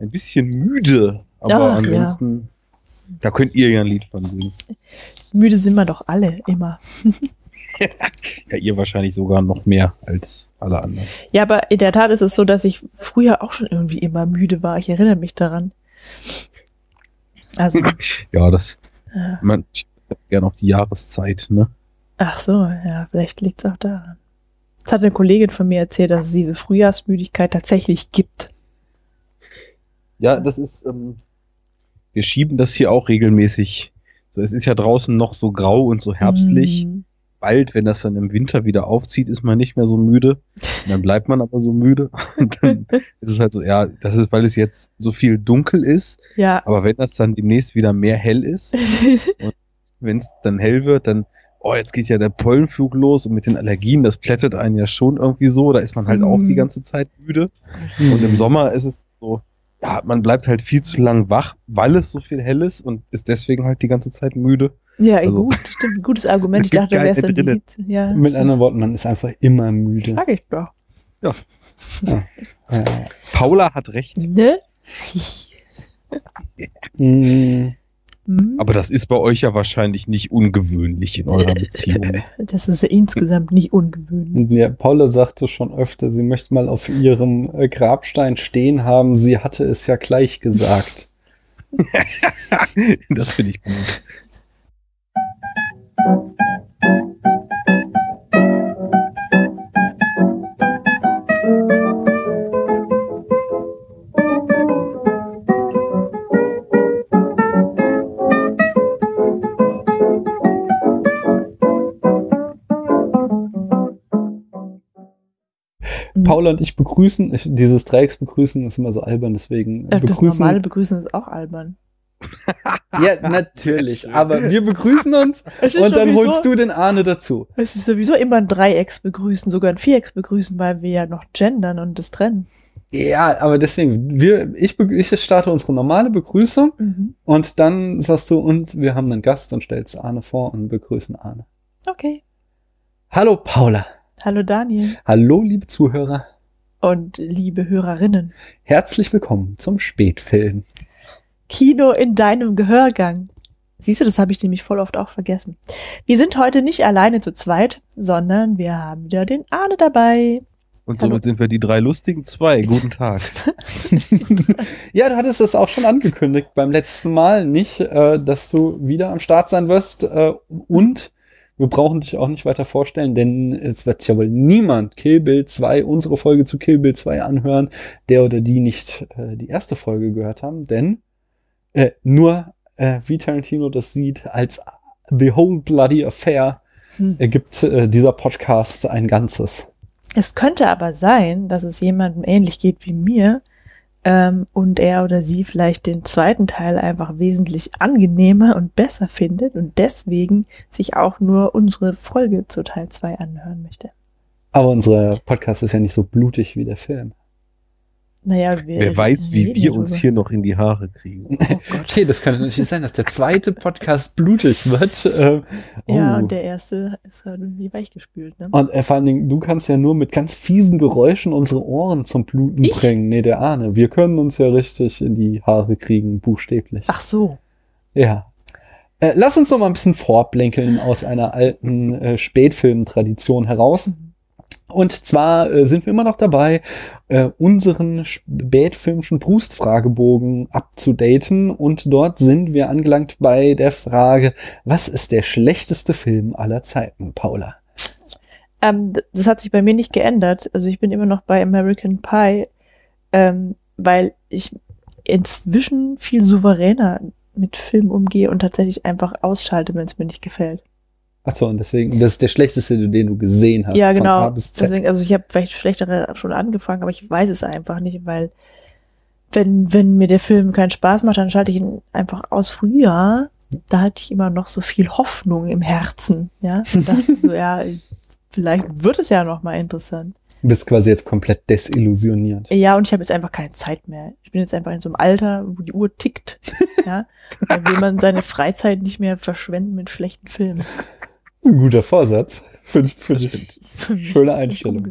ein bisschen müde. Aber Ach, ansonsten, da könnt ihr ja ein Lied von singen. Müde sind wir doch alle immer. Ja, ihr wahrscheinlich sogar noch mehr als alle anderen. Ja, aber in der Tat ist es so, dass ich früher auch schon irgendwie immer müde war. Ich erinnere mich daran. Also, Ja, das, äh, man, ich hab gerne auf die Jahreszeit, ne? ach so, ja, vielleicht liegt es auch daran. Das hat eine Kollegin von mir erzählt, dass es diese Frühjahrsmüdigkeit tatsächlich gibt. Ja, das ist, ähm, wir schieben das hier auch regelmäßig. So, es ist ja draußen noch so grau und so herbstlich. Mm, Bald, wenn das dann im Winter wieder aufzieht, ist man nicht mehr so müde. Und dann bleibt man aber so müde. Und dann ist es halt so, ja, das ist, weil es jetzt so viel dunkel ist. Ja. Aber wenn das dann demnächst wieder mehr hell ist, wenn es dann hell wird, dann, oh, jetzt geht ja der Pollenflug los und mit den Allergien, das plättet einen ja schon irgendwie so. Da ist man halt auch Mhm. die ganze Zeit müde. Und im Sommer ist es so, ja, man bleibt halt viel zu lang wach, weil es so viel hell ist und ist deswegen halt die ganze Zeit müde. Ja, Also- gut, stimmt. Gutes Argument. Ich dachte, du wärst keine dann die. Hitze. Ja, Mit anderen Worten, man ist einfach immer müde. sag ich doch. Ja. Paula hat recht, Ne? Mm, Hm? aber das ist bei euch ja wahrscheinlich nicht ungewöhnlich in eurer Beziehung. Das ist ja insgesamt nicht ungewöhnlich. Ja, Paula sagte schon öfter, sie möchte mal auf ihrem äh, Grabstein stehen haben. Sie hatte es ja gleich gesagt. das finde ich gut. Paula und ich begrüßen, ich, dieses Dreiecks begrüßen ist immer so albern, deswegen Äh, Das begrüßen. normale Begrüßen ist auch albern. ja, natürlich. Aber wir begrüßen uns und dann sowieso- holst du den Arne dazu. Es ist sowieso immer ein Dreiecks begrüßen, sogar ein Vierecks begrüßen, weil wir ja noch gendern und das trennen. Ja, aber deswegen, wir, ich, ich starte unsere normale Begrüßung Mhm. und dann sagst du, und wir haben einen Gast und stellst Arne vor und begrüßen Arne. Okay. Hallo Paula. Hallo Daniel Hallo liebe Zuhörer. und liebe Hörerinnen. Herzlich willkommen zum Spätfilm. Kino in deinem Gehörgang. Siehst du, das habe ich nämlich voll oft auch vergessen. Wir sind heute nicht alleine zu zweit, sondern wir haben wieder den Arne dabei. Und Hallo. somit sind wir die drei lustigen zwei. Guten Tag. Ja, du hattest es auch schon angekündigt beim letzten Mal, nicht, äh, dass du wieder am Start sein wirst. Äh, und wir brauchen dich auch nicht weiter vorstellen, denn es wird ja wohl niemand Kill Bill 2, unsere Folge zu Kill Bill 2 anhören, der oder die nicht äh, die erste Folge gehört haben. Denn äh, nur äh, wie Tarantino das sieht, als The Whole Bloody Affair, Hm. ergibt äh, dieser Podcast ein Ganzes. Es könnte aber sein, dass es jemandem ähnlich geht wie mir ähm, und er oder sie vielleicht den zweiten Teil einfach wesentlich angenehmer und besser findet und deswegen sich auch nur unsere Folge zu Teil 2 anhören möchte. Aber unser Podcast ist ja nicht so blutig wie der Film. Naja, wir Wer weiß, wie wir ja uns hier noch in die Haare kriegen. Oh Gott. Okay, das könnte natürlich sein, dass der zweite Podcast blutig wird. Äh, oh. Ja, und der erste ist halt irgendwie weichgespült, ne? Und äh, vor allen Dingen, du kannst ja nur mit ganz fiesen Geräuschen unsere Ohren zum Bluten Ich? bringen. Nee, der Ahne. Wir können uns ja richtig in die Haare kriegen, buchstäblich. Ach so. Ja. Äh, lass uns noch mal ein bisschen vorblinkeln aus einer alten äh, Spätfilm-Tradition heraus. Und zwar äh, sind wir immer noch dabei, äh, unseren spätfilmischen Brust-Fragebogen abzudaten. Und dort sind wir angelangt bei der Frage, was ist der schlechteste Film aller Zeiten, Paula? Ähm, das hat sich bei mir nicht geändert. Also ich bin immer noch bei American Pie, ähm, weil ich inzwischen viel souveräner mit Film umgehe und tatsächlich einfach ausschalte, wenn es mir nicht gefällt. Achso, und deswegen, das ist der schlechteste, den du gesehen hast. ja, genau. Deswegen, also ich habe vielleicht schlechtere schon angefangen, aber ich weiß es einfach nicht, weil wenn, wenn mir der Film keinen Spaß macht, dann schalte ich ihn einfach aus früher. Da hatte ich immer noch so viel Hoffnung im Herzen, ja. Und dachte so, ja, vielleicht wird es ja noch mal interessant. Du bist quasi jetzt komplett desillusioniert. Ja, und ich habe jetzt einfach keine Zeit mehr. Ich bin jetzt einfach in so einem Alter, wo die Uhr tickt. ja, da will man seine Freizeit nicht mehr verschwenden mit schlechten Filmen. Ein guter Vorsatz. Für, für Schöne Einstellung.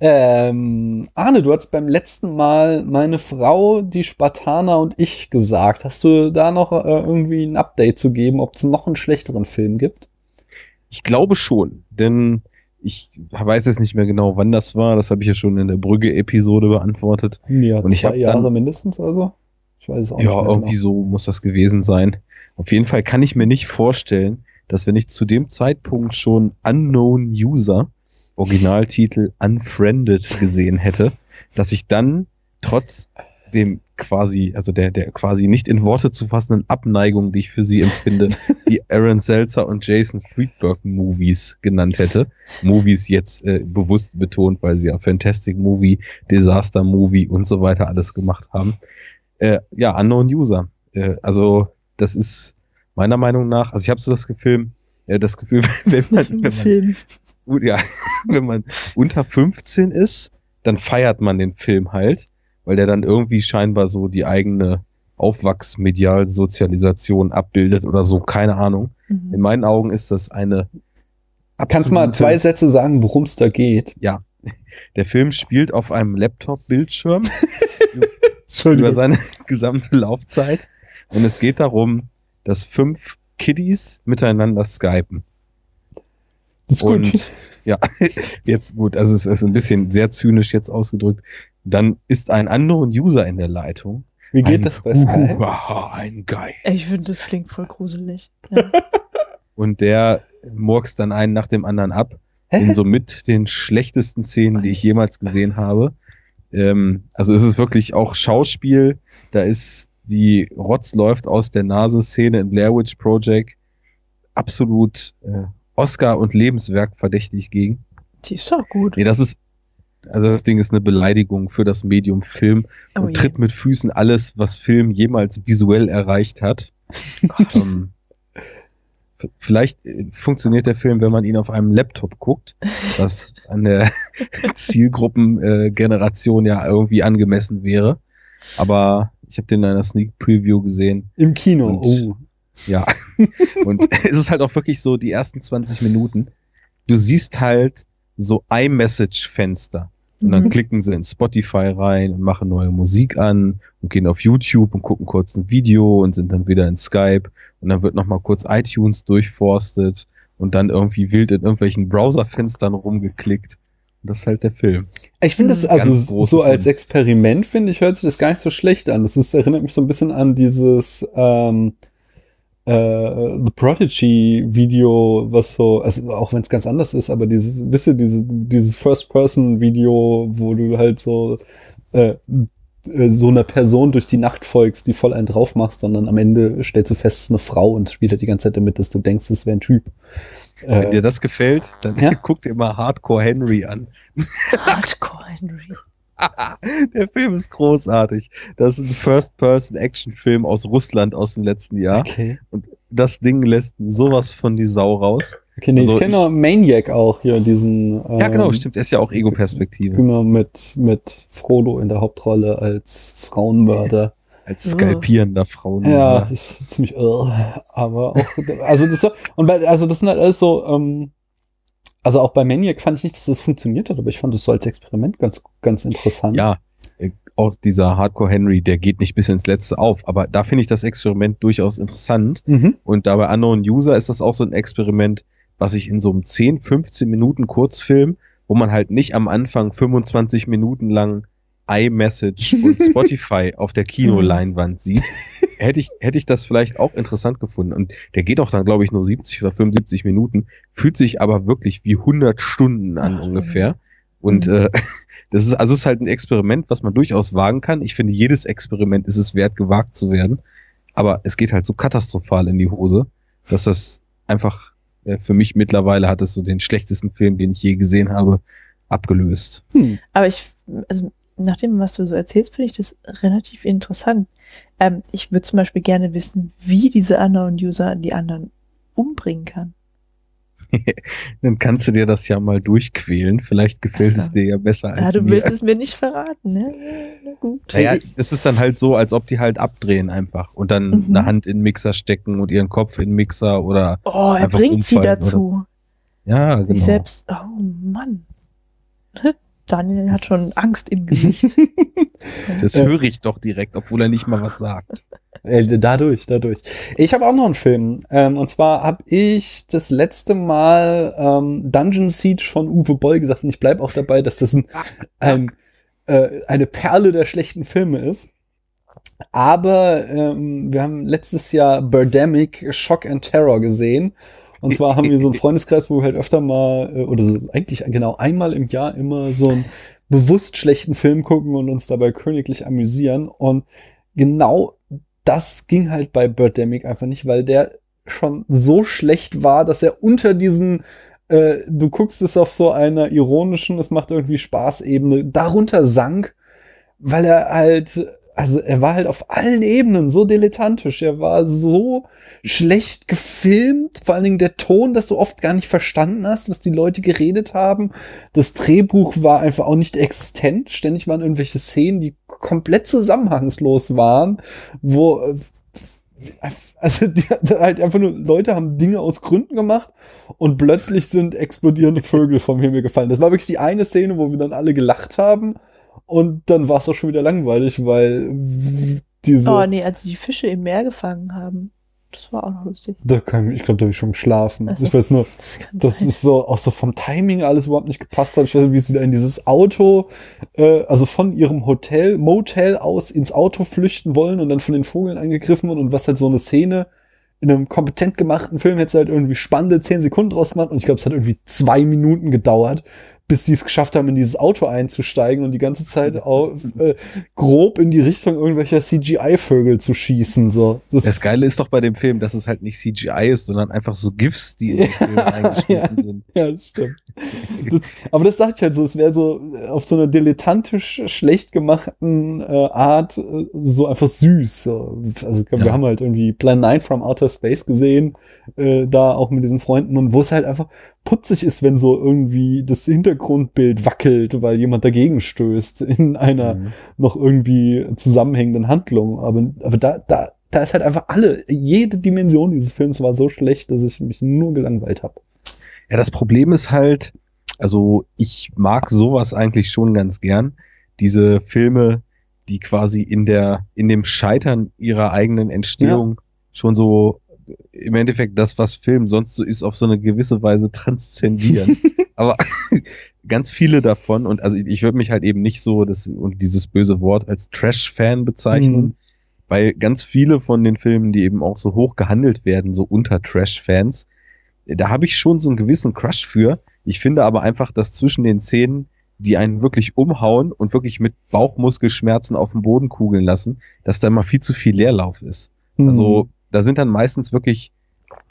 Ähm, Arne, du hast beim letzten Mal meine Frau, die Spartaner und ich gesagt. Hast du da noch äh, irgendwie ein Update zu geben, ob es noch einen schlechteren Film gibt? Ich glaube schon, denn ich weiß jetzt nicht mehr genau, wann das war. Das habe ich ja schon in der Brügge-Episode beantwortet. Ja, Und ich zwei Jahre dann- mindestens also. Ich weiß es auch nicht Ja, irgendwie genau. so muss das gewesen sein. Auf jeden Fall kann ich mir nicht vorstellen, dass wenn ich zu dem Zeitpunkt schon Unknown User, Originaltitel Unfriended gesehen hätte, dass ich dann trotz dem quasi, also der, der quasi nicht in Worte zu fassenden Abneigung, die ich für sie empfinde, die Aaron Seltzer und Jason Friedberg Movies genannt hätte. Movies jetzt äh, bewusst betont, weil sie ja Fantastic Movie, Disaster Movie und so weiter alles gemacht haben. Äh, ja, Unknown User. Äh, also das ist meiner Meinung nach, also ich habe so das Gefühl, äh, das Gefühl, wenn man, wenn man Film. gut, ja, wenn man unter 15 ist, dann feiert man den Film halt, weil der dann irgendwie scheinbar so die eigene Aufwachsmedialsozialisation abbildet oder so, keine Ahnung. In Mhm. meinen Augen ist das eine Kannst du mal zwei Sätze sagen, worum es da geht? Der Film spielt auf einem Laptop-Bildschirm über seine gesamte Laufzeit und es geht darum, dass fünf Kiddies miteinander skypen. Das ist gut. Und ja, jetzt gut, also es ist ein bisschen sehr zynisch jetzt ausgedrückt. Dann ist ein anderer User in der Leitung. Wie geht ein, das bei Skype? Uhuha, ein Geist. Ich finde, das klingt voll gruselig. Ja. Und der murkst dann einen nach dem anderen ab. In somit den schlechtesten Szenen, die ich jemals gesehen habe. Ähm, also es ist wirklich auch Schauspiel. Da ist die Rotz läuft aus der Nase-Szene in Blair Witch Project absolut äh, Oscar und Lebenswerk verdächtig gegen. Die ist doch gut. Nee, das ist, also das Ding ist eine Beleidigung für das Medium Film Oh und je. tritt mit Füßen alles, was Film jemals visuell erreicht hat. ähm, vielleicht äh, funktioniert der Film, wenn man ihn auf einem Laptop guckt, was an der Zielgruppengeneration äh, Generation ja irgendwie angemessen wäre. Aber ich habe den in einer Sneak Preview gesehen. Im Kino. Und- oh. Ja. Und es ist halt auch wirklich so, die ersten 20 Minuten, du siehst halt so iMessage-Fenster. Und dann Mhm. klicken sie in Spotify rein und machen neue Musik an und gehen auf YouTube und gucken kurz ein Video und sind dann wieder in Skype und dann wird nochmal kurz iTunes durchforstet und dann irgendwie wild in irgendwelchen Browserfenstern rumgeklickt. Und das ist halt der Film. Ich finde das, Mhm. also so als. Experiment, finde ich, hört sich das gar nicht so schlecht an. Das ist, erinnert mich so ein bisschen an dieses ähm, äh, The Prodigy-Video, was so, also auch wenn es ganz anders ist, aber dieses, wisst ihr, diese, dieses First-Person-Video, wo du halt so äh, äh, so einer Person durch die Nacht folgst, die voll einen drauf machst und dann am Ende stellst du fest, es ist eine Frau und spielt halt die ganze Zeit damit, dass du denkst, es wäre ein Typ. Wenn Äh, dir das gefällt, dann Ja. guck dir mal Hardcore Henry an. Hardcore Henry. Der Film ist großartig. Das ist ein First-Person-Action-Film aus Russland aus dem letzten Jahr. okay. Das Ding lässt sowas von die Sau raus. Okay, nee, Also ich kenne noch Maniac auch hier, diesen. Ja, genau, ähm, stimmt. Er ist ja auch Ego-Perspektive. Genau, mit, mit Frodo in der Hauptrolle als Frauenmörder. Als skalpierender Frauen. Ja, das ist ziemlich irr. Aber auch, also das war, und bei, also das sind halt alles so, ähm, also auch bei Maniac fand ich nicht, dass das funktioniert hat, aber ich fand das so als Experiment ganz, ganz interessant. Ja, äh, auch dieser Hardcore Henry, der geht nicht bis ins Letzte auf. Aber da finde ich das Experiment durchaus interessant. Mhm. Und da bei Unknown User ist das auch so ein Experiment, was ich in so einem 10, 15 Minuten Kurzfilm, wo man halt nicht am Anfang 25 Minuten lang iMessage und Spotify auf der Kinoleinwand sieht, hätte ich, hätte ich das vielleicht auch interessant gefunden. Und der geht auch dann, glaube ich, nur 70 oder 75 Minuten, fühlt sich aber wirklich wie 100 Stunden an Ach, ungefähr. Und Mhm. äh, das ist also ist halt ein Experiment, was man durchaus wagen kann. Ich finde, jedes Experiment ist es wert, gewagt zu werden. Aber es geht halt so katastrophal in die Hose, dass das einfach äh, für mich mittlerweile hat es so den schlechtesten Film, den ich je gesehen habe, abgelöst. Hm. Aber ich, also nach dem, was du so erzählst, finde ich das relativ interessant. Ähm, ich würde zum Beispiel gerne wissen, wie diese Unknown-User die anderen umbringen kann. Dann kannst du dir das ja mal durchquälen. Vielleicht gefällt Also. es dir ja besser als Ja, du mir. willst es mir nicht verraten, ne? Ja, Na gut. Naja, es ist dann halt so, als ob die halt abdrehen einfach und dann Mhm. eine Hand in den Mixer stecken und ihren Kopf in den Mixer oder Oh, er bringt sie dazu. ja, genau. Sich selbst, oh Mann. Daniel hat schon Angst im Gesicht. Das Äh. höre ich doch direkt, obwohl er nicht mal was sagt. Äh, dadurch, dadurch. Ich habe auch noch einen Film. Ähm, und zwar habe ich das letzte Mal ähm, Dungeon Siege von Uwe Boll gesagt. Und ich bleib auch dabei, dass das ein, ein, äh, eine Perle der schlechten Filme ist. Aber ähm, wir haben letztes Jahr Birdemic Shock and Terror gesehen. Und zwar haben wir so einen Freundeskreis, wo wir halt öfter mal, äh, oder so eigentlich genau einmal im Jahr immer so einen bewusst schlechten Film gucken und uns dabei königlich amüsieren. Und genau das ging halt bei Birdemic einfach nicht, weil der schon so schlecht war, dass er unter diesen, äh, du guckst es auf so einer ironischen, es macht irgendwie Spaß-Ebene, darunter sank, weil er halt, also er war halt auf allen Ebenen so dilettantisch, er war so schlecht gefilmt, vor allen Dingen der Ton, dass du oft gar nicht verstanden hast, was die Leute geredet haben. Das Drehbuch war einfach auch nicht existent, ständig waren irgendwelche Szenen, die komplett zusammenhangslos waren, wo also die, halt einfach nur Leute haben Dinge aus Gründen gemacht und plötzlich sind explodierende Vögel vom Himmel gefallen. Das war wirklich die eine Szene, wo wir dann alle gelacht haben und dann war es auch schon wieder langweilig, weil diese Oh nee, als sie die Fische im Meer gefangen haben. Das war auch noch lustig. da kann ich, ich glaube, da habe ich schon geschlafen. Ach so. Ich weiß nur, Das, kann das sein. ist so auch so vom Timing alles überhaupt nicht gepasst hat. Ich weiß nicht, wie sie da in dieses Auto, äh, also von ihrem Hotel, Motel aus ins Auto flüchten wollen und dann von den Vogeln angegriffen wurden und was halt so eine Szene in einem kompetent gemachten Film hätte halt irgendwie spannende zehn Sekunden draus gemacht und ich glaube, es hat irgendwie zwei Minuten gedauert, bis sie es geschafft haben, in dieses Auto einzusteigen und die ganze Zeit auf, äh, grob in die Richtung irgendwelcher CGI-Vögel zu schießen. So. Das Geile ist doch bei dem Film, dass es halt nicht CGI ist, sondern einfach so GIFs, die in den Film Ja, eingeschnitten sind. Ja, das stimmt. Das, aber das dachte ich halt so, es wäre so äh, auf so einer dilettantisch schlecht gemachten äh, Art äh, so einfach süß. So. Also wir Ja. haben halt irgendwie Plan 9 from Outer Space gesehen, äh, da auch mit diesen Freunden und wo es halt einfach putzig ist, wenn so irgendwie das Hintergrundbild wackelt, weil jemand dagegen stößt in einer Mhm. noch irgendwie zusammenhängenden Handlung. Aber, aber da, da, da ist halt einfach alle, jede Dimension dieses Films war so schlecht, dass ich mich nur gelangweilt habe. Ja, das Problem ist halt, also ich mag sowas eigentlich schon ganz gern. Diese Filme, die quasi in der, in dem Scheitern ihrer eigenen Entstehung schon so im Endeffekt das, was Film sonst so ist, auf so eine gewisse Weise transzendieren. Aber ganz viele davon, und also ich, ich würde mich halt eben nicht so, das, und dieses böse Wort als Trash-Fan bezeichnen, Mhm. weil ganz viele von den Filmen, die eben auch so hoch gehandelt werden, so unter Trash-Fans, da habe ich schon so einen gewissen Crush für. Ich finde aber einfach, dass zwischen den Szenen, die einen wirklich umhauen und wirklich mit Bauchmuskelschmerzen auf den Boden kugeln lassen, dass da immer viel zu viel Leerlauf ist. Mhm. Also da sind dann meistens wirklich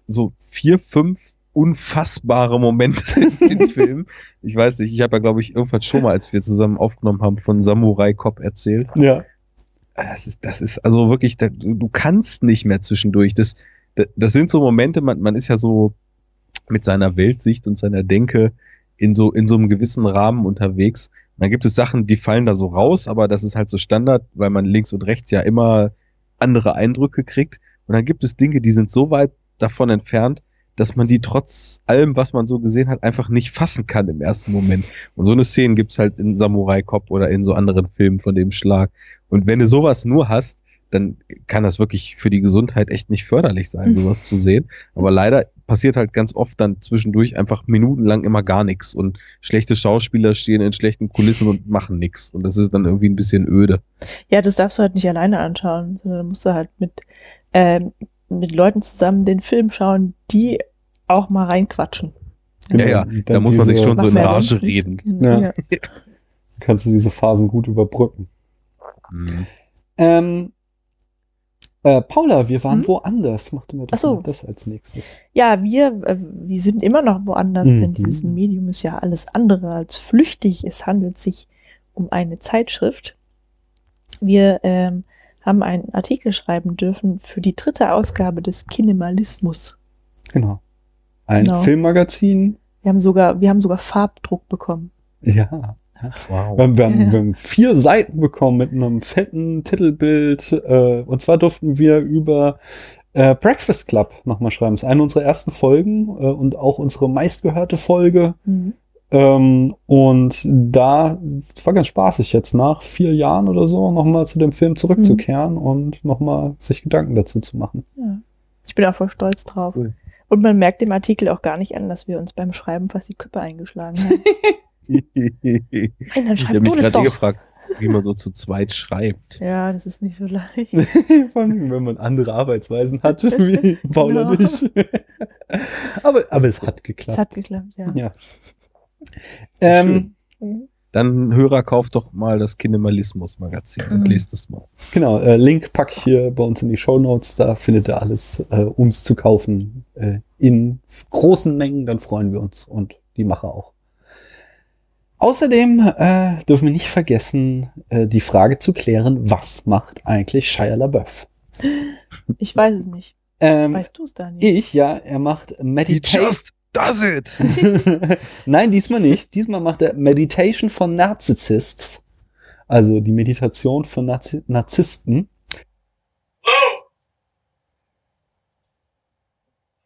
so vier, fünf unfassbare Momente in den Film. Ich weiß nicht, ich habe ja, glaube ich, irgendwann schon mal, als wir zusammen aufgenommen haben, von Samurai Cop erzählt. ja. Das ist, das ist also wirklich, da, du du kannst nicht mehr zwischendurch. Das, das, das sind so Momente, man, man ist ja so mit seiner Weltsicht und seiner Denke in so, in so einem gewissen Rahmen unterwegs. Und dann gibt es Sachen, die fallen da so raus, aber das ist halt so Standard, weil man links und rechts ja immer andere Eindrücke kriegt. Und dann gibt es Dinge, die sind so weit davon entfernt, dass man die trotz allem, was man so gesehen hat, einfach nicht fassen kann im ersten Moment. Und so eine Szene gibt's halt in Samurai Cop oder in so anderen Filmen von dem Schlag. Und wenn du sowas nur hast, dann kann das wirklich für die Gesundheit echt nicht förderlich sein, sowas zu sehen. Aber leider passiert halt ganz oft dann zwischendurch einfach minutenlang immer gar nichts und schlechte Schauspieler stehen in schlechten Kulissen und machen nichts. Und das ist dann irgendwie ein bisschen öde. Ja, das darfst du halt nicht alleine anschauen, sondern musst du halt mit, ähm, mit Leuten zusammen den Film schauen, die auch mal reinquatschen. Genau, Ja, ja, da dann muss man sich schon so in Rage reden. Genau, Ja. ja. kannst du diese Phasen gut überbrücken. Mhm. Ähm, äh, Paula, wir waren Hm? woanders. Mach du mir doch so. mal das als nächstes. Ja, wir, äh, wir sind immer noch woanders, Mhm. denn dieses Medium ist ja alles andere als flüchtig. Es handelt sich um eine Zeitschrift. Wir ähm, haben einen Artikel schreiben dürfen für die dritte Ausgabe des Kinemalismus. Genau. Ein Genau. Filmmagazin. Wir haben sogar, wir haben sogar Farbdruck bekommen. Ja. Wow. Wir haben, wir, haben, Ja. wir haben vier Seiten bekommen mit einem fetten Titelbild. Äh, und zwar durften wir über äh, Breakfast Club nochmal schreiben. Das ist eine unserer ersten Folgen äh, und auch unsere meistgehörte Folge. Mhm. Ähm, und da es war ganz spaßig jetzt nach vier Jahren oder so nochmal zu dem Film zurückzukehren und nochmal sich Gedanken dazu zu machen. Ja. Ich bin auch voll stolz drauf. Cool. Und man merkt dem Artikel auch gar nicht an, dass wir uns beim Schreiben fast die Köpfe eingeschlagen haben. ich Nein, dann habe schreib mich du das gerade eh gefragt, wie man so zu zweit schreibt. Ja, das ist nicht so leicht. Vor allem, wenn man andere Arbeitsweisen hat, wie Paul Genau. und ich. aber, aber es hat Es geklappt. hat geklappt, ja. Ja. Ähm, Dann Hörer, kauft doch mal das Kinemalismus-Magazin und Mhm. lest es mal. genau, äh, Link packe ich hier bei uns in die Show Notes. Da findet ihr alles, äh, um es zu kaufen, äh, in großen Mengen. Dann freuen wir uns und die Macher auch. Außerdem äh, dürfen wir nicht vergessen, äh, die Frage zu klären, was macht eigentlich Shia LaBeouf? Ich weiß es nicht. Ähm, Weißt du es, Daniel? ich, ja, er macht He Meditation. just does it! Nein, diesmal nicht. Diesmal macht er Meditation for Narcissists. Also die Meditation für Nazi Narzissten. Hello.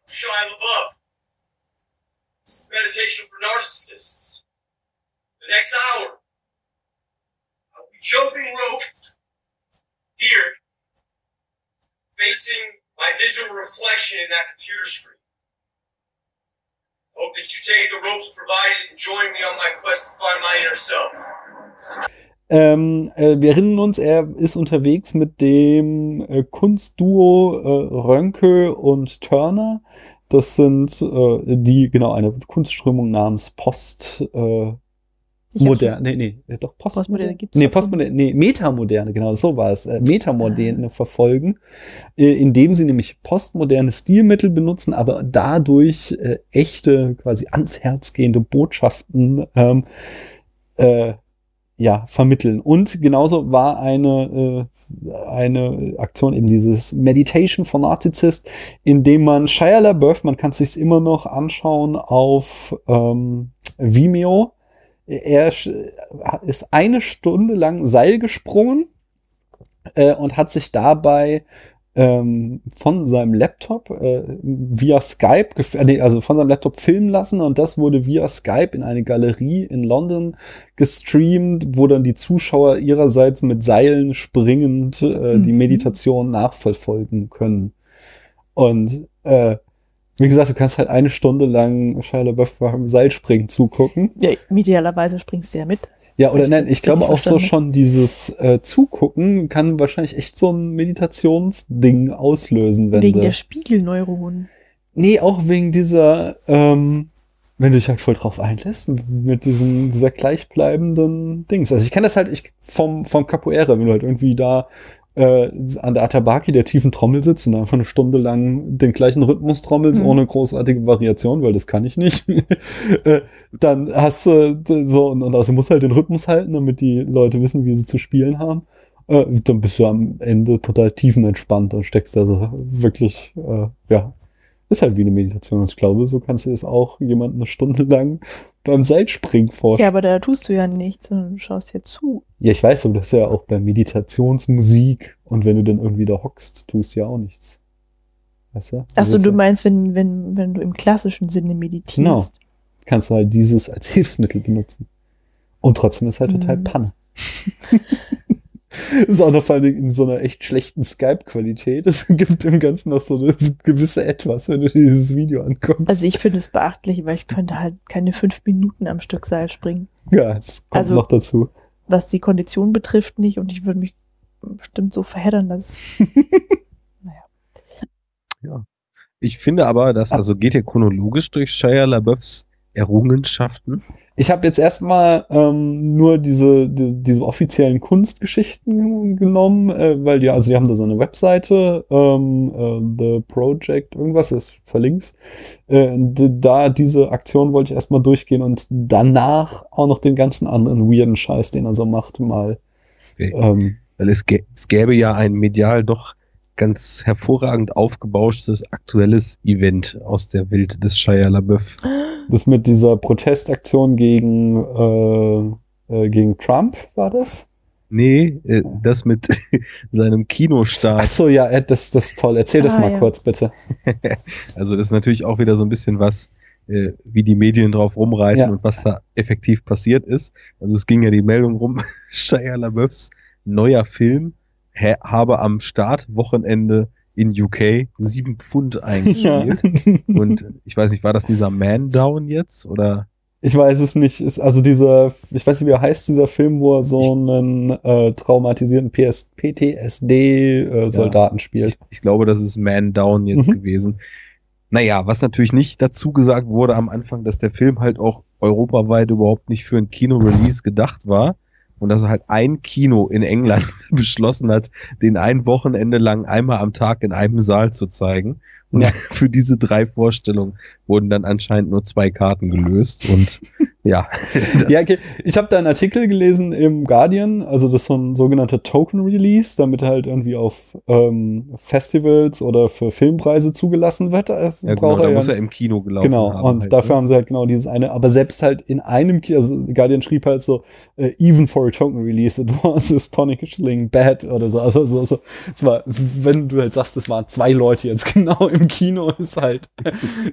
Shia LaBeouf. Meditation for narcissists. The next hour, I'll be jumping rope here, facing my digital reflection in that computer screen. Hope that you take the ropes provided and join me on my quest to find my inner self. Ähm, äh, wir erinnern uns, er ist unterwegs mit dem äh, Kunstduo äh, Rönke und Turner. Das sind äh, die, genau, eine Kunstströmung namens Post. Äh, Ich hab modern, nee, nee, äh, doch Post Postmoderne gibt's Nee, schon. Postmoderne, nee, Metamoderne, genau, so war es. Äh, Metamoderne verfolgen, äh, indem sie nämlich postmoderne Stilmittel benutzen, aber dadurch äh, echte, quasi ans Herz gehende Botschaften ähm, äh, ja, vermitteln. Und genauso war eine, äh, eine Aktion eben dieses Meditation for Narcissist, in dem man Shia LaBeouf, man kann es sich immer noch anschauen auf ähm, Vimeo, er ist eine Stunde lang Seil gesprungen äh, und hat sich dabei ähm, von seinem Laptop äh, via Skype, äh, nee, also von seinem Laptop filmen lassen und das wurde via Skype in eine Galerie in London gestreamt, wo dann die Zuschauer ihrerseits mit Seilen springend äh, die Mhm. Meditation nachverfolgen können. Und äh, wie gesagt, du kannst halt eine Stunde lang Shia LaBeouf beim Seilspringen zugucken. Ja, idealerweise springst du ja mit. Ja, oder Ich nein, ich glaube richtig auch so schon dieses äh, Zugucken kann wahrscheinlich echt so ein Meditationsding auslösen, wenn wegen der Spiegelneuronen. Nee, auch wegen dieser, ähm, wenn du dich halt voll drauf einlässt, mit diesem, dieser gleichbleibenden Dings. Also ich kenne das halt ich, vom, vom Capoeira, wenn du halt irgendwie da äh, an der Atabaki der tiefen Trommel sitzt und einfach eine Stunde lang den gleichen Rhythmus trommelst, Mhm. ohne großartige Variation, weil das kann ich nicht. äh, dann hast du d- so, und, und also musst halt den Rhythmus halten, damit die Leute wissen, wie sie zu spielen haben. Äh, dann bist du am Ende total tiefenentspannt und steckst da so wirklich, äh, ja, ist halt wie eine Meditation. Und ich glaube, so kannst du es auch jemand eine Stunde lang beim Seilspringen Ja, vorstellen. aber da tust du ja nichts, sondern du schaust ja zu. Ja, ich weiß, aber das ist ja auch bei Meditationsmusik und wenn du dann irgendwie da hockst, tust du ja auch nichts. Weißt du? Achso, Also du ja- meinst, wenn, wenn, wenn du im klassischen Sinne meditierst. Genau. kannst du halt dieses als Hilfsmittel benutzen. Und trotzdem ist halt total Mhm. Panne. ist auch noch vor allem in so einer echt schlechten Skype-Qualität. Es gibt im Ganzen noch so eine gewisse Etwas, wenn du dir dieses Video anguckst. Also ich finde es beachtlich, weil ich könnte halt keine fünf Minuten am Stück Seil springen. ja, es kommt also- noch dazu. Was die Kondition betrifft nicht und ich würde mich bestimmt so verheddern, dass Ich finde aber, dass, also geht ihr chronologisch durch Shia LaBeoufs Errungenschaften? Ich habe jetzt erstmal ähm, nur diese, die, diese offiziellen Kunstgeschichten genommen, äh, weil die, also die haben da so eine Webseite, ähm, äh, The Project, irgendwas, ist verlinkt. Äh, da diese Aktion wollte ich erstmal durchgehen und danach auch noch den ganzen anderen weirden Scheiß, den er so macht, mal. Okay. Ähm, Weil es, es gäbe ja ein medial doch ganz hervorragend aufgebauschtes aktuelles Event aus der Welt des Shia LaBeouf. das mit dieser Protestaktion gegen, äh, äh, gegen Trump war das? Nee, äh, das mit seinem Ach Kinostart. so, ja, äh, das, das ist toll. Erzähl das Ah, mal ja. kurz, bitte. Also das ist natürlich auch wieder so ein bisschen was äh, wie die Medien drauf rumreiten Ja. und was da effektiv passiert ist. Also es ging ja die Meldung rum, Shia LaBeoufs neuer Film habe am Startwochenende in UK sieben Pfund eingespielt. Und ich weiß nicht, war das dieser Man Down jetzt oder? Ich weiß es nicht. Ist also dieser, ich weiß nicht, wie er heißt, dieser Film, wo er so einen äh, traumatisierten PS PTSD-Soldaten Ich, spielt. ich glaube, das ist Man Down jetzt Mhm. gewesen. Naja, was natürlich nicht dazu gesagt wurde am Anfang, dass der Film halt auch europaweit überhaupt nicht für ein Kino-Release gedacht war. Und dass halt ein Kino in England beschlossen hat, den ein Wochenende lang einmal am Tag in einem Saal zu zeigen. Und Ja. für diese drei Vorstellungen wurden dann anscheinend nur zwei Karten gelöst. Und ja, Ja, okay. Ich habe da einen Artikel gelesen im Guardian, also das ist so ein sogenannter Token Release, damit er halt irgendwie auf ähm, Festivals oder für Filmpreise zugelassen wird. Das ja genau, da ja muss er im Kino gelaufen Genau, haben. und halt, dafür ne? haben sie halt genau dieses eine, aber selbst halt in einem Kino, also Guardian schrieb halt so, äh, even for a token release, it was astonishingly bad oder so. Also, so, so. Es war, wenn du halt sagst, es waren zwei Leute jetzt genau im Kino, ist halt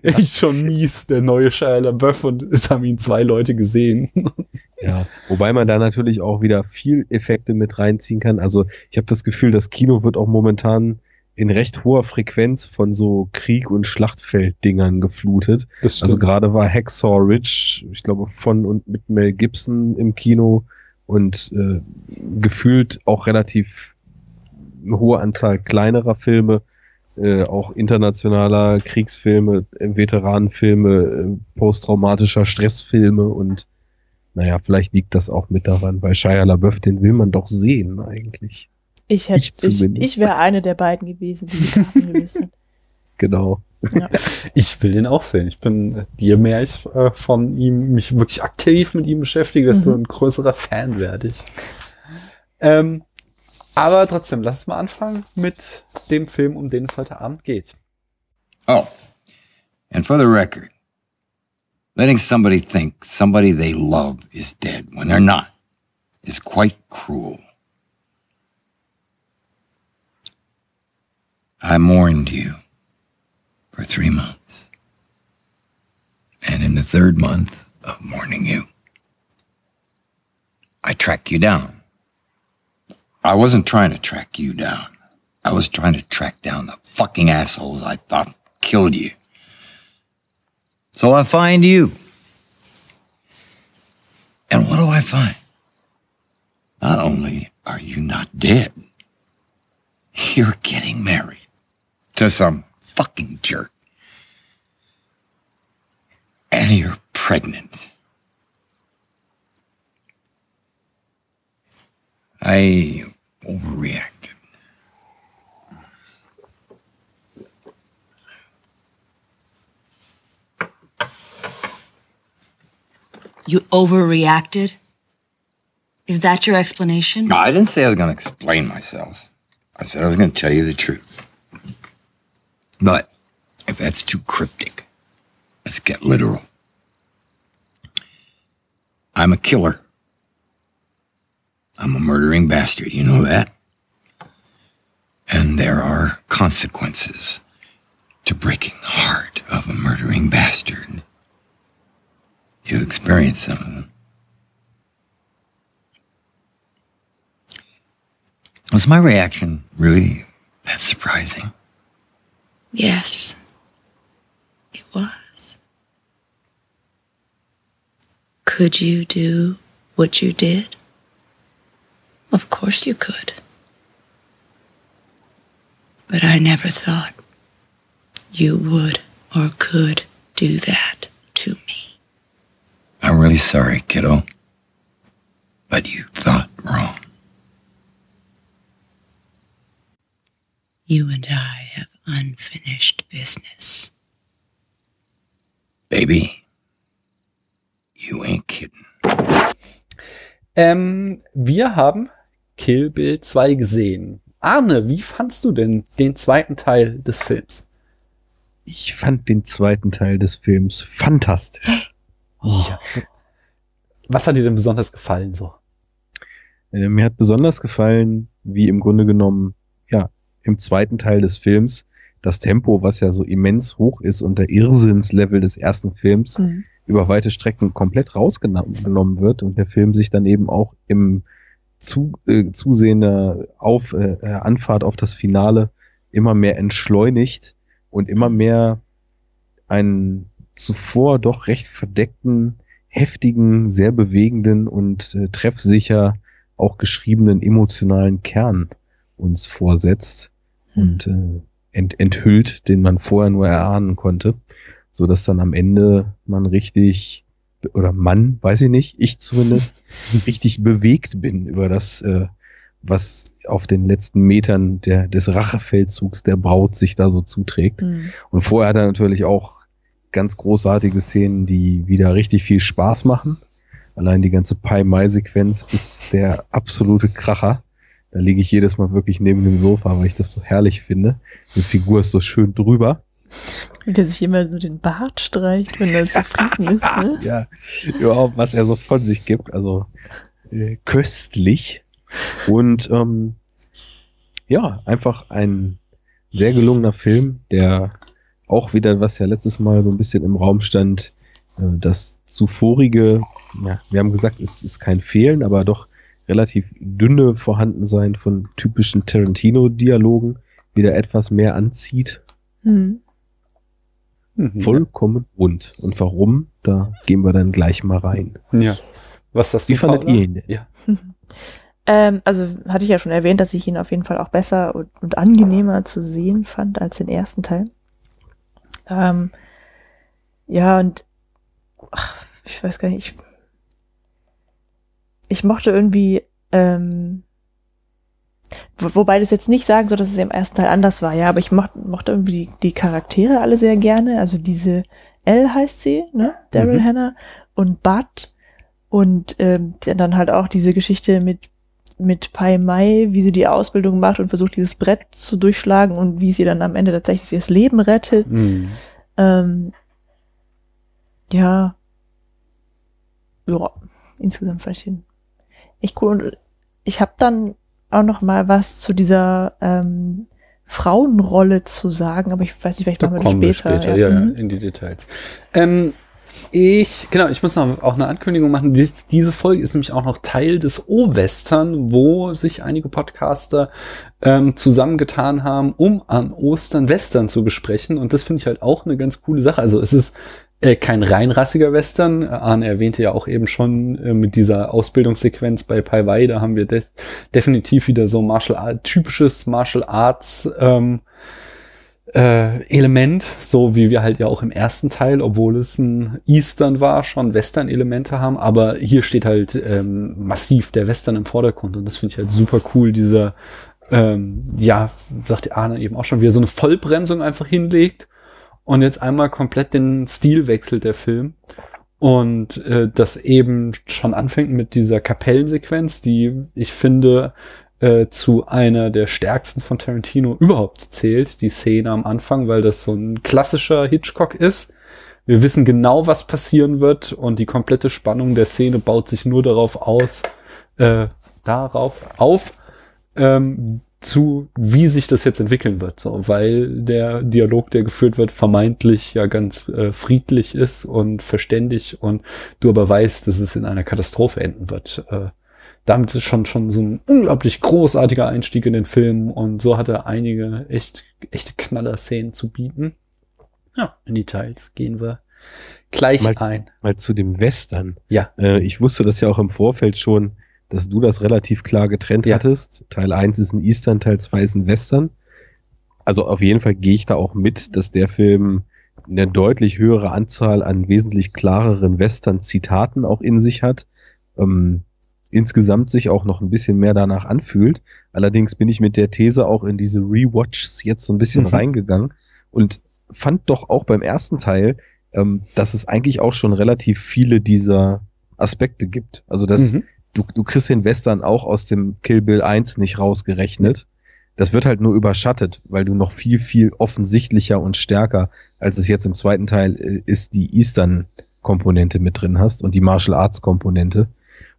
echt schon mies, der neue Shia LaBeouf und es haben ihn zwei Leute gesehen. Ja, wobei man da natürlich auch wieder viel Effekte mit reinziehen kann. Also ich habe das Gefühl, das Kino wird auch momentan in recht hoher Frequenz von so Krieg- und Schlachtfelddingern geflutet. Also gerade war Hacksaw Ridge, ich glaube, von und mit Mel Gibson im Kino und äh, gefühlt auch relativ eine hohe Anzahl kleinerer Filme, äh, auch internationaler Kriegsfilme, äh, Veteranenfilme, äh, posttraumatischer Stressfilme und naja, vielleicht liegt das auch mit daran, weil Shia LaBeouf, den will man doch sehen eigentlich. Ich hätte, Ich ich, zumindest. ich, wäre eine der beiden gewesen, die die Karten gelöst hat. Genau. Ich will den auch sehen. Ich bin, je mehr ich äh, von ihm, mich wirklich aktiv mit ihm beschäftige, desto Mhm. ein größerer Fan werde ich. Ähm, aber trotzdem, lass uns mal anfangen mit dem Film, um den es heute Abend geht. Oh, and for the record, letting somebody think somebody they love is dead when they're not is quite cruel. I mourned you for three months. And in the third month of mourning you, I tracked you down. I wasn't trying to track you down. I was trying to track down the fucking assholes I thought killed you. So I find you. And what do I find? Not only are you not dead, you're getting married to some fucking jerk. And you're pregnant. I overreacted. You overreacted? Is that your explanation? No, I didn't say I was going to explain myself. I said I was going to tell you the truth. But if that's too cryptic, let's get literal. I'm a killer. I'm a murdering bastard. You know that? And there are consequences to breaking the heart of a murdering bastard. You experience some of them. Was my reaction really that surprising? Yes. It was. Could you do what you did? Of course you could. But I never thought you would or could do that to me. I'm really sorry, kiddo. But you thought wrong. You and I have unfinished business. Baby, you ain't kidding. Ähm, wir haben Kill Bill 2 gesehen. Arne, wie fandst du denn den zweiten Teil des Films? Ich fand den zweiten Teil des Films fantastisch. Ja. Was hat dir denn besonders gefallen so? Äh, mir hat besonders gefallen, wie im Grunde genommen, ja, im zweiten Teil des Films das Tempo, was ja so immens hoch ist und der Irrsinnslevel des ersten Films Mhm. über weite Strecken komplett rausgenommen wird und der Film sich dann eben auch im zu, äh, zusehender auf äh, äh, Anfahrt auf das Finale immer mehr entschleunigt und immer mehr einen zuvor doch recht verdeckten, heftigen, sehr bewegenden und äh, treffsicher auch geschriebenen emotionalen Kern uns vorsetzt und äh, ent enthüllt, den man vorher nur erahnen konnte, so dass dann am Ende man richtig oder Mann, weiß ich nicht, ich zumindest richtig bewegt bin über das, äh, was auf den letzten Metern der, des Rachefeldzugs der Braut sich da so zuträgt. Mhm. Und vorher hat er natürlich auch ganz großartige Szenen, die wieder richtig viel Spaß machen. Allein die ganze Pai-Mai-Sequenz ist der absolute Kracher. Da liege ich jedes Mal wirklich neben dem Sofa, weil ich das so herrlich finde. Die Figur ist so schön drüber. Wie der sich immer so den Bart streicht, wenn er zufrieden ist. Ne? Ja, überhaupt, was er so von sich gibt. Also äh, köstlich. Und ähm, ja, einfach ein sehr gelungener Film, der auch wieder, was ja letztes Mal so ein bisschen im Raum stand, äh, das zuvorige, ja, wir haben gesagt, es ist kein Fehlen, aber doch relativ dünne Vorhandensein von typischen Tarantino-Dialogen wieder etwas mehr anzieht. Mhm. Mhm. Vollkommen rund. Und warum, da gehen wir dann gleich mal rein. Ja. Was das Wie fandet ihr ihn denn? Ja. Ähm, also hatte ich ja schon erwähnt, dass ich ihn auf jeden Fall auch besser und, und angenehmer zu sehen fand als den ersten Teil. Ähm, ja, und ach, ich weiß gar nicht, ich, ich mochte irgendwie, ähm, wobei das jetzt nicht sagen soll, dass es im ersten Teil anders war, ja, aber ich mochte, mochte irgendwie die, die Charaktere alle sehr gerne. Also diese Elle heißt sie, ne? Daryl Mhm. Hannah und Bud und ähm, dann halt auch diese Geschichte mit mit Pai Mai, wie sie die Ausbildung macht und versucht, dieses Brett zu durchschlagen und wie sie dann am Ende tatsächlich das Leben rettet. Mhm. Ähm, ja. Ja, insgesamt ich ihn echt cool. Und ich habe dann auch noch mal was zu dieser ähm, Frauenrolle zu sagen, aber ich weiß nicht, vielleicht Da machen wir kommen das wir später. später, ja, ja, Mhm. in die Details. Ähm, ich, genau, ich muss noch auch eine Ankündigung machen. Die, diese Folge ist nämlich auch noch Teil des O-Western, wo sich einige Podcaster ähm, zusammengetan haben, um an Ostern Western zu besprechen. Und das finde ich halt auch eine ganz coole Sache. Also es ist äh, kein reinrassiger Western. Arne erwähnte ja auch eben schon äh, mit dieser Ausbildungssequenz bei Pai Wei, da haben wir de definitiv wieder so Martial Art, typisches Martial Arts ähm, äh, Element, so wie wir halt ja auch im ersten Teil, obwohl es ein Eastern war, schon Western-Elemente haben, aber hier steht halt ähm, massiv der Western im Vordergrund. Und das finde ich halt super cool, dieser, ähm, ja, sagt Arne eben auch schon, wie er so eine Vollbremsung einfach hinlegt und jetzt einmal komplett den Stil wechselt der Film und äh, das eben schon anfängt mit dieser Kapellensequenz, die ich finde äh, zu einer der stärksten von Tarantino überhaupt zählt, die Szene am Anfang, weil das so ein klassischer Hitchcock ist. Wir wissen genau, was passieren wird und die komplette Spannung der Szene baut sich nur darauf aus, äh, darauf auf, ähm, zu, wie sich das jetzt entwickeln wird, so, weil der Dialog, der geführt wird, vermeintlich ja ganz äh, friedlich ist und verständig und du aber weißt, dass es in einer Katastrophe enden wird. Äh, damit ist schon, schon so ein unglaublich großartiger Einstieg in den Film und so hat er einige echt, echte Knaller-Szenen zu bieten. Ja, in Details gehen wir gleich Mal- ein. Mal zu dem Western. Ja. Äh, ich wusste das ja auch im Vorfeld schon, dass du das relativ klar getrennt Ja. hattest. Teil 1 ist ein Eastern, Teil 2 ist ein Western. Also auf jeden Fall gehe ich da auch mit, dass der Film eine deutlich höhere Anzahl an wesentlich klareren Western-Zitaten auch in sich hat. Ähm, insgesamt sich auch noch ein bisschen mehr danach anfühlt. Allerdings bin ich mit der These auch in diese Rewatches jetzt so ein bisschen Mhm. reingegangen und fand doch auch beim ersten Teil, ähm, dass es eigentlich auch schon relativ viele dieser Aspekte gibt. Also das, Mhm. Du, du kriegst den Western auch aus dem Kill Bill 1 nicht rausgerechnet. Das wird halt nur überschattet, weil du noch viel, viel offensichtlicher und stärker, als es jetzt im zweiten Teil äh, ist, die Eastern-Komponente mit drin hast und die Martial Arts-Komponente.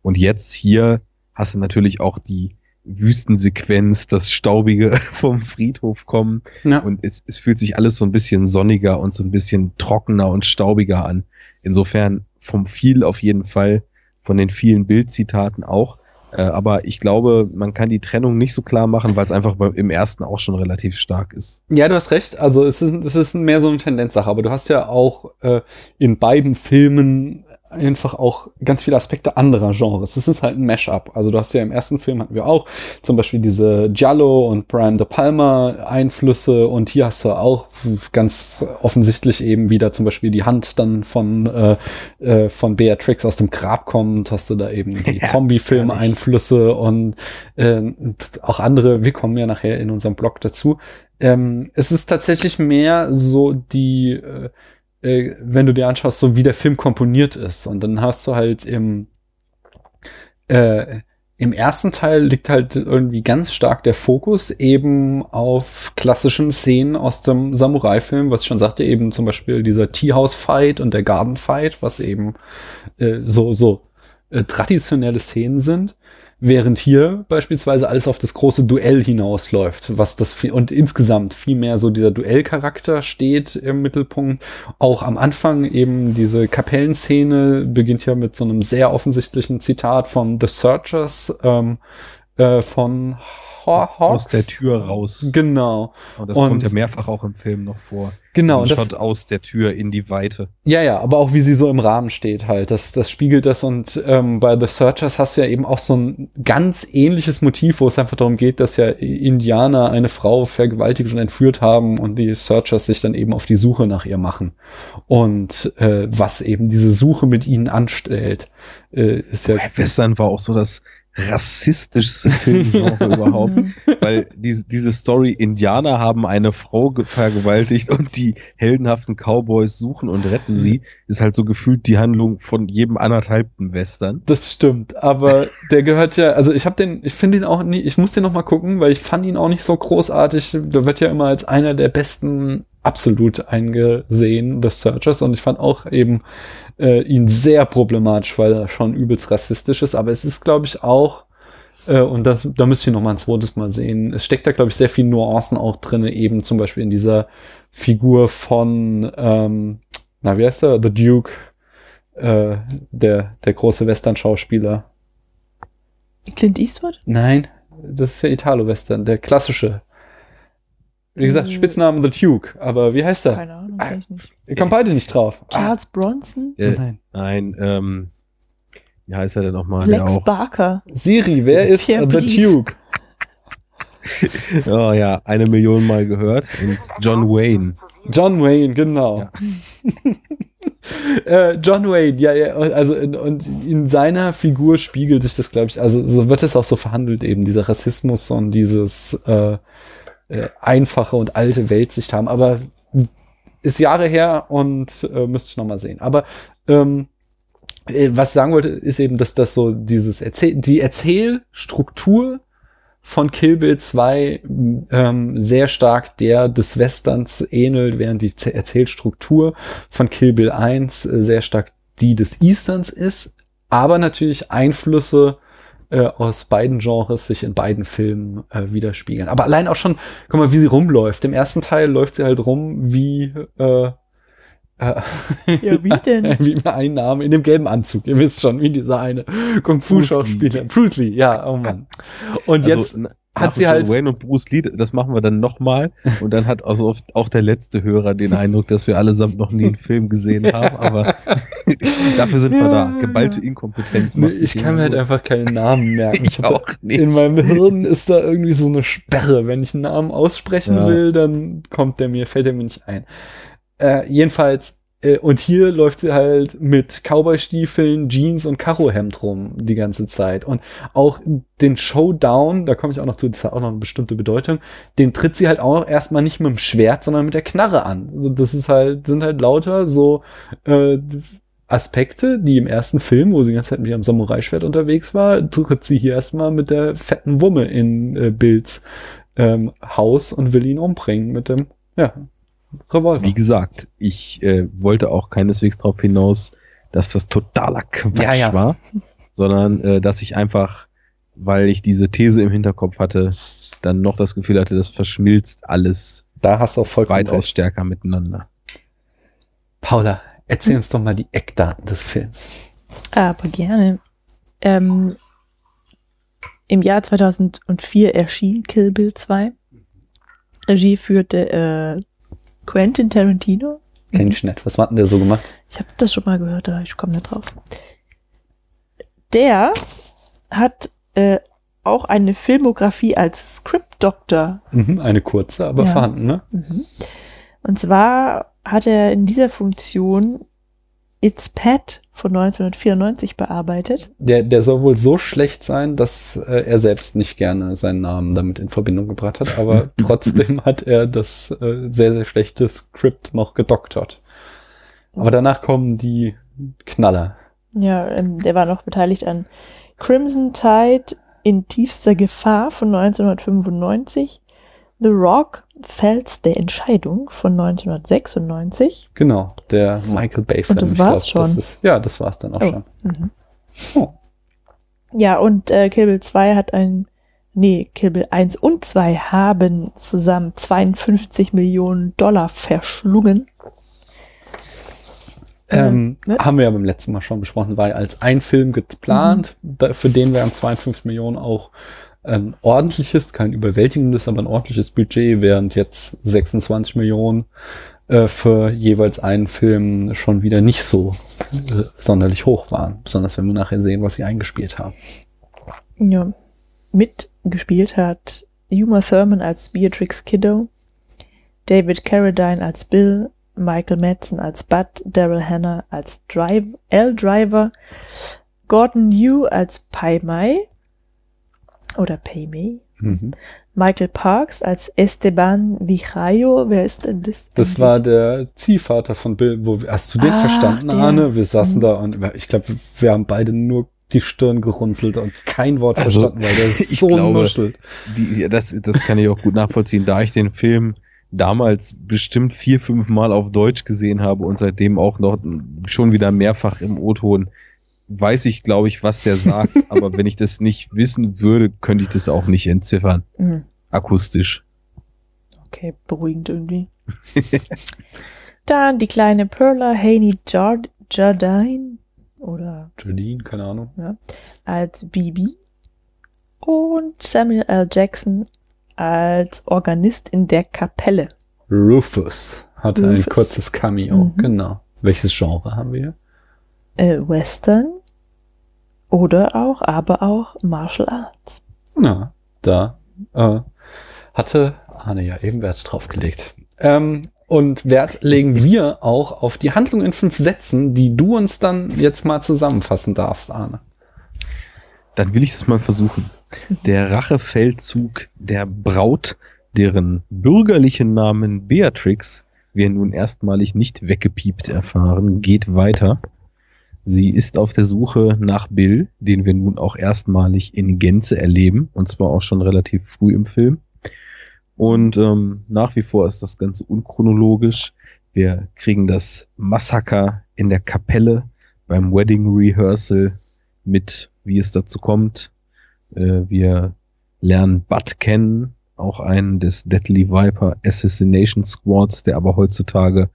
Und jetzt hier hast du natürlich auch die Wüstensequenz, das Staubige vom Friedhof kommen. Ja. Und es, es fühlt sich alles so ein bisschen sonniger und so ein bisschen trockener und staubiger an. Insofern vom viel auf jeden Fall, von den vielen Bildzitaten auch. Äh, aber ich glaube, man kann die Trennung nicht so klar machen, weil es einfach beim, im ersten auch schon relativ stark ist. Ja, du hast recht. Also es ist, es ist mehr so eine Tendenzsache, aber du hast ja auch äh, in beiden Filmen einfach auch ganz viele Aspekte anderer Genres. Es ist halt ein Mashup. Also du hast ja im ersten Film hatten wir auch zum Beispiel diese Giallo und Brian De Palma Einflüsse und hier hast du auch ganz offensichtlich eben wieder zum Beispiel die Hand dann von äh, äh, von Beatrix aus dem Grab kommt, hast du da eben die Ja, Zombie-Film. Einflüsse und, äh, auch andere. Wir kommen ja nachher in unserem Blog dazu. Ähm, es ist tatsächlich mehr so die äh, äh, wenn du dir anschaust, so wie der Film komponiert ist. Und dann hast du halt im, äh, im ersten Teil liegt halt irgendwie ganz stark der Fokus eben auf klassischen Szenen aus dem Samurai-Film, was ich schon sagte, eben zum Beispiel dieser Tea-House-Fight und der Garden-Fight, was eben äh, so, so äh, traditionelle Szenen sind. Während hier beispielsweise alles auf das große Duell hinausläuft, was das viel, und insgesamt viel mehr so dieser Duellcharakter steht im Mittelpunkt. Auch am Anfang eben diese Kapellenszene beginnt ja mit so einem sehr offensichtlichen Zitat von The Searchers ähm, äh, von Haw Aus Hawks. der Tür raus. Genau. Und das Und- kommt ja mehrfach auch im Film noch vor. Genau. Und Shot aus der Tür in die Weite. Ja, ja, aber auch wie sie so im Rahmen steht halt. Das, das spiegelt das und ähm, bei The Searchers hast du ja eben auch so ein ganz ähnliches Motiv, wo es einfach darum geht, dass ja Indianer eine Frau vergewaltigt und entführt haben und die Searchers sich dann eben auf die Suche nach ihr machen. Und äh, was eben diese Suche mit ihnen anstellt, äh, ist ja. Western war auch so das rassistischste Filmgenre überhaupt, weil diese, diese Story, Indianer haben eine Frau ge- vergewaltigt und die heldenhaften Cowboys suchen und retten sie, ist halt so gefühlt die Handlung von jedem anderthalbten Western. Das stimmt, aber der gehört ja, also ich habe den, ich finde ihn auch nie, ich muss den noch mal gucken, weil ich fand ihn auch nicht so großartig. Der wird ja immer als einer der besten absolut eingesehen, The Searchers, und ich fand auch eben äh, ihn sehr problematisch, weil er schon übelst rassistisch ist. Aber es ist, glaube ich, auch äh, und das, da müsst ihr noch mal ein zweites Mal sehen. Es steckt da, glaube ich, sehr viel Nuancen auch drinne, eben zum Beispiel in dieser Figur von, ähm, na, wie heißt er? The Duke, äh, der, der große Western-Schauspieler. Clint Eastwood? Nein, das ist ja Italo-Western, der klassische. Wie gesagt, Äh. Spitznamen The Duke, aber wie heißt er? Keine Ahnung, kenn ich nicht. Ihr kommt beide nicht drauf. Charles Bronson? Äh, Nein. Nein, ähm, wie heißt er denn nochmal? Lex auch. Barker. Siri, wer ist Pierre The Brice. Duke? Oh ja, eine Million Mal gehört. Und John Wayne. John Wayne, genau. Ja. äh, John Wayne, ja, ja, also in, und in seiner Figur spiegelt sich das, glaube ich, also so wird es auch so verhandelt, eben dieser Rassismus und dieses äh, äh, einfache und alte Weltsicht haben. Aber ist Jahre her und äh, müsste ich noch mal sehen. Aber ähm, äh, was ich sagen wollte, ist eben, dass das so dieses Erzähl die Erzählstruktur von Kill Bill 2 ähm, sehr stark der des Westerns ähnelt, während die Z- Erzählstruktur von Kill Bill 1 äh, sehr stark die des Easterns ist, aber natürlich Einflüsse äh, aus beiden Genres sich in beiden Filmen äh, widerspiegeln. Aber allein auch schon, guck mal, wie sie rumläuft. Im ersten Teil läuft sie halt rum wie äh, äh, Ja, wie denn? wie ein Name in dem gelben Anzug. Ihr wisst schon, wie dieser eine Kung-Fu-Schauspieler. Bruce Lee, ja, oh Mann. Und jetzt Also, hat sie halt- Wayne und Bruce Lee, das machen wir dann nochmal. Und dann hat also auch der letzte Hörer den Eindruck, dass wir allesamt noch nie einen Film gesehen haben. Aber dafür sind wir da. Geballte Inkompetenz. Macht ich kann mir halt einfach keinen Namen merken. Ich auch nicht. In meinem Hirn ist da irgendwie so eine Sperre. Wenn ich einen Namen aussprechen Ja. will, dann kommt der mir, fällt der mir nicht ein. Äh, jedenfalls, und hier läuft sie halt mit Cowboy-Stiefeln, Jeans und Karohemd rum die ganze Zeit. Und auch den Showdown, da komme ich auch noch zu, das hat auch noch eine bestimmte Bedeutung, den tritt sie halt auch erstmal nicht mit dem Schwert, sondern mit der Knarre an. Also das ist halt, sind halt lauter so äh, Aspekte, die im ersten Film, wo sie die ganze Zeit mit ihrem Samurai-Schwert unterwegs war, tritt sie hier erstmal mit der fetten Wumme in äh, Bills ähm, Haus und will ihn umbringen mit dem, ja, Revolver. Wie gesagt, ich äh, wollte auch keineswegs darauf hinaus, dass das totaler Quatsch Ja, ja. war, sondern äh, dass ich einfach weil ich diese These im Hinterkopf hatte, dann noch das Gefühl hatte, das verschmilzt alles Da hast du auch vollkommen weitaus recht. stärker miteinander. Paula, erzähl uns doch mal die Eckdaten des Films. Aber gerne. Ähm, Im Jahr 2004 erschien Kill Bill 2. Regie führte äh, Quentin Tarantino. Kenn ich nicht. Was hat denn der so gemacht? Ich habe das schon mal gehört, aber ich komme nicht drauf. Der hat äh, auch eine Filmografie als Script Doctor Mhm, eine kurze, aber Ja. vorhanden, ne? Mhm. Und zwar hat er in dieser Funktion It's Pat von 1994 bearbeitet. Der, der soll wohl so schlecht sein, dass äh, er selbst nicht gerne seinen Namen damit in Verbindung gebracht hat, aber trotzdem hat er das äh, sehr, sehr schlechte Skript noch gedoktert. Aber danach kommen die Knaller. Ja, ähm, der war noch beteiligt an Crimson Tide in tiefster Gefahr von 1995, The Rock, Fels der Entscheidung von 1996. Genau, der Michael Bay-Film. Das war's glaub, Das schon. ist, ja, das war's dann auch Oh. schon. Mhm. Oh. Ja, und äh, Kill Bill 2 hat ein, nee, Kill Bill 1 und 2 haben zusammen 52 Millionen Dollar verschlungen. Ähm, ne? Haben wir ja beim letzten Mal schon besprochen, ja als ein Film geplant, Mhm. da, für den wären 52 Millionen auch ein ordentliches, kein überwältigendes, aber ein ordentliches Budget, während jetzt 26 Millionen äh, für jeweils einen Film schon wieder nicht so äh, sonderlich hoch waren. Besonders wenn wir nachher sehen, was sie eingespielt haben. Ja. Mitgespielt hat Uma Thurman als Beatrix Kiddo, David Carradine als Bill, Michael Madsen als Bud, Daryl Hannah als Drive, L. Driver, Gordon Liu als Pai Mai oder Pei Mei, Mhm. Michael Parks als Esteban Vijayo. Wer ist denn das? Das war der Ziehvater von Bill. Wo, hast du den Ah, verstanden, der. Arne? Wir saßen Mhm. da und ich glaube, wir haben beide nur die Stirn gerunzelt und kein Wort Also, verstanden, weil der ich so nuschelt. Die, ja, das, das kann ich auch gut nachvollziehen, da ich den Film damals bestimmt vier, fünf Mal auf Deutsch gesehen habe und seitdem auch noch schon wieder mehrfach im O-Ton, weiß ich, glaube ich, was der sagt. aber wenn ich das nicht wissen würde, könnte ich das auch nicht entziffern. Hm, Akustisch. Okay, beruhigend irgendwie. Dann die kleine Perla Haney Jard Jardine oder Jardine, keine Ahnung. als Bibi und Samuel L. Jackson als Organist in der Kapelle. Rufus hatte ein Rufus. kurzes Cameo, Mhm. genau. Welches Genre haben wir? Äh, Western oder auch, aber auch Martial Arts. Na, da äh, hatte Arne ja eben Wert drauf gelegt. Ähm, und Wert legen wir auch auf die Handlung in fünf Sätzen, die du uns dann jetzt mal zusammenfassen darfst, Arne. Dann will ich es mal versuchen. Der Rachefeldzug der Braut, deren bürgerlichen Namen Beatrix wir nun erstmalig nicht weggepiept erfahren, geht weiter. Sie ist auf der Suche nach Bill, den wir nun auch erstmalig in Gänze erleben, und zwar auch schon relativ früh im Film. Und ähm, nach wie vor ist das Ganze unchronologisch. Wir kriegen das Massaker in der Kapelle beim Wedding Rehearsal mit, wie es dazu kommt. Äh, wir lernen Bud kennen, auch einen des Deadly Viper Assassination Squads, der aber heutzutage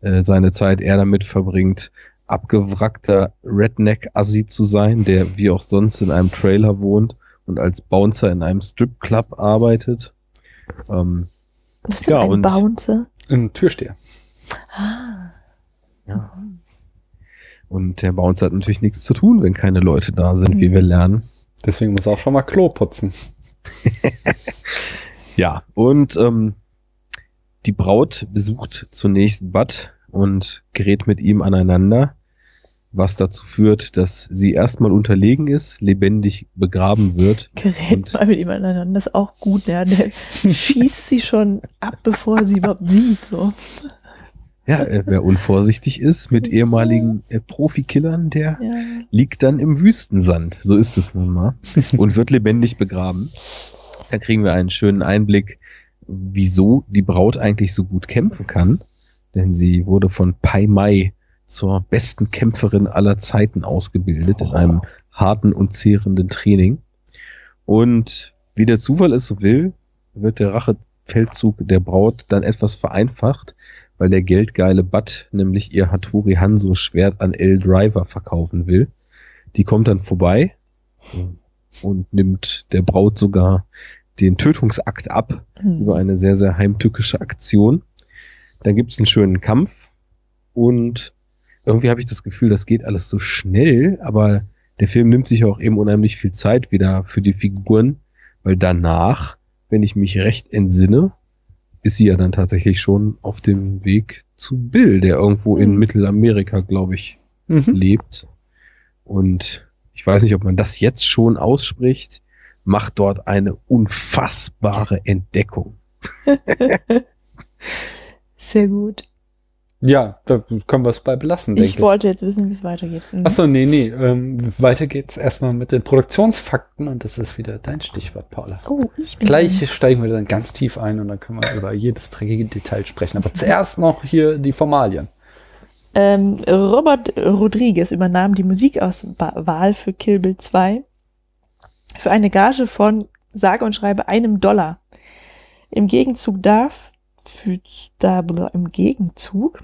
äh, seine Zeit eher damit verbringt, abgewrackter Redneck-Assi zu sein, der wie auch sonst in einem Trailer wohnt und als Bouncer in einem Stripclub arbeitet. Ähm, Was ist denn Ja, ein und- Bouncer? Ein Türsteher. Ah, ja. Und der Bouncer hat natürlich nichts zu tun, wenn keine Leute da sind, wie wir lernen. Deswegen muss er auch schon mal Klo putzen. Ja, und ähm, die Braut besucht zunächst Bud und gerät mit ihm aneinander, was dazu führt, dass sie erstmal unterlegen ist, lebendig begraben wird. gerät mal mit ihm aneinander. Das ist auch gut, ne? Der schießt sie schon ab, bevor sie überhaupt sieht. So. Ja, äh, wer unvorsichtig ist mit ehemaligen äh, Profikillern, der Ja. liegt dann im Wüstensand. So ist es nun mal. Und wird lebendig begraben. Da kriegen wir einen schönen Einblick, wieso die Braut eigentlich so gut kämpfen kann. Denn sie wurde von Pai Mai zur besten Kämpferin aller Zeiten ausgebildet in einem harten und zehrenden Training. Und wie der Zufall es so will, wird der Rachefeldzug der Braut dann etwas vereinfacht, weil der geldgeile Bud nämlich ihr Hattori Hanzo Schwert an L Driver verkaufen will. Die kommt dann vorbei und nimmt der Braut sogar den Tötungsakt ab Hm. über eine sehr, sehr heimtückische Aktion. Dann gibt's einen schönen Kampf und irgendwie habe ich das Gefühl, das geht alles so schnell, aber der Film nimmt sich auch eben unheimlich viel Zeit wieder für die Figuren, weil danach, wenn ich mich recht entsinne, ist sie ja dann tatsächlich schon auf dem Weg zu Bill, der irgendwo in Hm. Mittelamerika, glaube ich, Mhm. lebt. Und ich weiß nicht, ob man das jetzt schon ausspricht, macht dort eine unfassbare Entdeckung. Sehr gut. Ja, da können wir es bei belassen, denke Ich ich. wollte jetzt wissen, wie es weitergeht. Mhm. Achso, nee, nee. Ähm, weiter geht's erstmal mit den Produktionsfakten und das ist wieder dein Stichwort, Paula. Oh, ich bin Gleich steigen wir dann ganz tief ein und dann können wir über jedes dreckige Detail sprechen. Aber zuerst noch hier die Formalien. Ähm, Robert Rodriguez übernahm die Musikauswahl für Kill Bill 2 für eine Gage von sage und schreibe einem Dollar. Im Gegenzug darf, für, da, im Gegenzug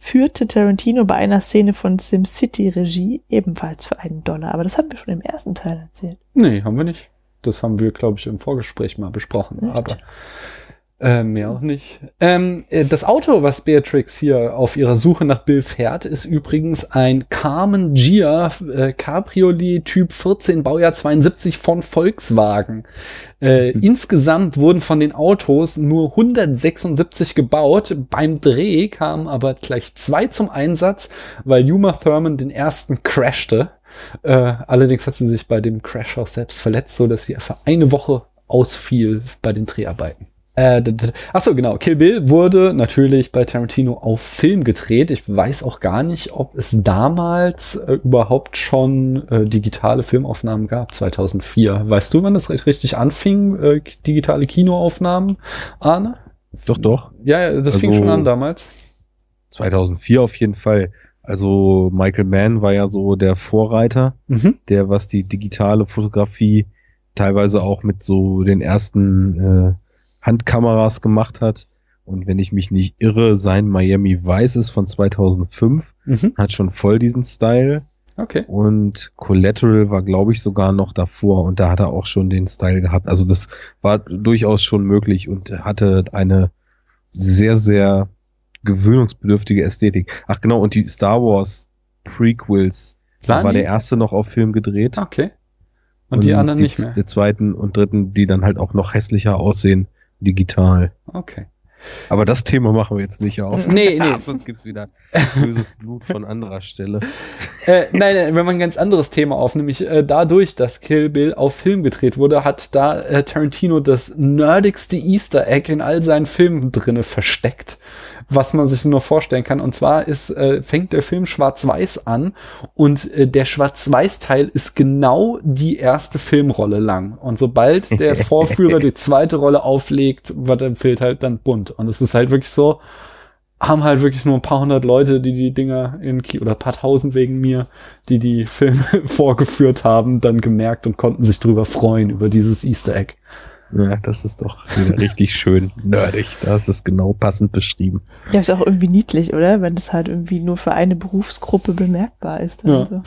führte Tarantino bei einer Szene von SimCity Regie ebenfalls für einen Dollar. Aber das haben wir schon im ersten Teil erzählt. Nee, haben wir nicht. Das haben wir, glaube ich, im Vorgespräch mal besprochen. Echt? Aber äh, mehr auch nicht. Ähm, äh, das Auto, was Beatrix hier auf ihrer Suche nach Bill fährt, ist übrigens ein Carmen Gia äh, Cabriolet Typ 14 Baujahr 72 von Volkswagen. Äh, Insgesamt wurden von den Autos nur 176 gebaut. Beim Dreh kamen aber gleich zwei zum Einsatz, weil Uma Thurman den ersten crashte. Äh, allerdings hat sie sich bei dem Crash auch selbst verletzt, so dass sie für eine Woche ausfiel bei den Dreharbeiten. Äh, Achso, genau. Kill Bill wurde natürlich bei Tarantino auf Film gedreht. Ich weiß auch gar nicht, ob es damals äh, überhaupt schon äh, digitale Filmaufnahmen gab, 2004. Weißt du, wann das richtig anfing, äh, digitale Kinoaufnahmen, Arne? Doch, doch. Ja, das fing Also- schon an damals. 2004 auf jeden Fall. Also Michael Mann war ja so der Vorreiter, Mhm. der was die digitale Fotografie teilweise auch mit so den ersten äh, Handkameras gemacht hat. Und wenn ich mich nicht irre, sein Miami Vice ist von 2005, Mhm. hat schon voll diesen Style. Okay. Und Collateral war, glaube ich, sogar noch davor und da hat er auch schon den Style gehabt. Also das war durchaus schon möglich und hatte eine sehr, sehr gewöhnungsbedürftige Ästhetik. Ach genau, und die Star Wars Prequels, da war die? der erste noch auf Film gedreht. Okay. Und, die anderen nicht mehr. Der zweiten und dritten, die dann halt auch noch hässlicher aussehen, digital. Okay. Aber das Thema machen wir jetzt nicht auf. Nee, nee. Sonst gibt's wieder böses Blut von anderer Stelle. Äh, nein, nein, wenn man ein ganz anderes Thema auf, nämlich äh, dadurch, dass Kill Bill auf Film gedreht wurde, hat da äh, Tarantino das nerdigste Easter Egg in all seinen Filmen drinne versteckt, was man sich nur vorstellen kann. Und zwar ist, äh, fängt der Film schwarz-weiß an und äh, der schwarz-weiß-Teil ist genau die erste Filmrolle lang. Und sobald der Vorführer die zweite Rolle auflegt, wird der fehlt halt dann bunt. Und es ist halt wirklich so, haben halt wirklich nur ein paar hundert Leute, die die Dinger in Ki oder ein paar tausend wegen mir, die die Filme vorgeführt haben, dann gemerkt und konnten sich drüber freuen über dieses Easter Egg. Ja, das ist doch richtig schön nerdig. Da ist es genau passend beschrieben. Ja, ist auch irgendwie niedlich, oder? Wenn das halt irgendwie nur für eine Berufsgruppe bemerkbar ist. Ja. Also.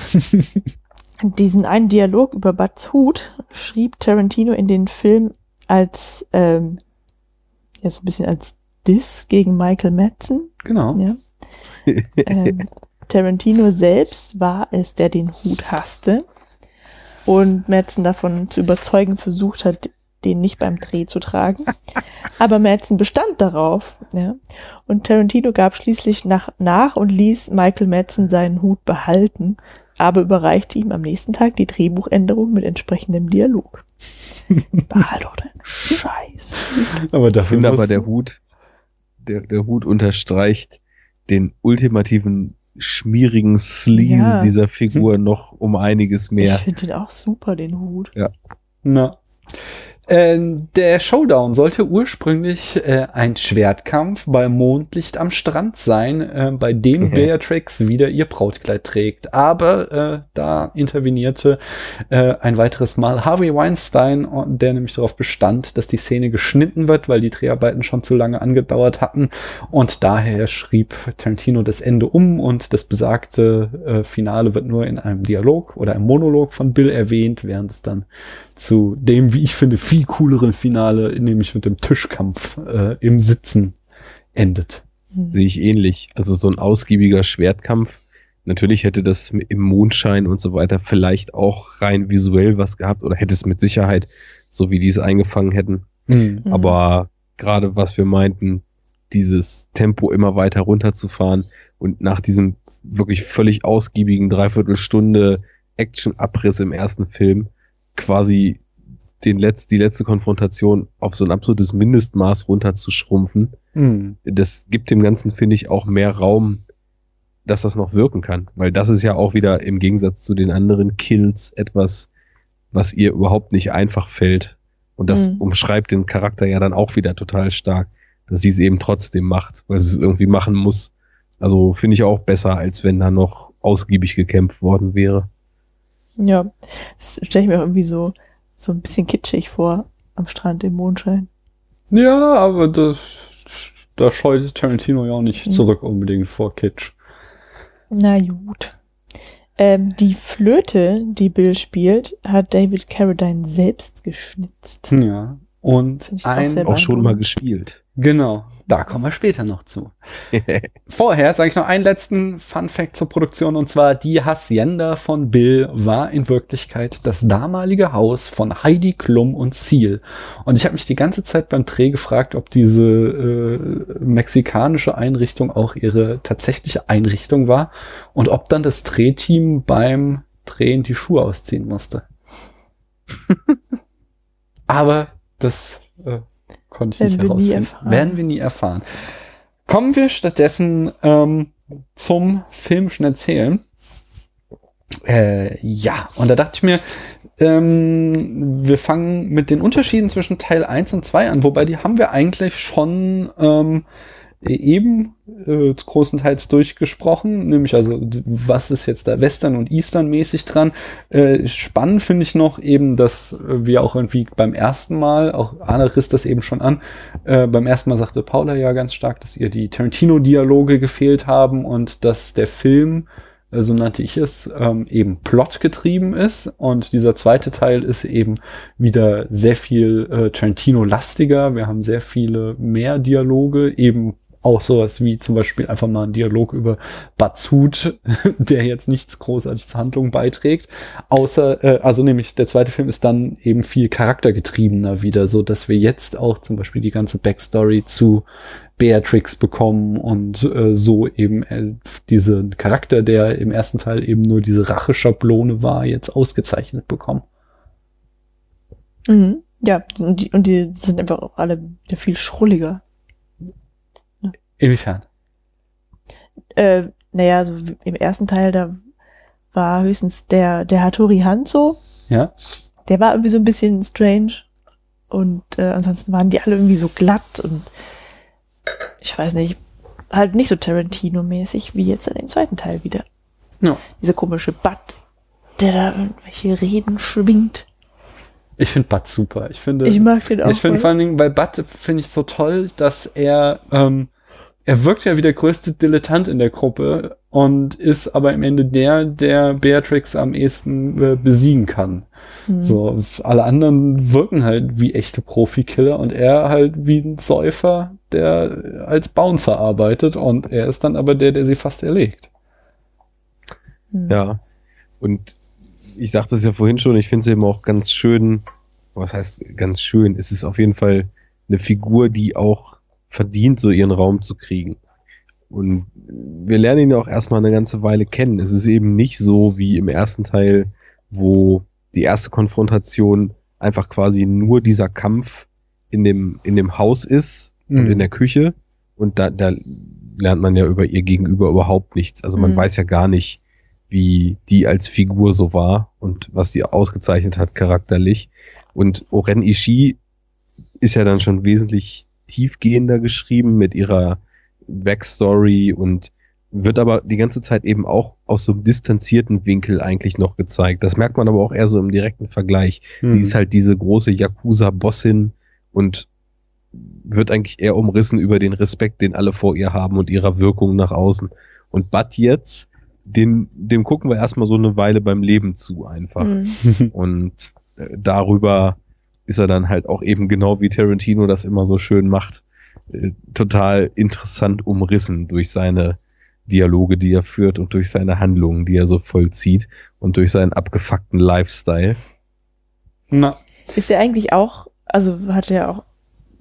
Diesen einen Dialog über Buds Hut schrieb Tarantino in den Film als, ähm, ja, so ein bisschen als Diss gegen Michael Madsen. Genau. Ja. ähm, Tarantino selbst war es, der den Hut hasste und Madsen davon zu überzeugen versucht hat, den nicht beim Dreh zu tragen. Aber Madsen bestand darauf. Ja. Und Tarantino gab schließlich nach, nach und ließ Michael Madsen seinen Hut behalten, aber überreichte ihm am nächsten Tag die Drehbuchänderung mit entsprechendem Dialog. Behalt doch deinen Scheiß. Aber Ich dafür finde muss, aber der Hut, der, der Hut unterstreicht den ultimativen schmierigen Sleaze Ja. dieser Figur noch um einiges mehr. Ich finde den auch super, den Hut. Na. Äh, der Showdown sollte ursprünglich äh, ein Schwertkampf bei Mondlicht am Strand sein, äh, bei dem Mhm. Beatrix wieder ihr Brautkleid trägt. Aber äh, da intervenierte äh, ein weiteres Mal Harvey Weinstein, der nämlich darauf bestand, dass die Szene geschnitten wird, weil die Dreharbeiten schon zu lange angedauert hatten. Und daher schrieb Tarantino das Ende um und das besagte Finale wird nur in einem Dialog oder einem Monolog von Bill erwähnt, während es dann zu dem, wie ich finde, viel cooleren Finale, nämlich mit dem Tischkampf äh, im Sitzen endet. Sehe ich ähnlich. Also so ein ausgiebiger Schwertkampf. Natürlich hätte das im Mondschein und so weiter vielleicht auch rein visuell was gehabt oder hätte es mit Sicherheit, so wie die es eingefangen hätten. Mhm. Aber gerade was wir meinten, dieses Tempo immer weiter runterzufahren und nach diesem wirklich völlig ausgiebigen Dreiviertelstunde Action-Abriss im ersten Film quasi den Letz-, die letzte Konfrontation auf so ein absolutes Mindestmaß runterzuschrumpfen, Mhm. das gibt dem Ganzen, finde ich, auch mehr Raum, dass das noch wirken kann. Weil das ist ja auch wieder im Gegensatz zu den anderen Kills etwas, was ihr überhaupt nicht einfach fällt. Und das Mhm. umschreibt den Charakter ja dann auch wieder total stark, dass sie es eben trotzdem macht, weil sie es irgendwie machen muss. Also finde ich auch besser, als wenn da noch ausgiebig gekämpft worden wäre. Ja, das stelle ich mir auch irgendwie so, so ein bisschen kitschig vor am Strand im Mondschein. Ja, aber das, da scheut Tarantino ja auch nicht Mhm. zurück unbedingt vor Kitsch. Na gut. Ähm, die Flöte, die Bill spielt, hat David Carradine selbst geschnitzt. Ja. Und auch ein, Auch schon mal gespielt. genau, da kommen wir später noch zu. Vorher sage ich noch einen letzten Fun Fact zur Produktion und zwar die Hacienda von Bill war in Wirklichkeit das damalige Haus von Heidi Klum und Seal. Und ich habe mich die ganze Zeit beim Dreh gefragt, ob diese äh, mexikanische Einrichtung auch ihre tatsächliche Einrichtung war und ob dann das Drehteam beim Drehen die Schuhe ausziehen musste. Aber das äh, konnte ich Werden nicht wir herausfinden. erfahren. Werden wir nie erfahren. Kommen wir stattdessen ähm, zum filmischen Erzählen. Äh, ja, und da dachte ich mir, ähm, wir fangen mit den Unterschieden zwischen Teil 1 und 2 an, wobei die haben wir eigentlich schon ähm, eben äh, großenteils durchgesprochen, nämlich also was ist jetzt da Western und Eastern mäßig dran. Äh, spannend finde ich noch eben, dass äh, wir auch irgendwie beim ersten Mal, auch Arne riss das eben schon an, äh, beim ersten Mal sagte Paula ja ganz stark, dass ihr die Tarantino-Dialoge gefehlt haben und dass der Film, äh, so nannte ich es, ähm, eben plotgetrieben ist. Und dieser zweite Teil ist eben wieder sehr viel äh, Tarantino-lastiger. Wir haben sehr viele mehr Dialoge, eben auch sowas wie zum Beispiel einfach mal ein Dialog über Batsut, der jetzt nichts großartig zur Handlung beiträgt. Außer, äh, also nämlich der zweite Film ist dann eben viel charaktergetriebener wieder, so dass wir jetzt auch zum Beispiel die ganze Backstory zu Beatrix bekommen und äh, so eben äh, diesen Charakter, der im ersten Teil eben nur diese Racheschablone war, jetzt ausgezeichnet bekommen. Mhm. Ja, und die, und die sind einfach auch alle viel schrulliger. Inwiefern? Äh, naja, so im ersten Teil, da war höchstens der, der Hattori Hanzo, Ja? der war irgendwie so ein bisschen strange. Und äh, ansonsten waren die alle irgendwie so glatt und ich weiß nicht, halt nicht so Tarantino-mäßig wie jetzt in dem zweiten Teil wieder. Ja. Dieser komische Butt, der da irgendwelche Reden schwingt. Ich finde Bud super. Ich finde, Ich mag den auch. ich finde vor allen Dingen bei Bud finde ich so toll, dass er, ähm, er wirkt ja wie der größte Dilettant in der Gruppe und ist aber am Ende der, der Beatrix am ehesten äh, besiegen kann. Hm. So, alle anderen wirken halt wie echte Profikiller und er halt wie ein Säufer, der als Bouncer arbeitet und er ist dann aber der, der sie fast erlegt. Hm. Ja. Und ich sagte es ja vorhin schon, ich finde es eben auch ganz schön, was heißt ganz schön, es ist auf jeden Fall eine Figur, die auch verdient, so ihren Raum zu kriegen. Und wir lernen ihn ja auch erstmal eine ganze Weile kennen. Es ist eben nicht so wie im ersten Teil, wo die erste Konfrontation einfach quasi nur dieser Kampf in dem, in dem Haus ist und Mhm. in der Küche. Und da, da lernt man ja über ihr Gegenüber überhaupt nichts. Also man Mhm. weiß ja gar nicht, wie die als Figur so war und was die ausgezeichnet hat charakterlich. Und Oren Ishii ist ja dann schon wesentlich tiefgehender geschrieben mit ihrer Backstory und wird aber die ganze Zeit eben auch aus so einem distanzierten Winkel eigentlich noch gezeigt. Das merkt man aber auch eher so im direkten Vergleich. Hm. Sie ist halt diese große Yakuza-Bossin und wird eigentlich eher umrissen über den Respekt, den alle vor ihr haben und ihrer Wirkung nach außen. Und Bud jetzt, den, dem gucken wir erstmal so eine Weile beim Leben zu einfach. Mhm. Und äh, darüber ist er dann halt auch eben genau wie Tarantino das immer so schön macht, äh, total interessant umrissen durch seine Dialoge, die er führt und durch seine Handlungen, die er so vollzieht und durch seinen abgefuckten Lifestyle. Na, Ist er eigentlich auch, also hat er auch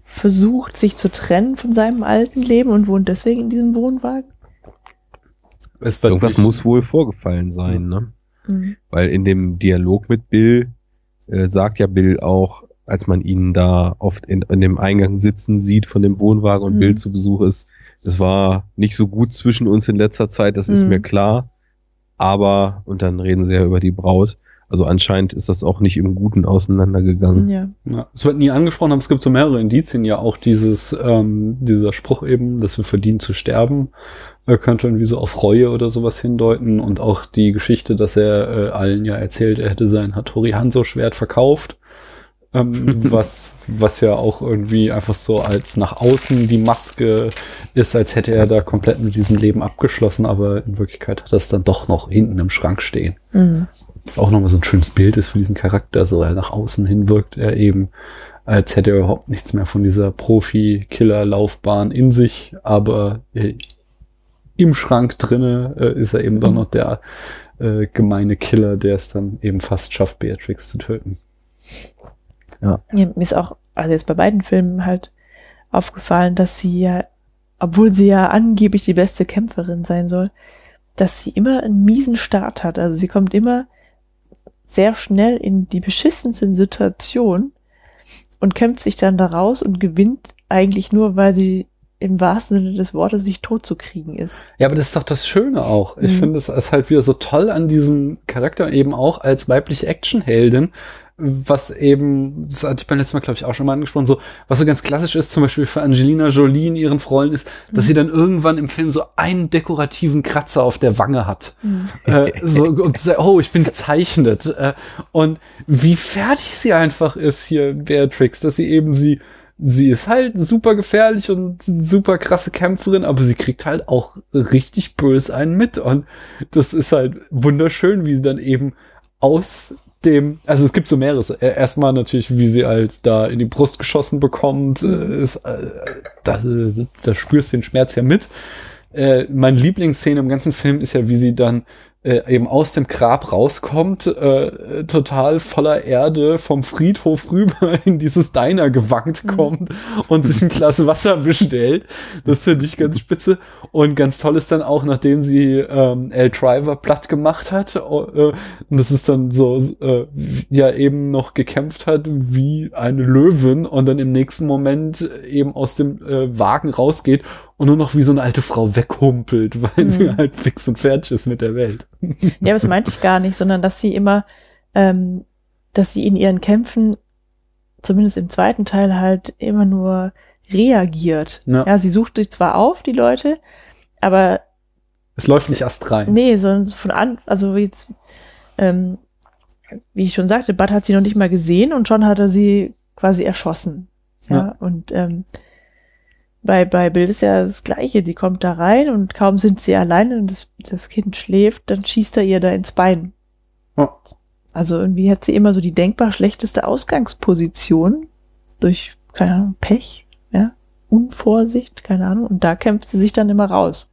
versucht, sich zu trennen von seinem alten Leben und wohnt deswegen in diesem Wohnwagen? Irgendwas muss wohl vorgefallen sein, ne? Mhm. Weil in dem Dialog mit Bill äh, sagt ja Bill auch, als man ihn da oft in, in dem Eingang sitzen sieht von dem Wohnwagen und Mhm. Bill zu Besuch ist, es war nicht so gut zwischen uns in letzter Zeit, das ist Mhm. mir klar. Aber, und dann reden sie ja über die Braut. Also anscheinend ist das auch nicht im Guten auseinandergegangen. Ja. Ja, es wird nie angesprochen, aber es gibt so mehrere Indizien, ja auch dieses, ähm, dieser Spruch eben, dass wir verdienen zu sterben, äh, könnte irgendwie so auf Reue oder sowas hindeuten und auch die Geschichte, dass er äh, allen ja erzählt, er hätte sein Hattori Hanzo Schwert verkauft, ähm, was, was ja auch irgendwie einfach so als nach außen die Maske ist, als hätte er da komplett mit diesem Leben abgeschlossen, aber in Wirklichkeit hat er es dann doch noch hinten im Schrank stehen Mhm. was auch nochmal so ein schönes Bild ist für diesen Charakter. So er nach außen hin wirkt er eben, als hätte er überhaupt nichts mehr von dieser Profi-Killer-Laufbahn in sich, aber äh, im Schrank drinne äh, ist er eben doch noch der äh, gemeine Killer, der es dann eben fast schafft, Beatrix zu töten. Ja, mir ist auch, also jetzt bei beiden Filmen halt aufgefallen, dass sie ja, obwohl sie ja angeblich die beste Kämpferin sein soll, dass sie immer einen miesen Start hat. Also sie kommt immer sehr schnell in die beschissensten Situationen und kämpft sich dann da raus und gewinnt eigentlich nur, weil sie im wahrsten Sinne des Wortes nicht tot zu kriegen ist. Ja, aber das ist doch das Schöne auch. Ich Mhm. finde es ist halt wieder so toll an diesem Charakter eben auch als weibliche Actionheldin, was eben, das hatte ich beim letzten Mal, glaube ich, auch schon mal angesprochen, so, was so ganz klassisch ist, zum Beispiel für Angelina Jolie in ihren Rollen ist, dass Mhm. sie dann irgendwann im Film so einen dekorativen Kratzer auf der Wange hat. äh, so, und sagt, oh, ich bin gezeichnet. Äh, und wie fertig sie einfach ist hier, Beatrix, dass sie eben sie, sie ist halt super gefährlich und super krasse Kämpferin, aber sie kriegt halt auch richtig böse einen mit. Und das ist halt wunderschön, wie sie dann eben aus dem, also es gibt so mehreres. Äh, Erstmal natürlich, wie sie halt da in die Brust geschossen bekommt, äh, ist, äh, da, da spürst du den Schmerz ja mit. Äh, meine Lieblingsszene im ganzen Film ist ja, wie sie dann äh, eben aus dem Grab rauskommt, äh, total voller Erde vom Friedhof rüber in dieses Diner gewankt kommt und sich ein Glas Wasser bestellt. Das finde ich ganz spitze. Und ganz toll ist dann auch, nachdem sie ähm, L. Driver platt gemacht hat, äh, und das ist dann so, äh, ja eben noch gekämpft hat wie eine Löwin und dann im nächsten Moment eben aus dem äh, Wagen rausgeht und nur noch wie so eine alte Frau weghumpelt, weil sie Mhm. halt fix und fertig ist mit der Welt. Ja, das meinte ich gar nicht, sondern dass sie immer, ähm, dass sie in ihren Kämpfen, zumindest im zweiten Teil, halt immer nur reagiert. Ja. Ja, sie sucht sich zwar auf, die Leute, aber Es läuft nicht erst rein. nee, sondern von an, also jetzt, ähm, wie ich schon sagte, Bud hat sie noch nicht mal gesehen und schon hat er sie quasi erschossen. Ja, Ja. und ähm, bei, bei Bild ist ja das Gleiche. Die kommt da rein und kaum sind sie alleine und das, das Kind schläft, dann schießt er ihr da ins Bein. Ja. Also irgendwie hat sie immer so die denkbar schlechteste Ausgangsposition durch, keine Ahnung, Pech, ja, Unvorsicht, keine Ahnung. Und da kämpft sie sich dann immer raus.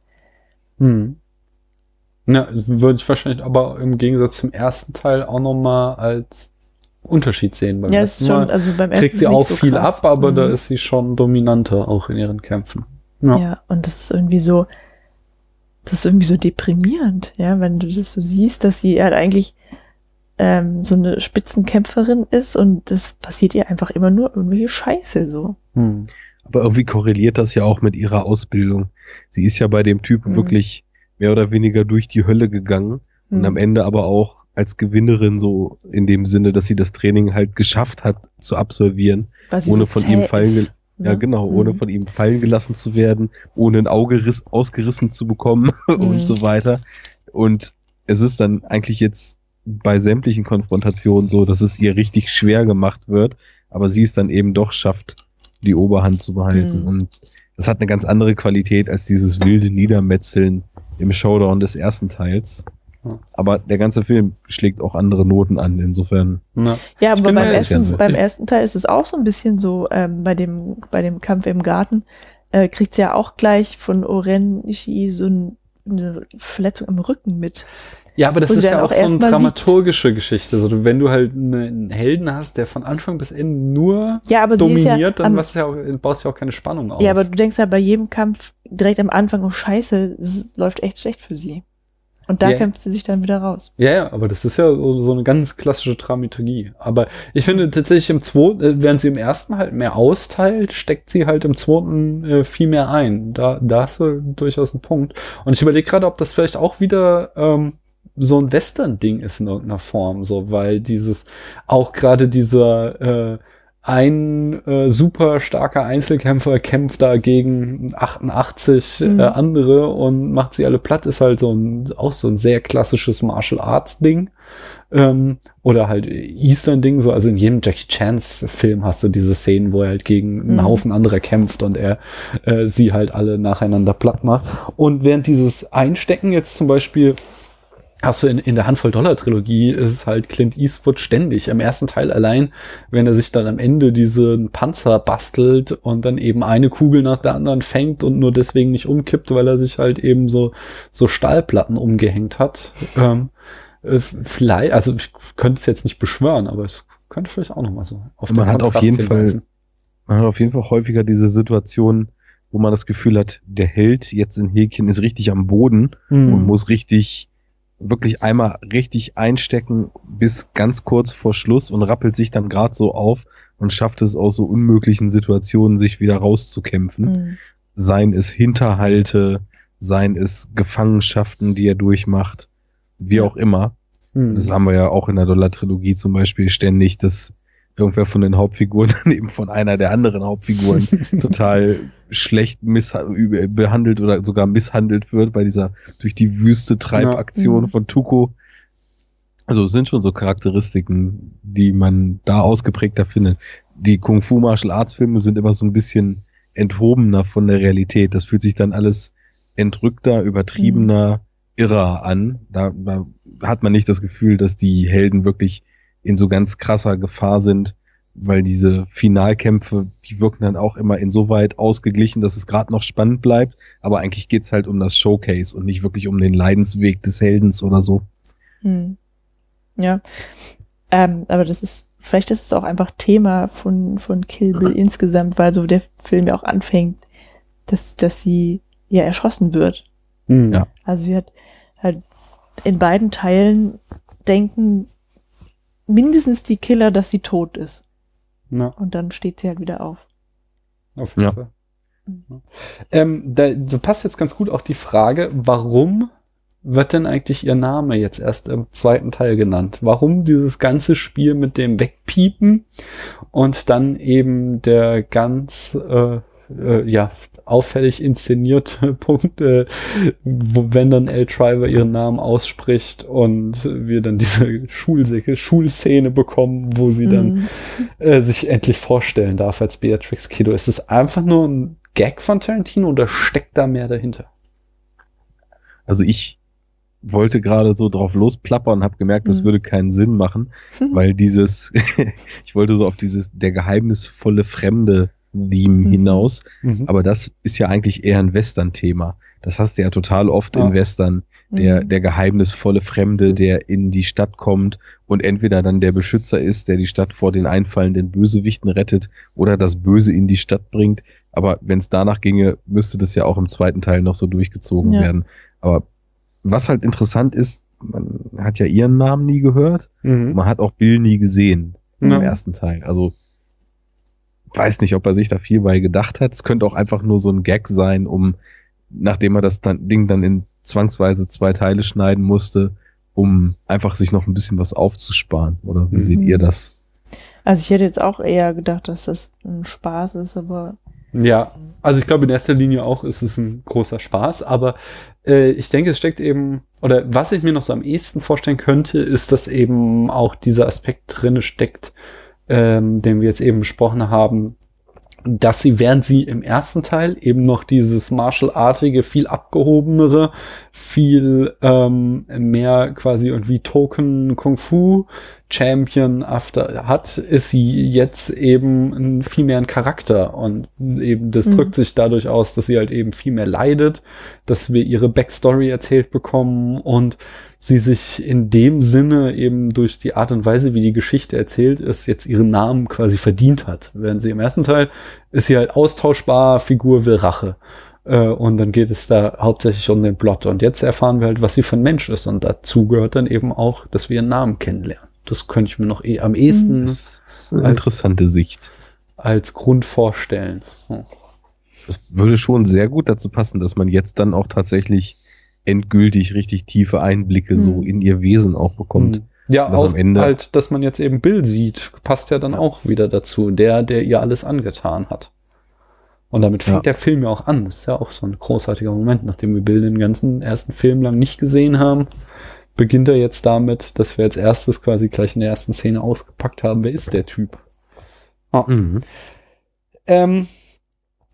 Hm. Ja, würde ich wahrscheinlich aber im Gegensatz zum ersten Teil auch noch mal als Unterschied sehen. Beim ja, ist schon, Mal also beim ersten kriegt sie auch so viel krass. ab, aber da Mhm. ist sie schon dominanter auch in ihren Kämpfen. Ja. Ja. und das ist irgendwie so, das ist irgendwie so deprimierend, ja, wenn du das so siehst, dass sie halt eigentlich ähm, so eine Spitzenkämpferin ist und das passiert ihr einfach immer nur irgendwelche Scheiße so. Hm. Aber irgendwie korreliert das ja auch mit ihrer Ausbildung. Sie ist ja bei dem Typen Mhm. wirklich mehr oder weniger durch die Hölle gegangen und Hm. am Ende aber auch als Gewinnerin so in dem Sinne, dass sie das Training halt geschafft hat zu absolvieren, ohne so von ihm fallen ist, ja ne? genau, ohne Mhm. von ihm fallen gelassen zu werden, ohne ein Auge riss, ausgerissen zu bekommen Mhm. und so weiter. Und es ist dann eigentlich jetzt bei sämtlichen Konfrontationen so, dass es ihr richtig schwer gemacht wird, aber sie es dann eben doch schafft, die Oberhand zu behalten. Mhm. Und das hat eine ganz andere Qualität als dieses wilde Niedermetzeln im Showdown des ersten Teils. Aber der ganze Film schlägt auch andere Noten an, insofern. Ja. Ja, aber beim ersten, beim ersten Teil ist es auch so ein bisschen so, ähm, bei dem, bei dem Kampf im Garten, äh, kriegt sie ja auch gleich von Oren Ishii so ein, eine Verletzung im Rücken mit. Ja, aber das ist ja auch auch so eine dramaturgische Geschichte. Also wenn du halt eine- einen Helden hast, der von Anfang bis Ende nur Ja, ist ja, dominiert, dann am, baust du ja, auch, baust du ja auch keine Spannung auf. ja, aber du denkst ja bei jedem Kampf direkt am Anfang, oh Scheiße, es läuft echt schlecht für sie. Und da Ja. kämpft sie sich dann wieder raus. Ja, ja, aber das ist ja so, so eine ganz klassische Dramaturgie. Aber ich finde tatsächlich im zweiten, äh, während sie im ersten halt mehr austeilt, steckt sie halt im zweiten äh, viel mehr ein. Da, da hast du durchaus einen Punkt. Und ich überlege gerade, ob das vielleicht auch wieder ähm, so ein Western-Ding ist in irgendeiner Form, so, weil dieses, auch gerade dieser äh, ein äh, super starker Einzelkämpfer kämpft da gegen 88 Mhm. äh, andere und macht sie alle platt, ist halt so ein, auch so ein sehr klassisches Martial Arts Ding. Ähm, oder halt Eastern Ding, so, also in jedem Jackie Chans Film hast du diese Szenen, wo er halt gegen einen Mhm. Haufen anderer kämpft und er äh, sie halt alle nacheinander platt macht. Und während dieses Einstecken jetzt zum Beispiel hast du in, in der Handvoll-Dollar-Trilogie ist es halt Clint Eastwood ständig. Im ersten Teil allein, wenn er sich dann am Ende diesen Panzer bastelt und dann eben eine Kugel nach der anderen fängt und nur deswegen nicht umkippt, weil er sich halt eben so, so Stahlplatten umgehängt hat. Ähm, äh, vielleicht, also ich könnte es jetzt nicht beschwören, aber es könnte vielleicht auch nochmal so auf Man hat auf jeden Fall-. Man hat auf jeden Fall häufiger diese Situation, wo man das Gefühl hat, der Held jetzt in Häkchen ist richtig am Boden Hm. und muss richtig, wirklich einmal richtig einstecken bis ganz kurz vor Schluss und rappelt sich dann gerade so auf und schafft es aus so unmöglichen Situationen, sich wieder rauszukämpfen. Mhm. Seien es Hinterhalte, seien es Gefangenschaften, die er durchmacht, wie auch immer. Hm. Das haben wir ja auch in der Dollar-Trilogie zum Beispiel ständig, dass irgendwer von den Hauptfiguren dann eben von einer der anderen Hauptfiguren total schlecht behandelt oder sogar misshandelt wird bei dieser durch die Wüste Treibaktion Ja. Mhm. von Tuko. Also es sind schon so Charakteristiken, die man da ausgeprägter findet. Die Kung Fu Martial Arts Filme sind immer so ein bisschen enthobener von der Realität. Das fühlt sich dann alles entrückter, übertriebener, irrer an. Da, da hat man nicht das Gefühl, dass die Helden wirklich in so ganz krasser Gefahr sind, weil diese Finalkämpfe, die wirken dann auch immer insoweit ausgeglichen, dass es gerade noch spannend bleibt, aber eigentlich geht's halt um das Showcase und nicht wirklich um den Leidensweg des Heldens oder so. Hm. Ja. Ähm, aber das ist, vielleicht ist es auch einfach Thema von, von Kill Bill insgesamt, weil so der Film ja auch anfängt, dass, dass sie ja erschossen wird. Hm. Ja. Also sie hat halt in beiden Teilen denken mindestens die Killer, dass sie tot ist. Ja. Und dann steht sie halt wieder auf. Auf jeden Ja. Fall. Ähm, da, da passt jetzt ganz gut auch die Frage, warum wird denn eigentlich ihr Name jetzt erst im zweiten Teil genannt? Warum dieses ganze Spiel mit dem Wegpiepen und dann eben der ganz äh, äh, ja auffällig inszenierte Punkt, äh, wo, wenn dann L. Triver ihren Namen ausspricht und wir dann diese Schulsäcke, Schulszene bekommen, wo sie dann Mhm. äh, sich endlich vorstellen darf als Beatrix Kiddo. Ist es einfach nur ein Gag von Tarantino oder steckt da mehr dahinter? Also ich wollte gerade so drauf losplappern und habe gemerkt, das Mhm. würde keinen Sinn machen, weil dieses, ich wollte so auf dieses der geheimnisvolle Fremde Theme Mhm. hinaus, Mhm. aber das ist ja eigentlich eher ein Western-Thema. Das hast du ja total oft Ja. in Western, der, Mhm. der geheimnisvolle Fremde, der in die Stadt kommt und entweder dann der Beschützer ist, der die Stadt vor den einfallenden Bösewichten rettet oder das Böse in die Stadt bringt. Aber wenn es danach ginge, müsste das ja auch im zweiten Teil noch so durchgezogen Ja. werden. Aber was halt interessant ist, man hat ja ihren Namen nie gehört, Mhm. man hat auch Bill nie gesehen im ersten Teil. Also weiß nicht, ob er sich da viel bei gedacht hat. Es könnte auch einfach nur so ein Gag sein, um nachdem er das dann, Ding dann in zwangsweise zwei Teile schneiden musste, um einfach sich noch ein bisschen was aufzusparen. Oder wie Mhm. seht ihr das? Also ich hätte jetzt auch eher gedacht, dass das ein Spaß ist, aber Ja, also ich glaube in erster Linie auch ist es ein großer Spaß, aber äh, ich denke, es steckt eben, oder was ich mir noch so am ehesten vorstellen könnte, ist, dass eben auch dieser Aspekt drinne steckt, ähm, den wir jetzt eben besprochen haben, dass sie, während sie im ersten Teil eben noch dieses Martial-artige, viel abgehobenere, viel ähm, mehr quasi irgendwie Token Kung Fu Champion after hat, ist sie jetzt eben viel mehr ein Charakter und eben das Mhm. drückt sich dadurch aus, dass sie halt eben viel mehr leidet, dass wir ihre Backstory erzählt bekommen und sie sich in dem Sinne eben durch die Art und Weise, wie die Geschichte erzählt ist, jetzt ihren Namen quasi verdient hat. Während sie im ersten Teil ist sie halt austauschbar, Figur will Rache. Äh, Und dann geht es da hauptsächlich um den Plot. Und jetzt erfahren wir halt, was sie für ein Mensch ist. Und dazu gehört dann eben auch, dass wir ihren Namen kennenlernen. Das könnte ich mir noch eh am ehesten ist eine Als- interessante Sicht. als Grund vorstellen. Hm. Das würde schon sehr gut dazu passen, dass man jetzt dann auch tatsächlich endgültig richtig tiefe Einblicke so Mhm. in ihr Wesen auch bekommt. Hm. Ja, auch am Ende- halt, dass man jetzt eben Bill sieht, passt ja dann Ja. auch wieder dazu. Der, der ihr alles angetan hat. Und damit fängt Ja. der Film ja auch an. Das ist ja auch so ein großartiger Moment, nachdem wir Bill den ganzen ersten Film lang nicht gesehen haben. Beginnt er jetzt damit, dass wir als erstes quasi gleich in der ersten Szene ausgepackt haben, wer ist der Typ? Mhm. Ähm,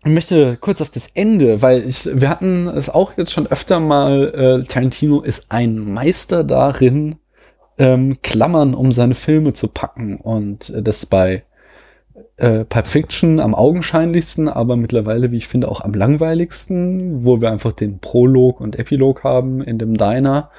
ich möchte kurz auf das Ende, weil ich, wir hatten es auch jetzt schon öfter mal, äh, Tarantino ist ein Meister darin, ähm, Klammern um seine Filme zu packen und äh, das bei äh, Pulp Fiction am augenscheinlichsten, aber mittlerweile, wie ich finde, auch am langweiligsten, wo wir einfach den Prolog und Epilog haben in dem Diner,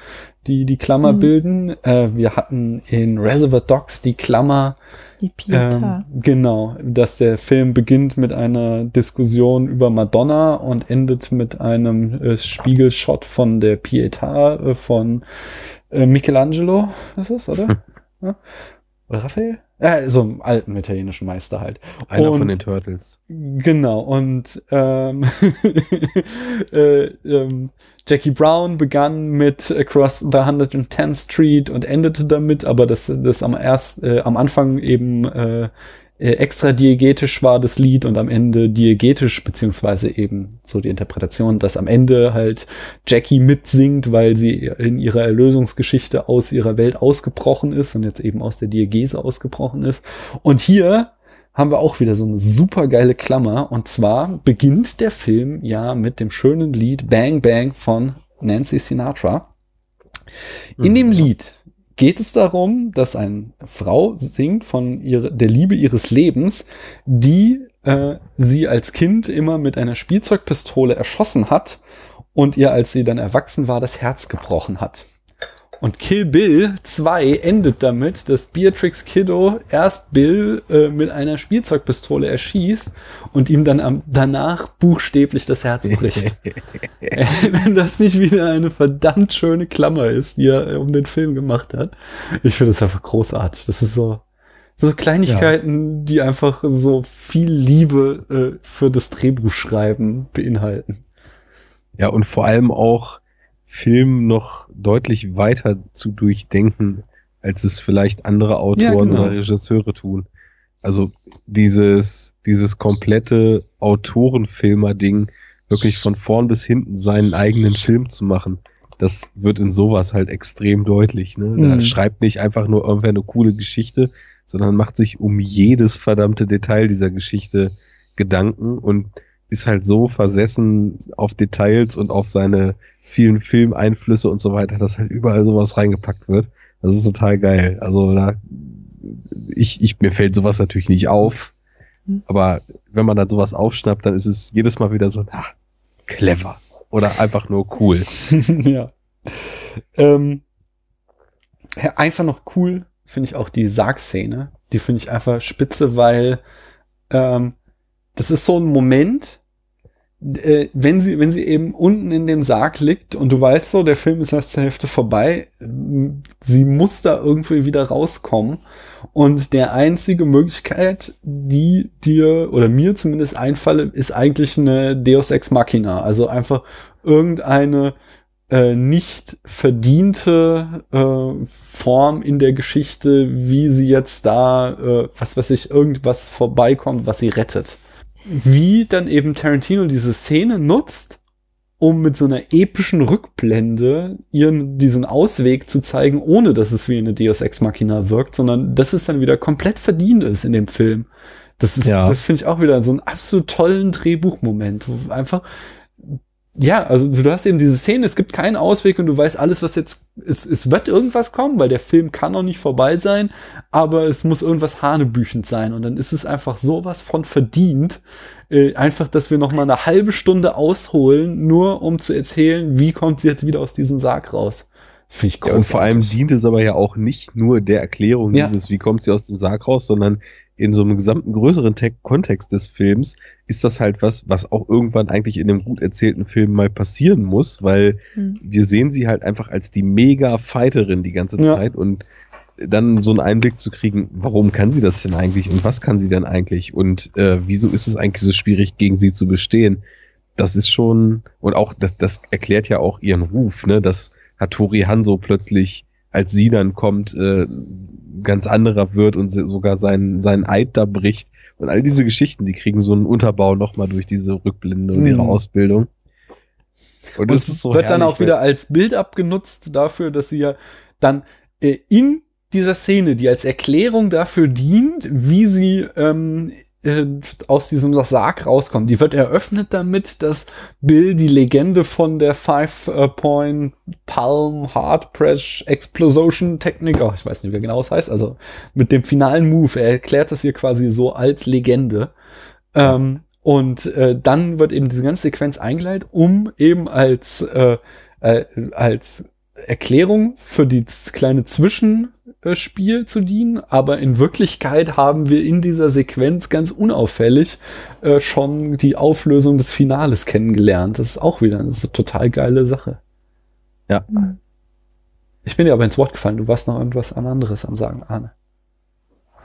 die die Klammer Mhm. bilden. Äh, wir hatten in Reservoir Dogs die Klammer die Pieta. ähm, genau, dass der Film beginnt mit einer Diskussion über Madonna und endet mit einem äh, Spiegelshot von der Pietà äh, von äh, Michelangelo, ist es, oder? ja? Oder Raphael? Ja, so einem alten italienischen Meister halt. Einer Und- von den Turtles. Genau, und ähm, äh, ähm, Jackie Brown begann mit Across the 110th Street und endete damit, aber das, das am erst, äh, am Anfang eben äh, äh, extra diegetisch war das Lied und am Ende diegetisch, beziehungsweise eben so die Interpretation, dass am Ende halt Jackie mitsingt, weil sie in ihrer Erlösungsgeschichte aus ihrer Welt ausgebrochen ist und jetzt eben aus der Diegese ausgebrochen ist. Und hier haben wir auch wieder so eine super geile Klammer. Und zwar beginnt der Film ja mit dem schönen Lied Bang Bang von Nancy Sinatra. In dem Mhm. Lied geht es darum, dass eine Frau singt von ihrer, der Liebe ihres Lebens, die äh, sie als Kind immer mit einer Spielzeugpistole erschossen hat und ihr, als sie dann erwachsen war, das Herz gebrochen hat. Und Kill Bill 2 endet damit, dass Beatrix Kiddo erst Bill äh, mit einer Spielzeugpistole erschießt und ihm dann am, danach buchstäblich das Herz bricht. Wenn das nicht wieder eine verdammt schöne Klammer ist, die er äh, um den Film gemacht hat. Ich finde das einfach großartig. Das ist so, so Kleinigkeiten, die einfach so viel Liebe äh, für das Drehbuchschreiben beinhalten. Ja, und vor allem auch Film noch deutlich weiter zu durchdenken, als es vielleicht andere Autoren Ja, genau. oder Regisseure tun. Also dieses, dieses komplette Autorenfilmer-Ding, wirklich von vorn bis hinten seinen eigenen Film zu machen, das wird in sowas halt extrem deutlich. Ne? Da Mhm. schreibt nicht einfach nur irgendwer eine coole Geschichte, sondern macht sich um jedes verdammte Detail dieser Geschichte Gedanken und ist halt so versessen auf Details und auf seine vielen Filmeinflüsse und so weiter, dass halt überall sowas reingepackt wird. Das ist total geil. Also da, ich, ich, mir fällt sowas natürlich nicht auf. Hm. Aber wenn man dann sowas aufschnappt, dann ist es jedes Mal wieder so, ah, clever. Oder einfach nur cool. ja. Ähm, einfach noch cool finde ich auch die Sargszene. Die finde ich einfach spitze, weil ähm, das ist so ein Moment, äh, wenn sie, wenn sie eben unten in dem Sarg liegt und du weißt so, der Film ist erst zur Hälfte vorbei, sie muss da irgendwie wieder rauskommen. Und der einzige Möglichkeit, die dir oder mir zumindest einfalle, ist eigentlich eine Deus Ex Machina. Also einfach irgendeine äh, nicht verdiente äh, Form in der Geschichte, wie sie jetzt da, äh, was weiß ich, irgendwas vorbeikommt, was sie rettet. Wie dann eben Tarantino diese Szene nutzt, um mit so einer epischen Rückblende ihren diesen Ausweg zu zeigen, ohne dass es wie eine Deus Ex Machina wirkt, sondern dass es dann wieder komplett verdient ist in dem Film. Das ist, Ja. das finde ich auch wieder so einen absolut tollen Drehbuchmoment, wo einfach ja, also du hast eben diese Szene, es gibt keinen Ausweg und du weißt alles, was jetzt, es, es wird irgendwas kommen, weil der Film kann noch nicht vorbei sein, aber es muss irgendwas hanebüchend sein und dann ist es einfach sowas von verdient, äh, einfach, dass wir noch mal eine halbe Stunde ausholen, nur um zu erzählen, wie kommt sie jetzt wieder aus diesem Sarg raus. Finde ich Ja, großartig. und vor allem dient es aber ja auch nicht nur der Erklärung Ja. dieses, wie kommt sie aus dem Sarg raus, sondern in so einem gesamten größeren Te Kontext des Films ist das halt was, was auch irgendwann eigentlich in einem gut erzählten Film mal passieren muss, weil Hm. wir sehen sie halt einfach als die Mega-Fighterin die ganze Ja. Zeit und dann so einen Einblick zu kriegen, warum kann sie das denn eigentlich und was kann sie denn eigentlich und äh, wieso ist es eigentlich so schwierig, gegen sie zu bestehen? Das ist schon, und auch, das, das erklärt ja auch ihren Ruf, ne, dass Hattori Hanzo plötzlich, als sie dann kommt, äh, ganz anderer wird und sogar seinen, seinen Eid da bricht. Und all diese Geschichten, die kriegen so einen Unterbau nochmal durch diese Rückblende und ihre Mhm. Ausbildung. Und das es ist so wird dann herrlich, auch wieder als Bild abgenutzt dafür, dass sie ja dann äh, in dieser Szene, die als Erklärung dafür dient, wie sie ähm, äh, aus diesem Sarg rauskommt. Die wird eröffnet damit, dass Bill die Legende von der Five-Point Palm Hard Press Explosion Technik, oh, ich weiß nicht, wie genau es heißt, also mit dem finalen Move, er erklärt das hier quasi so als Legende. Ähm, und äh, dann wird eben diese ganze Sequenz eingeleitet, um eben als, äh, äh, als Erklärung für z- kleine Zwischenspiel zu dienen. Aber in Wirklichkeit haben wir in dieser Sequenz ganz unauffällig äh, schon die Auflösung des Finales kennengelernt. Das ist auch wieder eine total geile Sache. Hm. Ich bin dir aber ins Wort gefallen. Du warst noch irgendwas anderes am Sagen, Arne.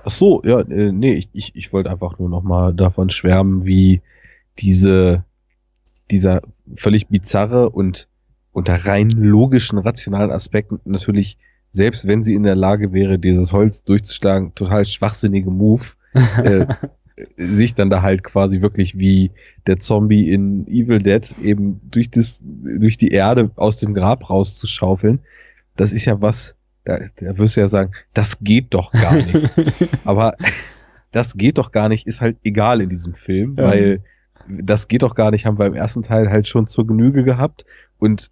Ach so, ja, äh, nee, ich, ich, ich wollte einfach nur noch mal davon schwärmen, wie diese, dieser völlig bizarre und unter rein logischen, rationalen Aspekten natürlich, selbst wenn sie in der Lage wäre, dieses Holz durchzuschlagen, total schwachsinnige Move, äh, sich dann da halt quasi wirklich wie der Zombie in Evil Dead eben durch das, durch die Erde aus dem Grab rauszuschaufeln. Das ist ja was, da, da wirst du ja sagen, das geht doch gar nicht. Aber das geht doch gar nicht, ist halt egal in diesem Film, Ja. weil das geht doch gar nicht, haben wir im ersten Teil halt schon zur Genüge gehabt. Und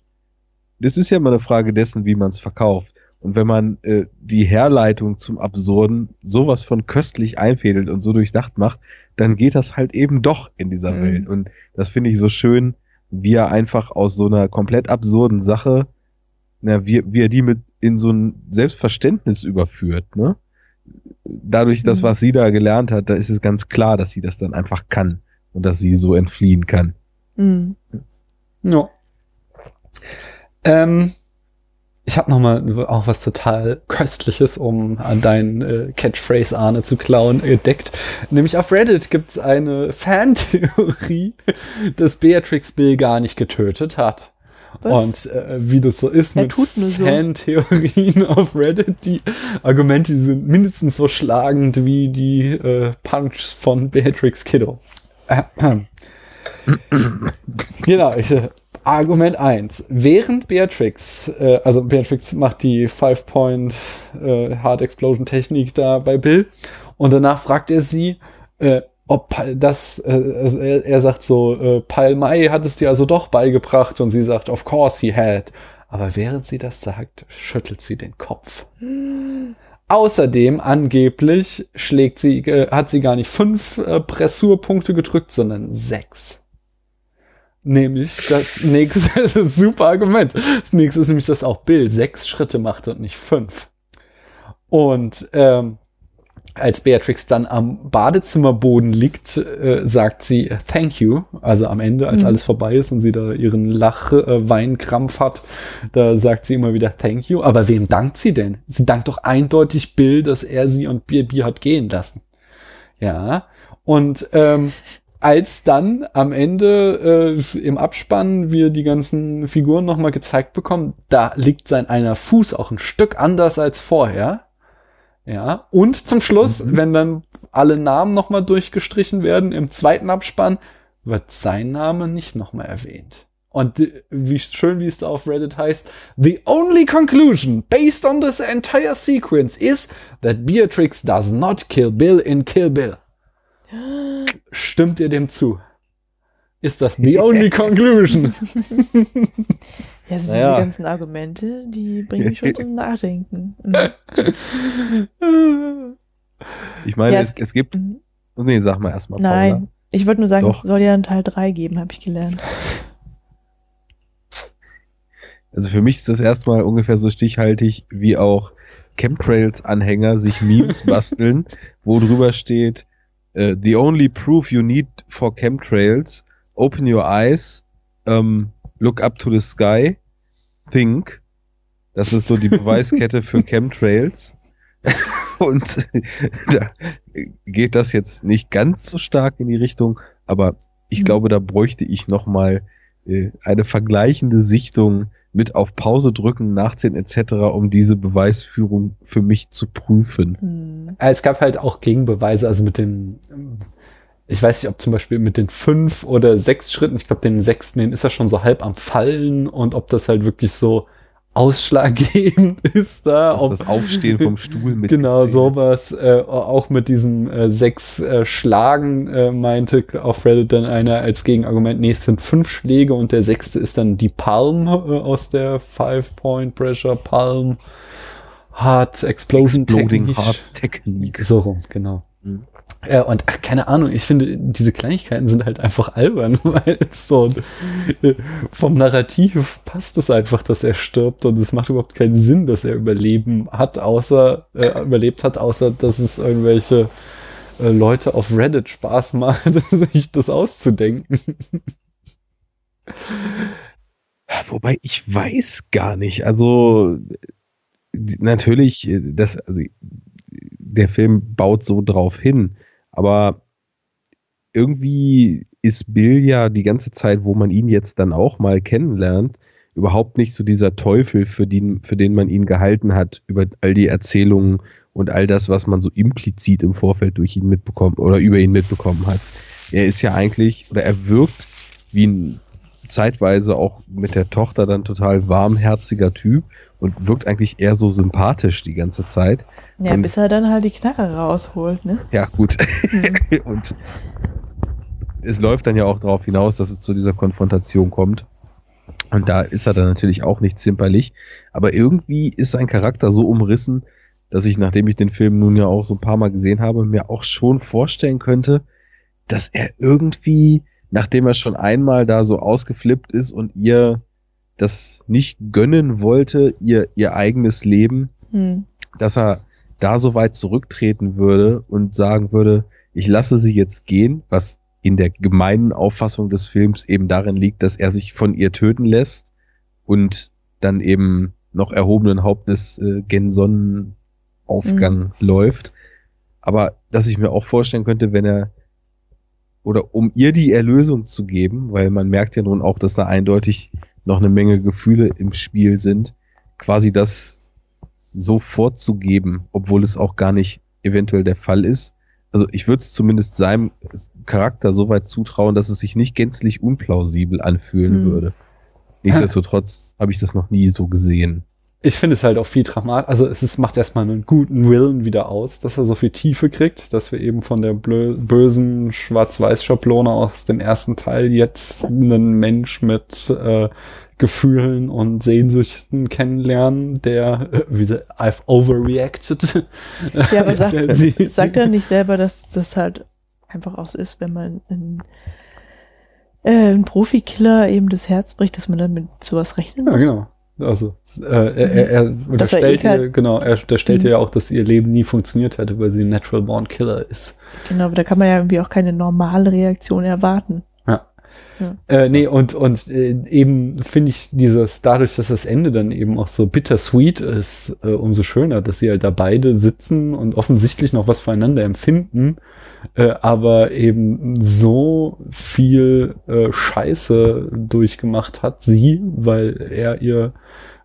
das ist ja immer eine Frage dessen, wie man es verkauft. Und wenn man äh, die Herleitung zum Absurden sowas von köstlich einfädelt und so durchdacht macht, dann geht das halt eben doch in dieser Mhm. Welt. Und das finde ich so schön, wie er einfach aus so einer komplett absurden Sache, na, wie, wie er die mit in so ein Selbstverständnis überführt, ne? Dadurch, das, Mhm. was sie da gelernt hat, da ist es ganz klar, dass sie das dann einfach kann und dass sie so entfliehen kann. Hm. Ja. Ähm, ich habe noch mal auch was total Köstliches, um an deinen äh, Catchphrase Arne zu klauen, entdeckt. Nämlich auf Reddit gibt's eine Fantheorie, dass Beatrix Bill gar nicht getötet hat. Was? Und äh, wie das so ist Er mit nur so. Fantheorien auf Reddit, die Argumente die sind mindestens so schlagend wie die äh, Punches von Beatrix Kiddo. Genau, ich, äh, Argument eins: Während Beatrix, äh, also Beatrix macht die Five-Point äh, Hard Explosion Technik da bei Bill und danach fragt er sie, äh, ob das, äh, also er, er sagt so, äh, Pal Mai hat es dir also doch beigebracht und sie sagt, of course he had. Aber während sie das sagt, schüttelt sie den Kopf. Außerdem angeblich schlägt sie, äh, hat sie gar nicht fünf äh, Pressurpunkte gedrückt, sondern sechs. Nämlich das nächste, das ist ein super Argument. Das nächste ist nämlich, dass auch Bill sechs Schritte machte und nicht fünf. Und ähm, als Beatrix dann am Badezimmerboden liegt, äh, sagt sie äh, Thank you. Also am Ende, als Mhm. alles vorbei ist und sie da ihren Lach-Weinkrampf hat, da sagt sie immer wieder Thank you. Aber wem dankt sie denn? Sie dankt doch eindeutig Bill, dass er sie und Bibi hat gehen lassen. Ja. Und ähm, als dann am Ende äh, im Abspann wir die ganzen Figuren nochmal gezeigt bekommen, da liegt sein einer Fuß auch ein Stück anders als vorher. Ja, und zum Schluss, Mhm. wenn dann alle Namen nochmal durchgestrichen werden, im zweiten Abspann wird sein Name nicht nochmal erwähnt. Und äh, wie schön, wie es da auf Reddit heißt, the only conclusion based on this entire sequence is that Beatrix does not kill Bill in Kill Bill. Stimmt ihr dem zu? Ist das the only conclusion? Ja, also Naja. diese ganzen Argumente, die bringen mich schon zum Nachdenken. Mhm. Ich meine, Ja, es, es gibt. Mhm. Nee, sag mal erstmal. Nein, ich wollte nur sagen, Doch. es soll ja einen Teil 3 geben, habe ich gelernt. Also für mich ist das erstmal ungefähr so stichhaltig, wie auch Chemtrails-Anhänger sich Memes basteln, wo drüber steht, äh, the only proof you need for chemtrails, open your eyes, ähm, look up to the sky, think. Das ist so die Beweiskette für Chemtrails. Und da geht das jetzt nicht ganz so stark in die Richtung, aber ich Mhm. glaube, da bräuchte ich noch mal äh, eine vergleichende Sichtung mit auf Pause drücken, nachsehen etc., um diese Beweisführung für mich zu prüfen. Hm. Ja, Es gab halt auch Gegenbeweise, also mit den, ich weiß nicht, ob zum Beispiel mit den fünf oder sechs Schritten, ich glaube, den sechsten, den ist er schon so halb am Fallen und ob das halt wirklich so ausschlaggebend ist da. Ob, das Aufstehen vom Stuhl mit Genau, sowas. Äh, auch mit diesem äh, sechs äh, Schlagen äh, meinte auf Reddit dann einer als Gegenargument, nee, es sind fünf Schläge und der sechste ist dann die Palm äh, aus der Five-Point-Pressure Palm Hard Explosion Exploding Technique. Heart Technique. So rum, genau. Mhm. Äh, und ach, keine Ahnung, ich finde, diese Kleinigkeiten sind halt einfach albern, weil es so äh, vom Narrativ passt es einfach, dass er stirbt und es macht überhaupt keinen Sinn, dass er überleben hat, außer äh, überlebt hat, außer dass es irgendwelche äh, Leute auf Reddit Spaß macht, sich das auszudenken. Wobei ich weiß gar nicht. Also natürlich, äh, das, also, der Film baut so drauf hin, aber irgendwie ist Bill ja die ganze Zeit, wo man ihn jetzt dann auch mal kennenlernt, überhaupt nicht so dieser Teufel, für den, für den man ihn gehalten hat, über all die Erzählungen und all das, was man so implizit im Vorfeld durch ihn mitbekommen oder über ihn mitbekommen hat. Er ist ja eigentlich, oder er wirkt wie ein zeitweise auch mit der Tochter dann total warmherziger Typ und wirkt eigentlich eher so sympathisch die ganze Zeit. Ja, Und- bis er dann halt die Knarre rausholt, ne? Ja, gut. Mhm. und es läuft dann ja auch darauf hinaus, dass es zu dieser Konfrontation kommt. Und da ist er dann natürlich auch nicht zimperlich. Aber irgendwie ist sein Charakter so umrissen, dass ich, nachdem ich den Film nun ja auch so ein paar Mal gesehen habe, mir auch schon vorstellen könnte, dass er irgendwie, nachdem er schon einmal da so ausgeflippt ist und ihr das nicht gönnen wollte, ihr, ihr eigenes Leben, Hm. dass er da so weit zurücktreten würde und sagen würde, ich lasse sie jetzt gehen, was in der gemeinen Auffassung des Films eben darin liegt, dass er sich von ihr töten lässt und dann eben noch erhobenen Hauptes äh, gen Sonnenaufgang läuft. Aber dass ich mir auch vorstellen könnte, wenn er oder um ihr die Erlösung zu geben, weil man merkt ja nun auch, dass da eindeutig noch eine Menge Gefühle im Spiel sind, quasi das so vorzugeben, obwohl es auch gar nicht eventuell der Fall ist. Also ich würde es zumindest seinem Charakter so weit zutrauen, dass es sich nicht gänzlich unplausibel anfühlen Hm. würde. Nichtsdestotrotz habe ich das noch nie so gesehen. Ich finde es halt auch viel dramatisch. Also es ist, macht erstmal einen guten Willen wieder aus, dass er so viel Tiefe kriegt, dass wir eben von der blö bösen Schwarz-Weiß-Schablone aus dem ersten Teil jetzt einen Mensch mit äh, Gefühlen und Sehnsüchten kennenlernen, der, äh, wie sie, I've overreacted. Ja, aber sagt, sagt er nicht selber, dass das halt einfach auch so ist, wenn man einen, äh, einen Profikiller eben das Herz bricht, dass man dann mit sowas rechnen Ja, muss? genau. Also, äh, er, er, er er unterstellt ihr, genau, er unterstellt Mhm. ja auch, dass ihr Leben nie funktioniert hätte, weil sie ein Natural Born Killer ist. Genau, aber da kann man ja irgendwie auch keine normale Reaktion erwarten. Ja. Äh, nee, und, und äh, eben finde ich dieses, dadurch, dass das Ende dann eben auch so bittersweet ist, äh, umso schöner, dass sie halt da beide sitzen und offensichtlich noch was füreinander empfinden, äh, aber eben so viel äh, Scheiße durchgemacht hat, sie, weil er ihr,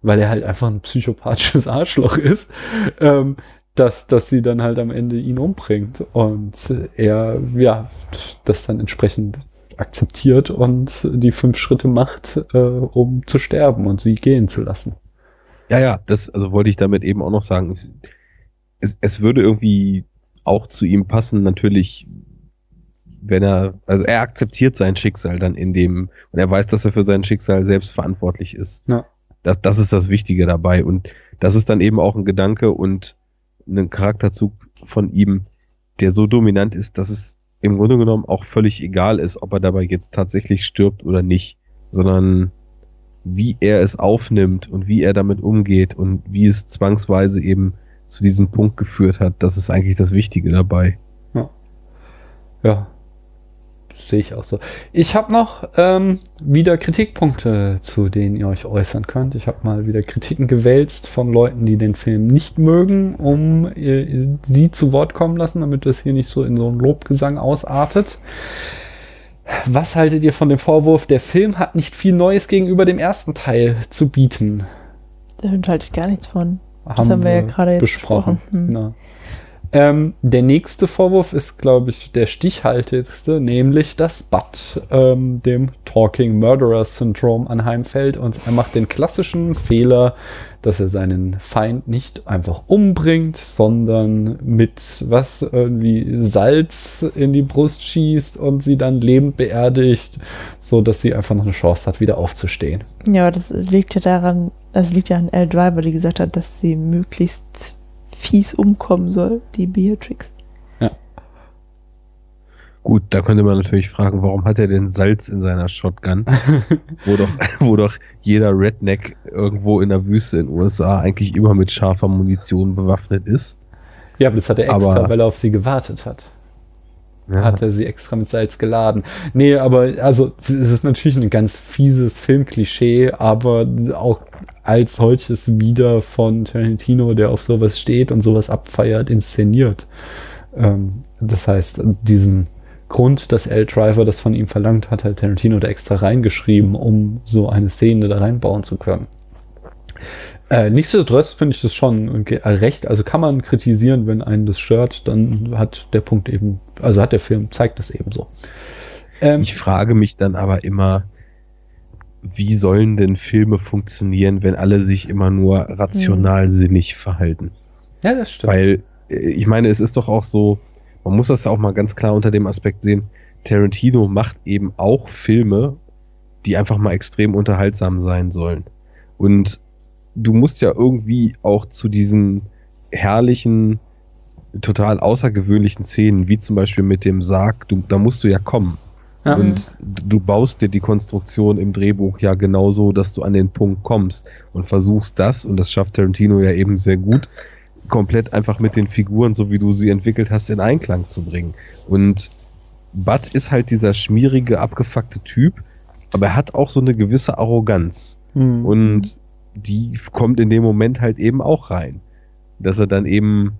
weil er halt einfach ein psychopathisches Arschloch ist, ähm, dass, dass sie dann halt am Ende ihn umbringt und er, ja, das dann entsprechend akzeptiert und die fünf Schritte macht, äh, um zu sterben und sie gehen zu lassen. Ja, ja, das, also wollte ich damit eben auch noch sagen. Es, es würde irgendwie auch zu ihm passen, natürlich, wenn er, also er akzeptiert sein Schicksal dann in dem, und er weiß, dass er für sein Schicksal selbst verantwortlich ist. Ja. Das, das ist das Wichtige dabei. Und das ist dann eben auch ein Gedanke und ein Charakterzug von ihm, der so dominant ist, dass es im Grunde genommen auch völlig egal ist, ob er dabei jetzt tatsächlich stirbt oder nicht, sondern wie er es aufnimmt und wie er damit umgeht und wie es zwangsweise eben zu diesem Punkt geführt hat, das ist eigentlich das Wichtige dabei. Ja, sehe ich auch so. Ich habe noch ähm, wieder Kritikpunkte, zu denen ihr euch äußern könnt. Ich habe mal wieder Kritiken gewälzt von Leuten, die den Film nicht mögen, um äh, sie zu Wort kommen lassen, damit das hier nicht so in so einen Lobgesang ausartet. Was haltet ihr von dem Vorwurf, der Film hat nicht viel Neues gegenüber dem ersten Teil zu bieten? Da halte ich gar nichts von. Das haben wir ja gerade jetzt besprochen. besprochen. Hm. Genau. Ähm, der nächste Vorwurf ist, glaube ich, der stichhaltigste, nämlich dass Bud ähm, dem Talking Murderer Syndrom anheimfällt und er macht den klassischen Fehler, dass er seinen Feind nicht einfach umbringt, sondern mit was irgendwie Salz in die Brust schießt und sie dann lebend beerdigt, so dass sie einfach noch eine Chance hat, wieder aufzustehen. Ja, das liegt ja daran, das liegt ja an L. Driver, die gesagt hat, dass sie möglichst fies umkommen soll, die Beatrix. Gut, da könnte man natürlich fragen, warum hat er denn Salz in seiner Shotgun? wo doch, wo doch jeder Redneck irgendwo in der Wüste in den USA eigentlich immer mit scharfer Munition bewaffnet ist. Ja, aber das hat er extra, Aber- weil er auf sie gewartet hat. Ja. Hat er sie extra mit Salz geladen. Nee, aber also es ist natürlich ein ganz fieses Filmklischee, aber auch als solches wieder von Tarantino, der auf sowas steht und sowas abfeiert, inszeniert. Ähm, das heißt, diesen Grund, dass L. Driver das von ihm verlangt hat, hat Tarantino da extra reingeschrieben, um so eine Szene da reinbauen zu können. Äh, nichtsdestotrotz finde ich das schon äh, recht. Also kann man kritisieren, wenn einen das stört, dann hat der Punkt eben, also hat der Film, zeigt das eben so. Ähm, Ich frage mich dann aber immer, wie sollen denn Filme funktionieren, wenn alle sich immer nur rational sinnig verhalten? ja, das stimmt. Weil, äh, ich meine, es ist doch auch so, man muss das ja auch mal ganz klar unter dem Aspekt sehen, Tarantino macht eben auch Filme, die einfach mal extrem unterhaltsam sein sollen. Und du musst ja irgendwie auch zu diesen herrlichen, total außergewöhnlichen Szenen, wie zum Beispiel mit dem Sarg, du, da musst du ja kommen. Ja. Und du baust dir die Konstruktion im Drehbuch ja genauso, dass du an den Punkt kommst und versuchst das, und das schafft Tarantino ja eben sehr gut, komplett einfach mit den Figuren, so wie du sie entwickelt hast, in Einklang zu bringen. Und Bud ist halt dieser schmierige, abgefuckte Typ, aber er hat auch so eine gewisse Arroganz. Hm. Und die kommt in dem Moment halt eben auch rein. Dass er dann eben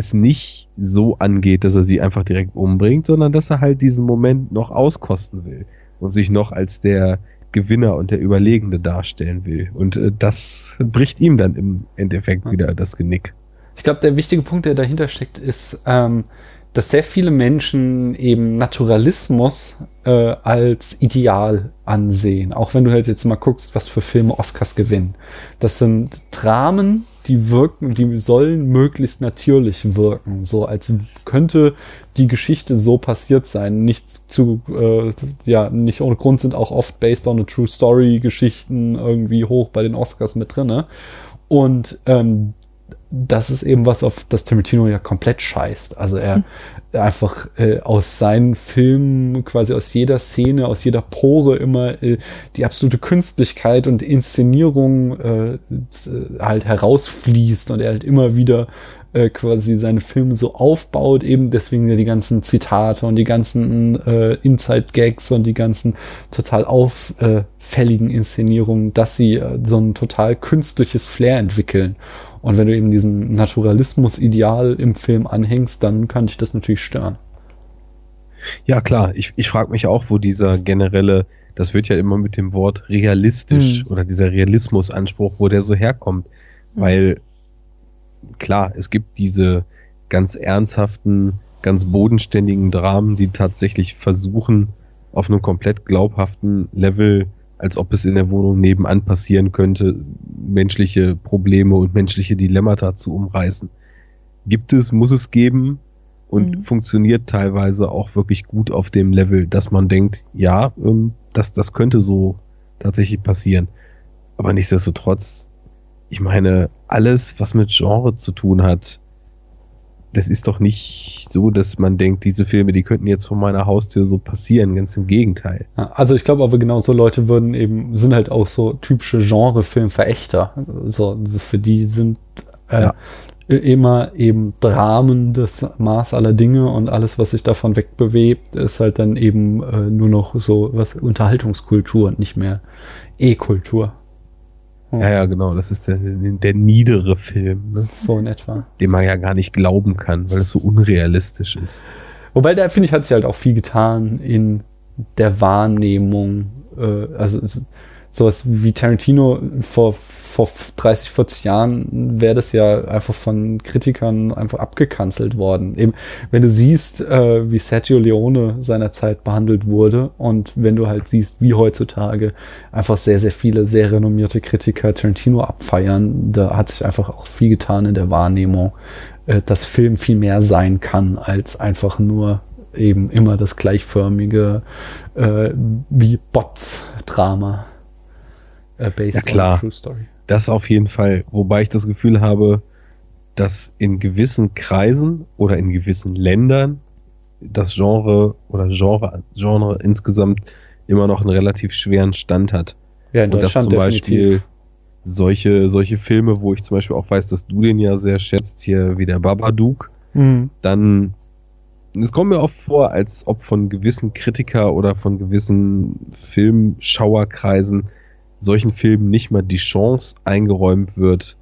es nicht so angeht, dass er sie einfach direkt umbringt, sondern dass er halt diesen Moment noch auskosten will und sich noch als der Gewinner und der Überlegende darstellen will. Und äh, das bricht ihm dann im Endeffekt Ja. wieder das Genick. Ich glaube, der wichtige Punkt, der dahinter steckt, ist, ähm, dass sehr viele Menschen eben Naturalismus äh, als Ideal ansehen. Auch wenn du halt jetzt mal guckst, was für Filme Oscars gewinnen. Das sind Dramen, die wirken, die sollen möglichst natürlich wirken. So als könnte die Geschichte so passiert sein. Nicht zu, äh, ja, nicht ohne Grund sind auch oft based on a true story Geschichten irgendwie hoch bei den Oscars mit drinne. Und ähm, das ist eben was, auf das Tarantino ja komplett scheißt. Also er einfach äh, aus seinen Filmen, quasi aus jeder Szene, aus jeder Pore immer äh, die absolute Künstlichkeit und Inszenierung äh, z- halt herausfließt und er halt immer wieder äh, quasi seine Filme so aufbaut, eben deswegen ja die ganzen Zitate und die ganzen äh, Inside-Gags und die ganzen total auffälligen Inszenierungen, dass sie äh, so ein total künstliches Flair entwickeln. Und wenn du eben diesem Naturalismus-Ideal im Film anhängst, dann kann dich das natürlich stören. Ja, klar. Ich, ich frage mich auch, wo dieser generelle, das wird ja immer mit dem Wort realistisch Mhm. oder dieser Realismusanspruch, wo der so herkommt. Weil, klar, es gibt diese ganz ernsthaften, ganz bodenständigen Dramen, die tatsächlich versuchen, auf einem komplett glaubhaften Level, als ob es in der Wohnung nebenan passieren könnte, menschliche Probleme und menschliche Dilemmata zu umreißen. Gibt es, muss es geben und Mhm. funktioniert teilweise auch wirklich gut auf dem Level, dass man denkt, ja, ähm, das, das könnte so tatsächlich passieren. Aber nichtsdestotrotz, ich meine, alles, was mit Genre zu tun hat, das ist doch nicht so, dass man denkt, diese Filme, die könnten jetzt vor meiner Haustür so passieren. Ganz im Gegenteil. Also ich glaube aber genau so Leute würden eben, sind halt auch so typische Genrefilmverächter. So, also für die sind äh, Ja. immer eben Dramen das Maß aller Dinge und alles, was sich davon wegbewebt, ist halt dann eben äh, nur noch so was Unterhaltungskultur und nicht mehr E-Kultur. Ja, ja, genau. Das ist der, der niedere Film, ne? So in etwa. den man ja gar nicht glauben kann, weil es so unrealistisch ist. Wobei da finde ich, hat sich halt auch viel getan in der Wahrnehmung. Äh, also sowas wie Tarantino vor, vor 30, 40 Jahren wäre das ja einfach von Kritikern einfach abgekanzelt worden. Eben, wenn du siehst, äh, wie Sergio Leone seinerzeit behandelt wurde und wenn du halt siehst, wie heutzutage einfach sehr, sehr viele sehr renommierte Kritiker Tarantino abfeiern, da hat sich einfach auch viel getan in der Wahrnehmung, äh, dass Film viel mehr sein kann als einfach nur eben immer das gleichförmige äh, wie Bots-Drama. Äh, Ja, klar. Das auf jeden Fall. Wobei ich das Gefühl habe, dass in gewissen Kreisen oder in gewissen Ländern das Genre oder Genre, Genre insgesamt immer noch einen relativ schweren Stand hat. Ja, in Und dass Deutschland zum Beispiel definitiv. solche, solche Filme, wo ich zum Beispiel auch weiß, dass du den ja sehr schätzt, hier wie der Babadook, Mhm. dann es kommt mir oft vor, als ob von gewissen Kritiker oder von gewissen Filmschauerkreisen solchen Filmen nicht mal die Chance eingeräumt wird,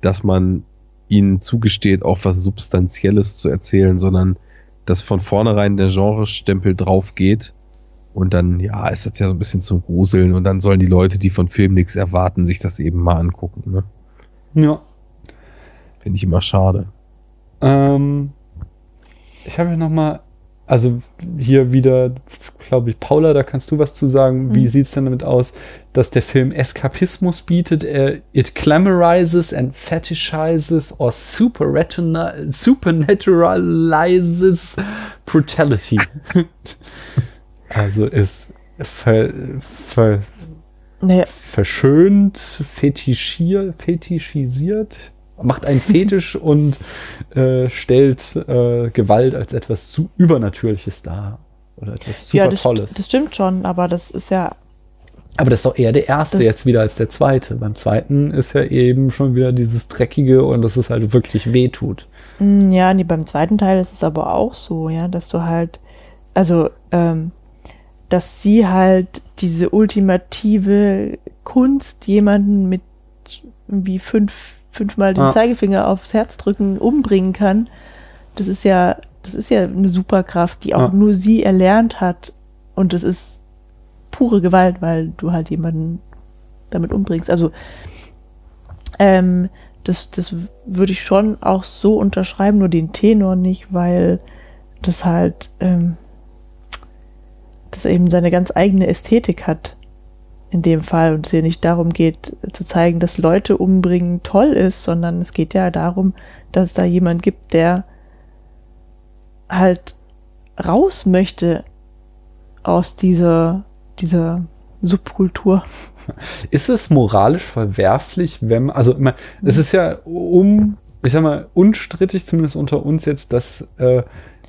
dass man ihnen zugesteht, auch was Substanzielles zu erzählen, sondern dass von vornherein der Genrestempel drauf geht und dann, ja, ist das ja so ein bisschen zum Gruseln und dann sollen die Leute, die von Film nichts erwarten, sich das eben mal angucken. Ne? Ja. Finde ich immer schade. Ähm, ich habe ja noch mal, also hier wieder, glaube ich, Paula, da kannst du was zu sagen. Wie Mhm. sieht's denn damit aus, dass der Film Eskapismus bietet? Er, it glamorizes and fetishizes or superretuna- supernaturalizes brutality. also es ver, ver, Naja, verschönt, fetischiert, fetischisiert, macht einen Fetisch und äh, stellt äh, Gewalt als etwas zu Übernatürliches dar. Oder etwas super ja, das, Tolles. das stimmt schon, aber das ist ja, Aber das ist doch eher der erste jetzt wieder als der zweite. Beim zweiten ist ja eben schon wieder dieses Dreckige und dass es halt wirklich wehtut. Mm, Ja, nee, beim zweiten Teil ist es aber auch so, ja, dass du halt, also, ähm, dass sie halt diese ultimative Kunst, jemanden mit irgendwie fünf, fünfmal den Ah. Zeigefinger aufs Herz drücken, umbringen kann. Das ist ja, das ist ja eine Superkraft, die auch Ah. nur sie erlernt hat. Und das ist pure Gewalt, weil du halt jemanden damit umbringst. Also, ähm, das, das würde ich schon auch so unterschreiben, nur den Tenor nicht, weil das halt, ähm, das eben seine ganz eigene Ästhetik hat in dem Fall und es hier nicht darum geht zu zeigen, dass Leute umbringen toll ist, sondern es geht ja darum, dass es da jemand gibt, der halt raus möchte aus dieser, dieser Subkultur. Ist es moralisch verwerflich, wenn man, also meine, es ist ja um, ich sag mal, unstrittig, zumindest unter uns jetzt, dass äh,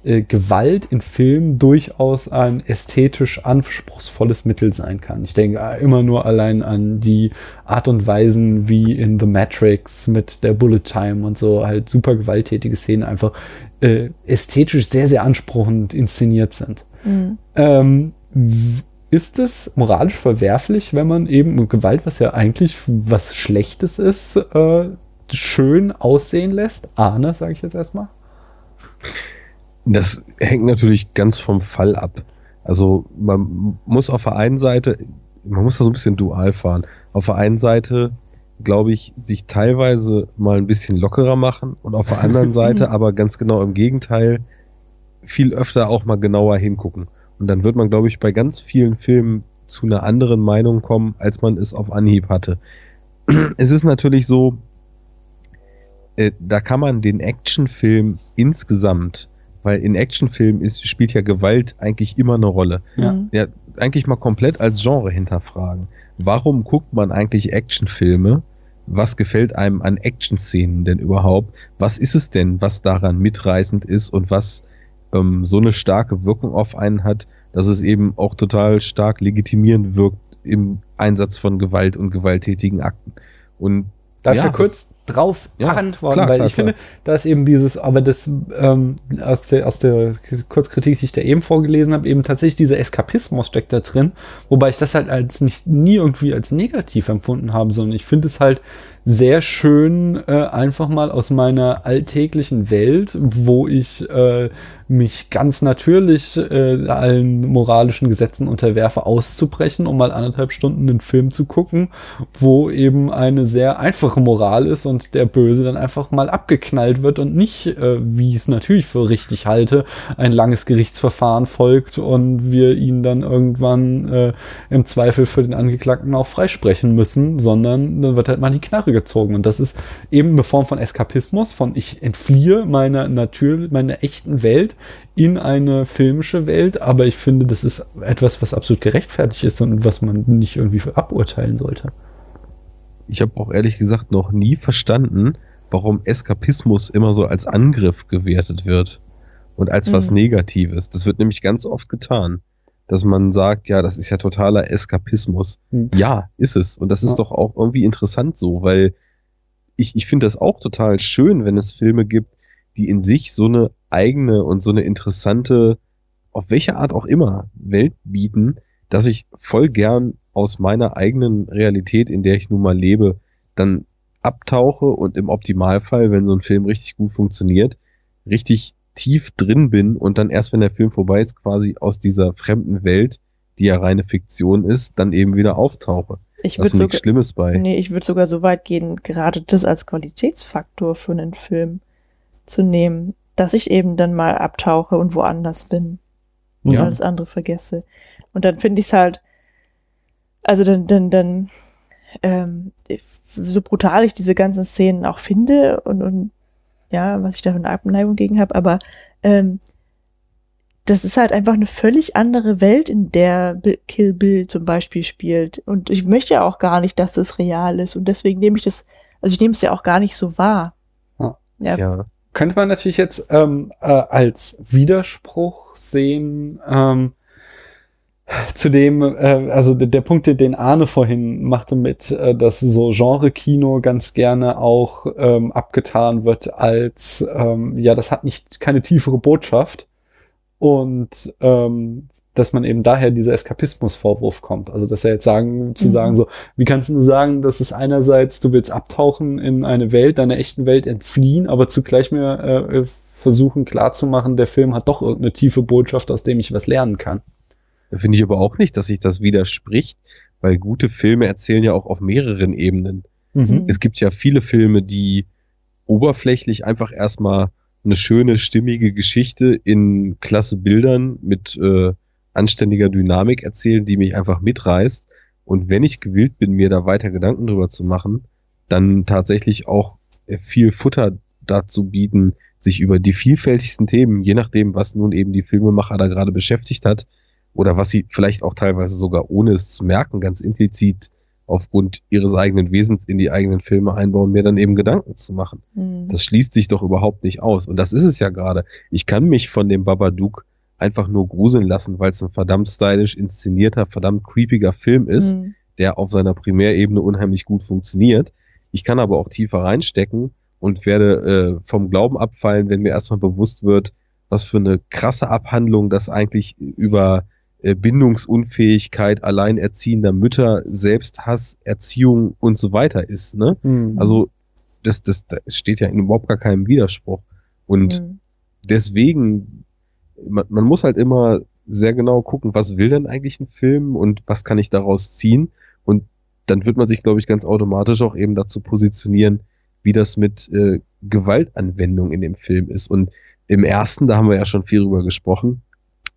äh, Gewalt in Filmen durchaus ein ästhetisch anspruchsvolles Mittel sein kann. Ich denke äh, immer nur allein an die Art und Weisen wie in The Matrix mit der Bullet Time und so halt super gewalttätige Szenen einfach äh, ästhetisch sehr, sehr anspruchend inszeniert sind. Mhm. Ähm, ist es moralisch verwerflich, wenn man eben Gewalt, was ja eigentlich was Schlechtes ist, äh, schön aussehen lässt? Ahne, sage ich jetzt erstmal. Das hängt natürlich ganz vom Fall ab. Also man muss auf der einen Seite, man muss da so ein bisschen dual fahren. Auf der einen Seite, glaube ich, sich teilweise mal ein bisschen lockerer machen und auf der anderen Seite aber ganz genau im Gegenteil viel öfter auch mal genauer hingucken. Und dann wird man, glaube ich, bei ganz vielen Filmen zu einer anderen Meinung kommen, als man es auf Anhieb hatte. Es ist natürlich so, äh, da kann man den Actionfilm insgesamt, weil in Actionfilmen ist, spielt ja Gewalt eigentlich immer eine Rolle. Ja. Mhm. Ja, eigentlich mal komplett als Genre hinterfragen. Warum guckt man eigentlich Actionfilme? Was gefällt einem an Actionszenen denn überhaupt? Was ist es denn, was daran mitreißend ist und was ähm, so eine starke Wirkung auf einen hat, dass es eben auch total stark legitimierend wirkt im Einsatz von Gewalt und gewalttätigen Akten. Und Darf Ja, ich kurz drauf Ja, antworten, klar, weil klar, ich klar. finde, da ist eben dieses, aber das ähm, aus der aus der Kurzkritik, die ich da eben vorgelesen habe, eben tatsächlich dieser Eskapismus steckt da drin, wobei ich das halt als nicht nie irgendwie als negativ empfunden habe, sondern ich finde es halt sehr schön, äh, einfach mal aus meiner alltäglichen Welt, wo ich äh, mich ganz natürlich äh, allen moralischen Gesetzen unterwerfe, auszubrechen, um mal anderthalb Stunden einen Film zu gucken, wo eben eine sehr einfache Moral ist und der Böse dann einfach mal abgeknallt wird und nicht, äh, wie ich es natürlich für richtig halte, ein langes Gerichtsverfahren folgt und wir ihn dann irgendwann äh, im Zweifel für den Angeklagten auch freisprechen müssen, sondern dann wird halt mal die Knarre gezogen. Und das ist eben eine Form von Eskapismus, von ich entfliehe meiner Natur, meiner echten Welt in eine filmische Welt, aber ich finde, das ist etwas, was absolut gerechtfertigt ist und was man nicht irgendwie für aburteilen sollte. ich habe auch ehrlich gesagt noch nie verstanden, warum Eskapismus immer so als Angriff gewertet wird und als was Mhm. Negatives. Das wird nämlich ganz oft getan, dass man sagt, ja, das ist ja totaler Eskapismus. Mhm. Ja, ist es. Und das ist Ja. doch auch irgendwie interessant so, weil ich, ich finde das auch total schön, wenn es Filme gibt, die in sich so eine eigene und so eine interessante, auf welche Art auch immer, Welt bieten, dass ich voll gern aus meiner eigenen Realität, in der ich nun mal lebe, dann abtauche und im Optimalfall, wenn so ein Film richtig gut funktioniert, richtig tief drin bin und dann erst, wenn der Film vorbei ist, quasi aus dieser fremden Welt, die ja reine Fiktion ist, dann eben wieder auftauche. Ich würde sogar, Schlimmes bei. nee, ich würde sogar so weit gehen, gerade das als Qualitätsfaktor für einen Film zu nehmen, dass ich eben dann mal abtauche und woanders bin und Ja. alles andere vergesse. Und dann finde ich es halt, also dann, dann, dann, ähm, so brutal ich diese ganzen Szenen auch finde und, und ja, was ich da für eine Abneigung gegen habe, aber ähm, das ist halt einfach eine völlig andere Welt, in der Kill Bill zum Beispiel spielt. Und ich möchte ja auch gar nicht, dass es real ist. Und deswegen nehme ich das, also ich nehme es ja auch gar nicht so wahr. Ja. Ja. könnte man natürlich jetzt ähm, äh, als Widerspruch sehen ähm, zu dem, äh, also der, der Punkt, den- Arne vorhin machte mit, äh, dass so Genre-Kino ganz gerne auch ähm, abgetan wird als, ähm, ja, das hat nicht keine tiefere Botschaft und ähm, dass man eben daher dieser Eskapismus-Vorwurf kommt. Also dass er jetzt sagen, zu Mhm. sagen so, wie kannst du sagen, dass es einerseits, du willst abtauchen in eine Welt, deiner echten Welt entfliehen, aber zugleich mir äh, versuchen klarzumachen, der Film hat doch irgendeine tiefe Botschaft, aus dem ich was lernen kann. Finde ich aber auch nicht, dass sich das widerspricht, weil gute Filme erzählen ja auch auf mehreren Ebenen. Mhm. Es gibt ja viele Filme, die oberflächlich einfach erstmal eine schöne, stimmige Geschichte in klasse Bildern mit äh, anständiger Dynamik erzählen, die mich einfach mitreißt. Und wenn ich gewillt bin, mir da weiter Gedanken drüber zu machen, dann tatsächlich auch viel Futter dazu bieten, sich über die vielfältigsten Themen, je nachdem, was nun eben die Filmemacher da gerade beschäftigt hat, oder was sie vielleicht auch teilweise sogar ohne es zu merken, ganz implizit aufgrund ihres eigenen Wesens in die eigenen Filme einbauen, mir dann eben Gedanken zu machen. Mhm. Das schließt sich doch überhaupt nicht aus. Und das ist es ja gerade. Ich kann mich von dem Babadook einfach nur gruseln lassen, weil es ein verdammt stylisch inszenierter, verdammt creepiger Film ist, Mhm. der auf seiner Primärebene unheimlich gut funktioniert. Ich kann aber auch tiefer reinstecken und werde äh, vom Glauben abfallen, wenn mir erstmal bewusst wird, was für eine krasse Abhandlung das eigentlich über Bindungsunfähigkeit alleinerziehender Mütter, Selbsthass, Erziehung und so weiter ist. Ne? Mhm. Also das, das, das steht ja in überhaupt gar keinem Widerspruch. Und Mhm. deswegen, man, man muss halt immer sehr genau gucken, was will denn eigentlich ein Film und was kann ich daraus ziehen. Und dann wird man sich, glaube ich, ganz automatisch auch eben dazu positionieren, wie das mit äh, Gewaltanwendung in dem Film ist. Und im ersten, da haben wir ja schon viel drüber gesprochen,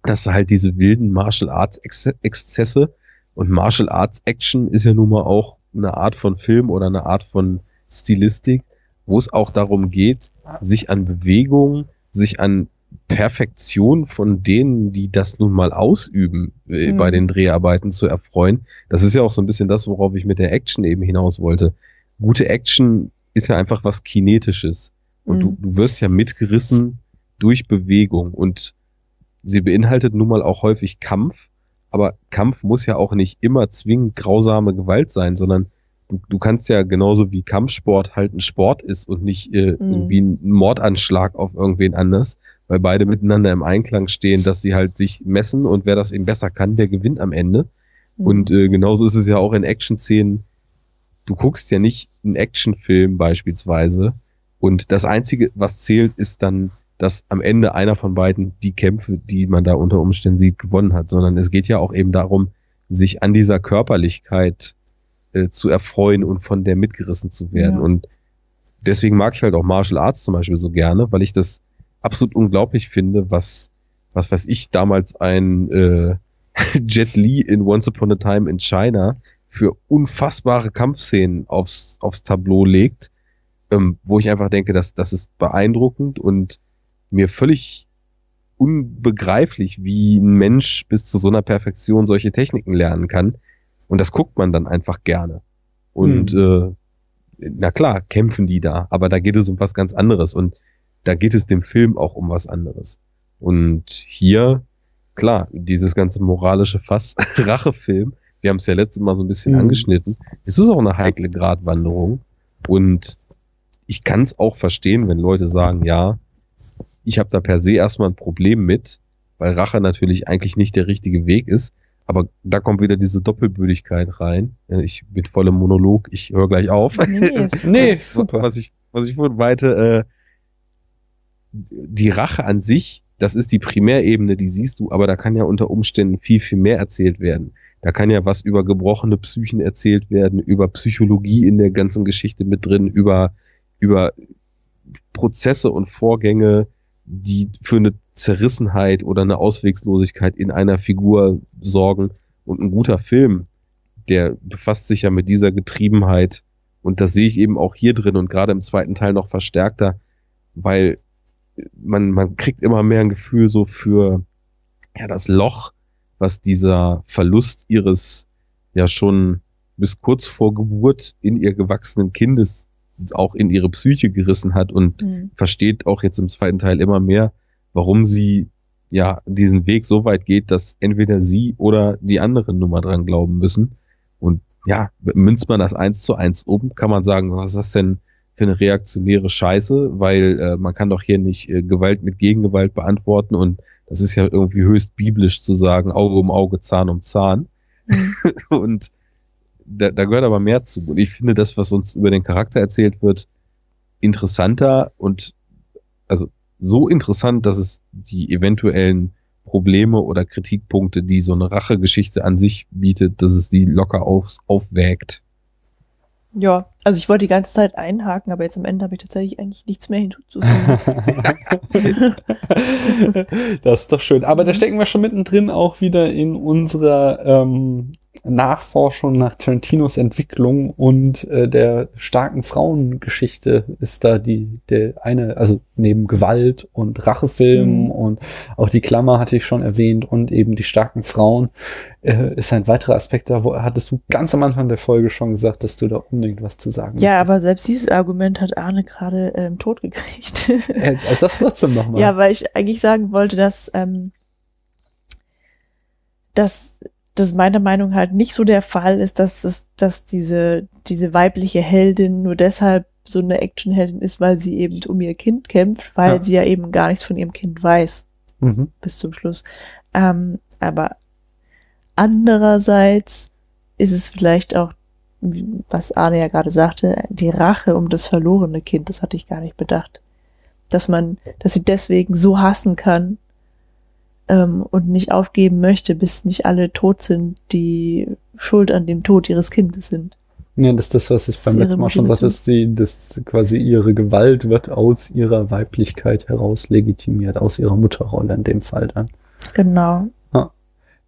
dass halt diese wilden Martial Arts Ex Exzesse und Martial Arts Action ist ja nun mal auch eine Art von Film oder eine Art von Stilistik, wo es auch darum geht, sich an Bewegung, sich an Perfektion von denen, die das nun mal ausüben, äh, Mhm. bei den Dreharbeiten zu erfreuen. Das ist ja auch so ein bisschen das, worauf ich mit der Action eben hinaus wollte. Gute Action ist ja einfach was Kinetisches. Und du, Mhm. du wirst ja mitgerissen durch Bewegung. Und sie beinhaltet nun mal auch häufig Kampf. Aber Kampf muss ja auch nicht immer zwingend grausame Gewalt sein, sondern du, du kannst ja genauso wie Kampfsport halt ein Sport ist und nicht äh, Mhm. irgendwie ein Mordanschlag auf irgendwen anders, weil beide miteinander im Einklang stehen, dass sie halt sich messen und wer das eben besser kann, der gewinnt am Ende. Mhm. Und äh, genauso ist es ja auch in Action-Szenen. Du guckst ja nicht einen Actionfilm beispielsweise und das Einzige, was zählt, ist dann, dass am Ende einer von beiden die Kämpfe, die man da unter Umständen sieht, gewonnen hat, sondern es geht ja auch eben darum, sich an dieser Körperlichkeit äh, zu erfreuen und von der mitgerissen zu werden. Ja. Und deswegen mag ich halt auch Martial Arts zum Beispiel so gerne, weil ich das absolut unglaublich finde, was, was weiß ich, damals ein äh, Jet Li in Once Upon a Time in China für unfassbare Kampfszenen aufs, aufs Tableau legt, ähm, wo ich einfach denke, dass das ist beeindruckend und mir völlig unbegreiflich, wie ein Mensch bis zu so einer Perfektion solche Techniken lernen kann. Und das guckt man dann einfach gerne. Und äh, na klar, kämpfen die da, aber da geht es um was ganz anderes und da geht es dem Film auch um was anderes. Und hier, klar, dieses ganze moralische Fass, Rachefilm, wir haben es ja letztes Mal so ein bisschen Mhm. angeschnitten, es ist auch eine heikle Gratwanderung und ich kann es auch verstehen, wenn Leute sagen, ja, ich habe da per se erstmal ein Problem mit, weil Rache natürlich eigentlich nicht der richtige Weg ist. Aber da kommt wieder diese Doppelbödigkeit rein. Ich mit vollem Monolog, ich höre gleich auf. Nee, nee, super. Was ich, was ich vorhin meinte, äh, die Rache an sich, das ist die Primärebene, die siehst du, aber da kann ja unter Umständen viel, viel mehr erzählt werden. Da kann ja was über gebrochene Psychen erzählt werden, über Psychologie in der ganzen Geschichte mit drin, über, über Prozesse und Vorgänge, die für eine Zerrissenheit oder eine Auswegslosigkeit in einer Figur sorgen. Und ein guter Film, der befasst sich ja mit dieser Getriebenheit. Und das sehe ich eben auch hier drin und gerade im zweiten Teil noch verstärkter, weil man, man kriegt immer mehr ein Gefühl so für ja, das Loch, was dieser Verlust ihres ja schon bis kurz vor Geburt in ihr gewachsenen Kindes auch in ihre Psyche gerissen hat und Mhm. versteht auch jetzt im zweiten Teil immer mehr, warum sie ja diesen Weg so weit geht, dass entweder sie oder die anderen Nummer dran glauben müssen. Und ja, münzt man das eins zu eins um, kann man sagen, was ist das denn für eine reaktionäre Scheiße, weil äh, man kann doch hier nicht äh, Gewalt mit Gegengewalt beantworten und das ist ja irgendwie höchst biblisch zu sagen, Auge um Auge, Zahn um Zahn. und da, da gehört aber mehr zu. Und ich finde das, was uns über den Charakter erzählt wird, interessanter und also so interessant, dass es die eventuellen Probleme oder Kritikpunkte, die so eine Rachegeschichte an sich bietet, dass es die locker auf, aufwägt. Ja, also ich wollte die ganze Zeit einhaken, aber jetzt am Ende habe ich tatsächlich eigentlich nichts mehr hinzuzufügen. das ist doch schön. Aber da stecken wir schon mittendrin auch wieder in unserer ähm, Nachforschung nach Tarantinos Entwicklung und äh, der starken Frauengeschichte ist da die der eine, also neben Gewalt und Rachefilm Mhm. und auch die Klammer hatte ich schon erwähnt und eben die starken Frauen äh, ist ein weiterer Aspekt da, wo hattest du ganz am Anfang der Folge schon gesagt, dass du da unbedingt was zu sagen Ja, möchtest. aber selbst dieses Argument hat Arne gerade ähm, tot gekriegt. Äh, also das trotzdem nochmal. Ja, weil ich eigentlich sagen wollte, dass, ähm, dass das meiner Meinung halt nicht so der Fall ist, dass es, dass diese, diese weibliche Heldin nur deshalb so eine Actionheldin ist, weil sie eben um ihr Kind kämpft, weil Ja. sie ja eben gar nichts von ihrem Kind weiß Mhm. bis zum Schluss. Ähm, aber andererseits ist es vielleicht auch, was Arne ja gerade sagte, die Rache um das verlorene Kind, das hatte ich gar nicht bedacht. Dass man, dass sie deswegen so hassen kann ähm, und nicht aufgeben möchte, bis nicht alle tot sind, die schuld an dem Tod ihres Kindes sind. Ja, das ist das, was ich Das beim letzten Mal schon sagte, dass die, dass quasi ihre Gewalt wird aus ihrer Weiblichkeit heraus legitimiert, aus ihrer Mutterrolle in dem Fall dann. Genau.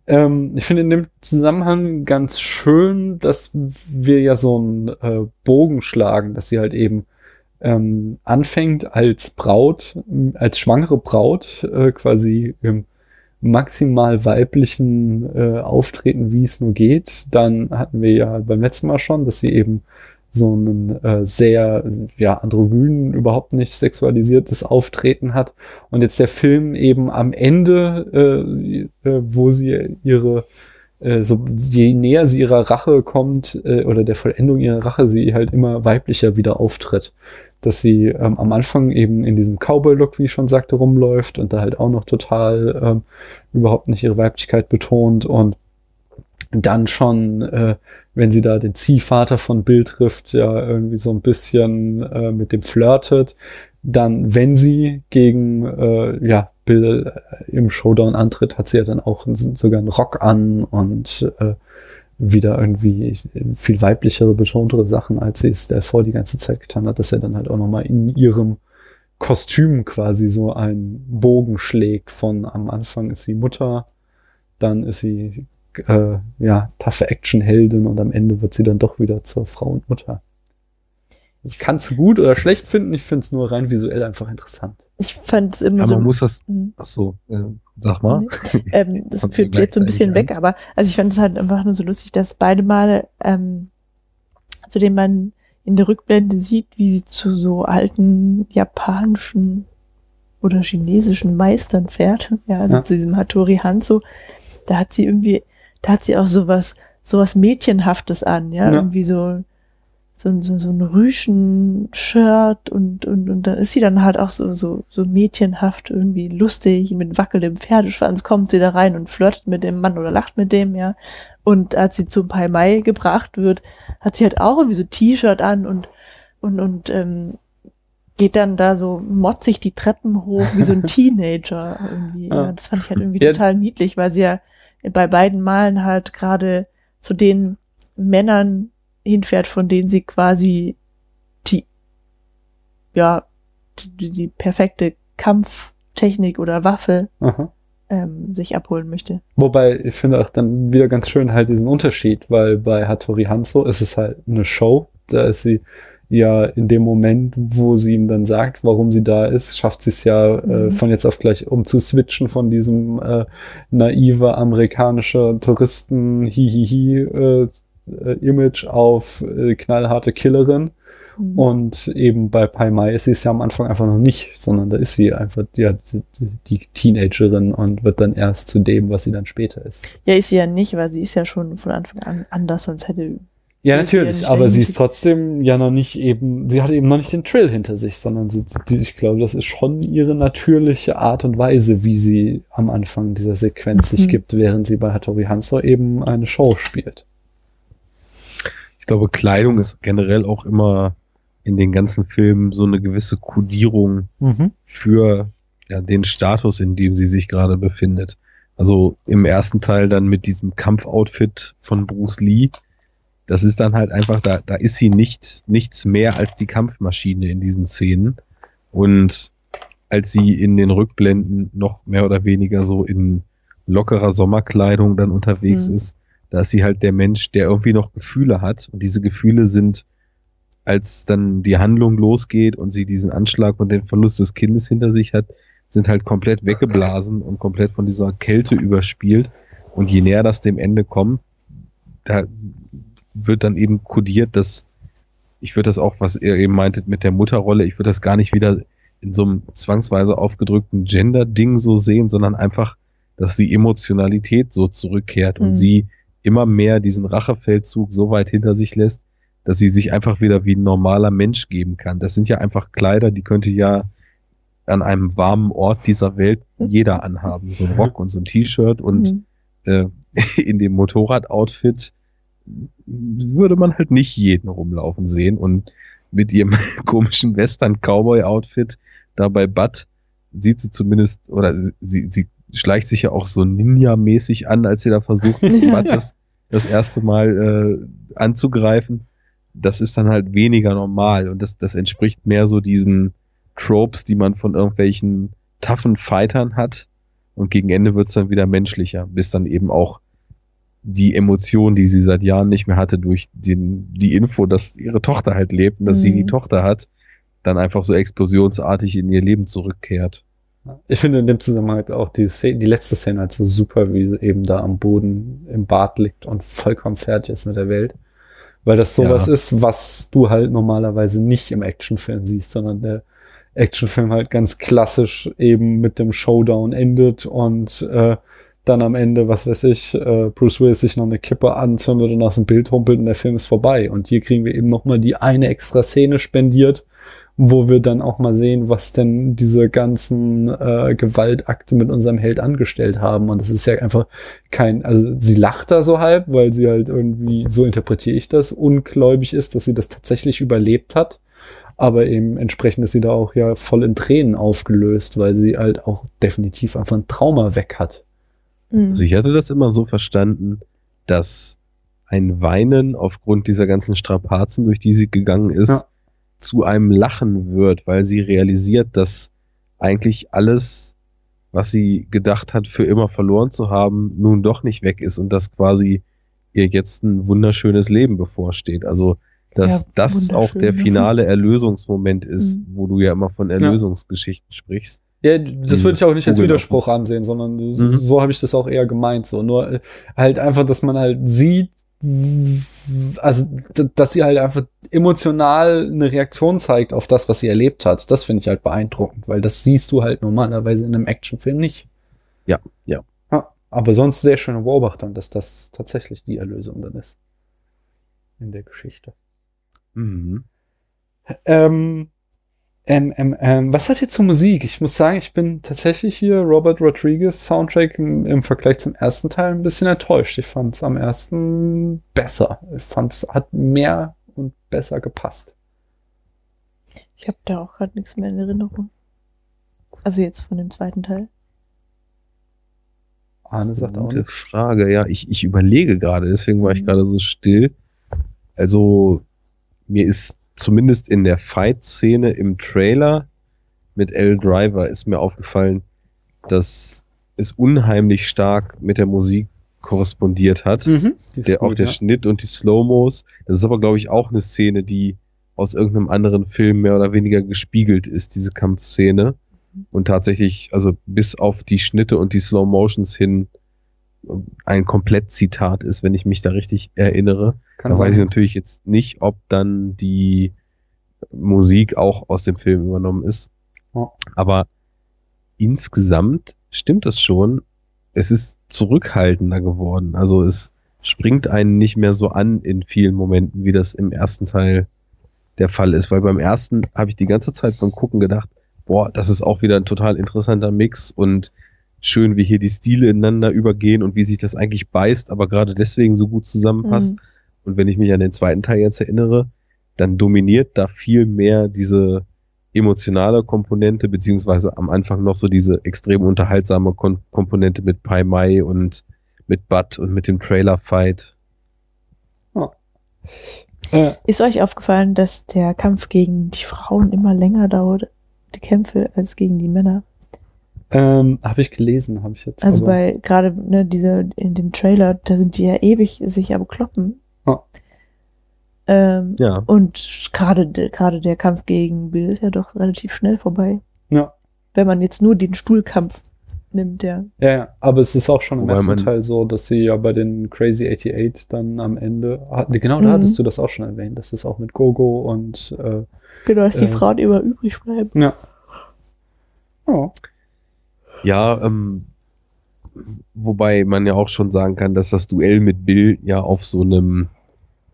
Ähm, ich finde in dem Zusammenhang ganz schön, dass wir ja so einen äh, Bogen schlagen, dass sie halt eben ähm, anfängt als Braut, als schwangere Braut, äh, quasi im maximal weiblichen äh, Auftreten, wie es nur geht. Dann hatten wir ja beim letzten Mal schon, dass sie eben so einen äh, sehr, ja, androgyn, überhaupt nicht sexualisiertes Auftreten hat. Und jetzt der Film eben am Ende, äh, äh, wo sie ihre, so je näher sie ihrer Rache kommt, äh, oder der Vollendung ihrer Rache, sie halt immer weiblicher wieder auftritt. Dass sie ähm, am Anfang eben in diesem Cowboy-Look, wie ich schon sagte, rumläuft und da halt auch noch total ähm, überhaupt nicht ihre Weiblichkeit betont und dann schon, äh, wenn sie da den Ziehvater von Bill trifft, ja irgendwie so ein bisschen äh, mit dem flirtet. Dann, wenn sie gegen äh, ja, Bill äh, im Showdown antritt, hat sie ja dann auch sogar einen Rock an und äh, wieder irgendwie viel weiblichere, betontere Sachen, als sie es davor die ganze Zeit getan hat, dass er dann halt auch nochmal in ihrem Kostüm quasi so einen Bogen schlägt von am Anfang ist sie Mutter, dann ist sie äh, ja, taffe Actionheldin und am Ende wird sie dann doch wieder zur Frau und Mutter. Ich kann es gut oder schlecht finden, ich finde es nur rein visuell einfach interessant. Ich fand es immer Ja, so. man muss das, Hm. ach so, äh, sag mal. ähm, das führt jetzt so ein bisschen weg, aber also ich fand es halt einfach nur so lustig, dass beide Male, ähm, zu dem man in der Rückblende sieht, wie sie zu so alten japanischen oder chinesischen Meistern fährt. Ja, also Ja. zu diesem Hattori Hanzo. Da hat sie irgendwie, da hat sie auch sowas, sowas Mädchenhaftes an, ja, Ja. irgendwie so, so, so, so ein Rüschen-Shirt und, und, und da ist sie dann halt auch so, so, so mädchenhaft irgendwie lustig, mit wackelndem Pferdeschwanz kommt sie da rein und flirtet mit dem Mann oder lacht mit dem, ja. Und als sie zum Pai Mai gebracht wird, hat sie halt auch irgendwie so T-Shirt an und, und, und, ähm, geht dann da so motzig die Treppen hoch, wie so ein Teenager irgendwie. Ja. Ja. Das fand ich halt irgendwie Ja. total niedlich, weil sie ja bei beiden Malen halt gerade zu den Männern hinfährt, von denen sie quasi die, ja, die, die perfekte Kampftechnik oder Waffe Aha. ähm, sich abholen möchte. Wobei ich finde auch dann wieder ganz schön halt diesen Unterschied, weil bei Hattori Hanzo ist es halt eine Show. Da ist sie ja in dem Moment, wo sie ihm dann sagt, warum sie da ist, schafft sie es ja äh, Mhm. von jetzt auf gleich um zu switchen von diesem äh, naive amerikanische Touristen hihihi äh, äh, Image auf äh, knallharte Killerin. Mhm. Und eben bei Pai Mai ist sie es ja am Anfang einfach noch nicht, sondern da ist sie einfach ja, die, die Teenagerin und wird dann erst zu dem, was sie dann später ist. Ja, ist sie ja nicht, weil sie ist ja schon von Anfang an anders, sonst hätte Ja, ja natürlich, nicht aber sie ist trotzdem ja noch nicht eben, sie hat eben noch nicht den Trill hinter sich, sondern sie, die, ich glaube, das ist schon ihre natürliche Art und Weise, wie sie am Anfang dieser Sequenz sich Mhm. gibt, während sie bei Hattori Hanzo eben eine Show spielt. Ich glaube, Kleidung ist generell auch immer in den ganzen Filmen so eine gewisse Kodierung für ja, den Status, in dem sie sich gerade befindet. Also im ersten Teil dann mit diesem Kampfoutfit von Bruce Lee. Das ist dann halt einfach, da, da ist sie nicht, nichts mehr als die Kampfmaschine in diesen Szenen. Und als sie in den Rückblenden noch mehr oder weniger so in lockerer Sommerkleidung dann unterwegs Mhm. ist, Da ist sie halt der Mensch, der irgendwie noch Gefühle hat. Und diese Gefühle sind, als dann die Handlung losgeht und sie diesen Anschlag und den Verlust des Kindes hinter sich hat, sind halt komplett weggeblasen und komplett von dieser Kälte überspielt. Und je näher das dem Ende kommt, da wird dann eben kodiert, dass ich würde das auch, was ihr eben meintet mit der Mutterrolle, ich würde das gar nicht wieder in so einem zwangsweise aufgedrückten Gender-Ding so sehen, sondern einfach, dass die Emotionalität so zurückkehrt und Mhm. sie immer mehr diesen Rachefeldzug so weit hinter sich lässt, dass sie sich einfach wieder wie ein normaler Mensch geben kann. Das sind ja einfach Kleider, die könnte ja an einem warmen Ort dieser Welt jeder anhaben. So ein Rock und so ein T-Shirt und Mhm. äh, in dem Motorrad-Outfit würde man halt nicht jeden rumlaufen sehen und mit ihrem komischen Western-Cowboy-Outfit da bei Bud sieht sie zumindest, oder sie, sie schleicht sich ja auch so Ninja-mäßig an, als sie da versucht, Ja. Das, das erste Mal äh, anzugreifen. Das ist dann halt weniger normal und das, das entspricht mehr so diesen Tropes, die man von irgendwelchen toughen Fightern hat. Und gegen Ende wird's dann wieder menschlicher, bis dann eben auch die Emotion, die sie seit Jahren nicht mehr hatte, durch den, die Info, dass ihre Tochter halt lebt und dass sie Mhm. die Tochter hat, dann einfach so explosionsartig in ihr Leben zurückkehrt. Ich finde in dem Zusammenhang halt auch die, Szene, die letzte Szene halt so super, wie sie eben da am Boden im Bad liegt und vollkommen fertig ist mit der Welt. Weil das sowas Ja. ist, was du halt normalerweise nicht im Actionfilm siehst, sondern der Actionfilm halt ganz klassisch eben mit dem Showdown endet und äh, dann am Ende, was weiß ich, äh, Bruce Willis sich noch eine Kippe anzündet und aus dem Bild humpelt und der Film ist vorbei. Und hier kriegen wir eben noch mal die eine extra Szene spendiert, wo wir dann auch mal sehen, was denn diese ganzen äh, Gewaltakte mit unserem Held angestellt haben. Und das ist ja einfach kein, also sie lacht da so halb, weil sie halt irgendwie, so interpretiere ich das, ungläubig ist, dass sie das tatsächlich überlebt hat. Aber eben entsprechend ist sie da auch ja voll in Tränen aufgelöst, weil sie halt auch definitiv einfach ein Trauma weg hat. Mhm. Also ich hatte das immer so verstanden, dass ein Weinen aufgrund dieser ganzen Strapazen, durch die sie gegangen ist, Ja. Zu einem Lachen wird, weil sie realisiert, dass eigentlich alles, was sie gedacht hat, für immer verloren zu haben, nun doch nicht weg ist und dass quasi ihr jetzt ein wunderschönes Leben bevorsteht. Also, dass Ja, das auch der ne? finale Erlösungsmoment ist, Mhm. wo du ja immer von Erlösungsgeschichten sprichst. Ja, das würde ich auch nicht als Widerspruch ansehen, sondern Mhm. so habe ich das auch eher gemeint. So nur äh, halt einfach, dass man halt sieht, also dass sie halt einfach emotional eine Reaktion zeigt auf das, was sie erlebt hat. Das finde ich halt beeindruckend, weil das siehst du halt normalerweise in einem Actionfilm nicht. Ja, ja. ja aber sonst sehr schöne Beobachtung, dass das tatsächlich die Erlösung dann ist in der Geschichte. Mhm. Ähm, ähm, ähm, ähm, was hat ihr zur Musik? Ich muss sagen, ich bin tatsächlich hier Robert Rodriguez Soundtrack im, im Vergleich zum ersten Teil ein bisschen enttäuscht. Ich fand es am ersten besser. Ich fand es hat mehr und besser gepasst. Ich habe da auch gerade nichts mehr in Erinnerung. Also jetzt von dem zweiten Teil. Arne sagt eine auch gute nicht. Frage, ja. Ich, ich überlege gerade, deswegen war ich Mhm. gerade so still. Also, mir ist zumindest in der Fight-Szene im Trailer mit L. Driver ist mir aufgefallen, dass es unheimlich stark mit der Musik korrespondiert hat. Mhm, der, auch gut, der ja. Schnitt und die Slow-Mos. Das ist aber, glaube ich, auch eine Szene, die aus irgendeinem anderen Film mehr oder weniger gespiegelt ist, diese Kampfszene. Und tatsächlich, also bis auf die Schnitte und die Slow-Motions hin ein Komplett-Zitat ist, wenn ich mich da richtig erinnere. Kann da weiß ich sein. natürlich jetzt nicht, ob dann die Musik auch aus dem Film übernommen ist. Ja. Aber insgesamt stimmt es schon. Es ist zurückhaltender geworden. Also es springt einen nicht mehr so an in vielen Momenten, wie das im ersten Teil der Fall ist. Weil beim ersten habe ich die ganze Zeit beim Gucken gedacht, boah, das ist auch wieder ein total interessanter Mix und schön, wie hier die Stile ineinander übergehen und wie sich das eigentlich beißt, aber gerade deswegen so gut zusammenpasst. Mhm. Und wenn ich mich an den zweiten Teil jetzt erinnere, dann dominiert da viel mehr diese emotionale Komponente, beziehungsweise am Anfang noch so diese extrem unterhaltsame Kon Komponente mit Pai Mai und mit Bud und mit dem Trailer-Fight. Äh, Ist euch aufgefallen, dass der Kampf gegen die Frauen immer länger dauert, die Kämpfe, als gegen die Männer? Ähm, habe ich gelesen, habe ich jetzt. Also aber- bei gerade ne, diese in dem Trailer, da sind die ja ewig sich am Kloppen. Ja. Ähm, Ja. Und gerade de- gerade der Kampf gegen Bill ist ja doch relativ schnell vorbei. Ja. Wenn man jetzt nur den Stuhlkampf nimmt, ja. Ja, ja, aber es ist auch schon im ersten Teil so, dass sie ja bei den Crazy 88 dann am Ende, genau, da Mhm. hattest du das auch schon erwähnt, dass es auch mit Gogo und äh, Genau, dass die Äh. Frauen immer übrig bleiben. ja. Ja. Ja, ähm, wobei man ja auch schon sagen kann, dass das Duell mit Bill ja auf so einem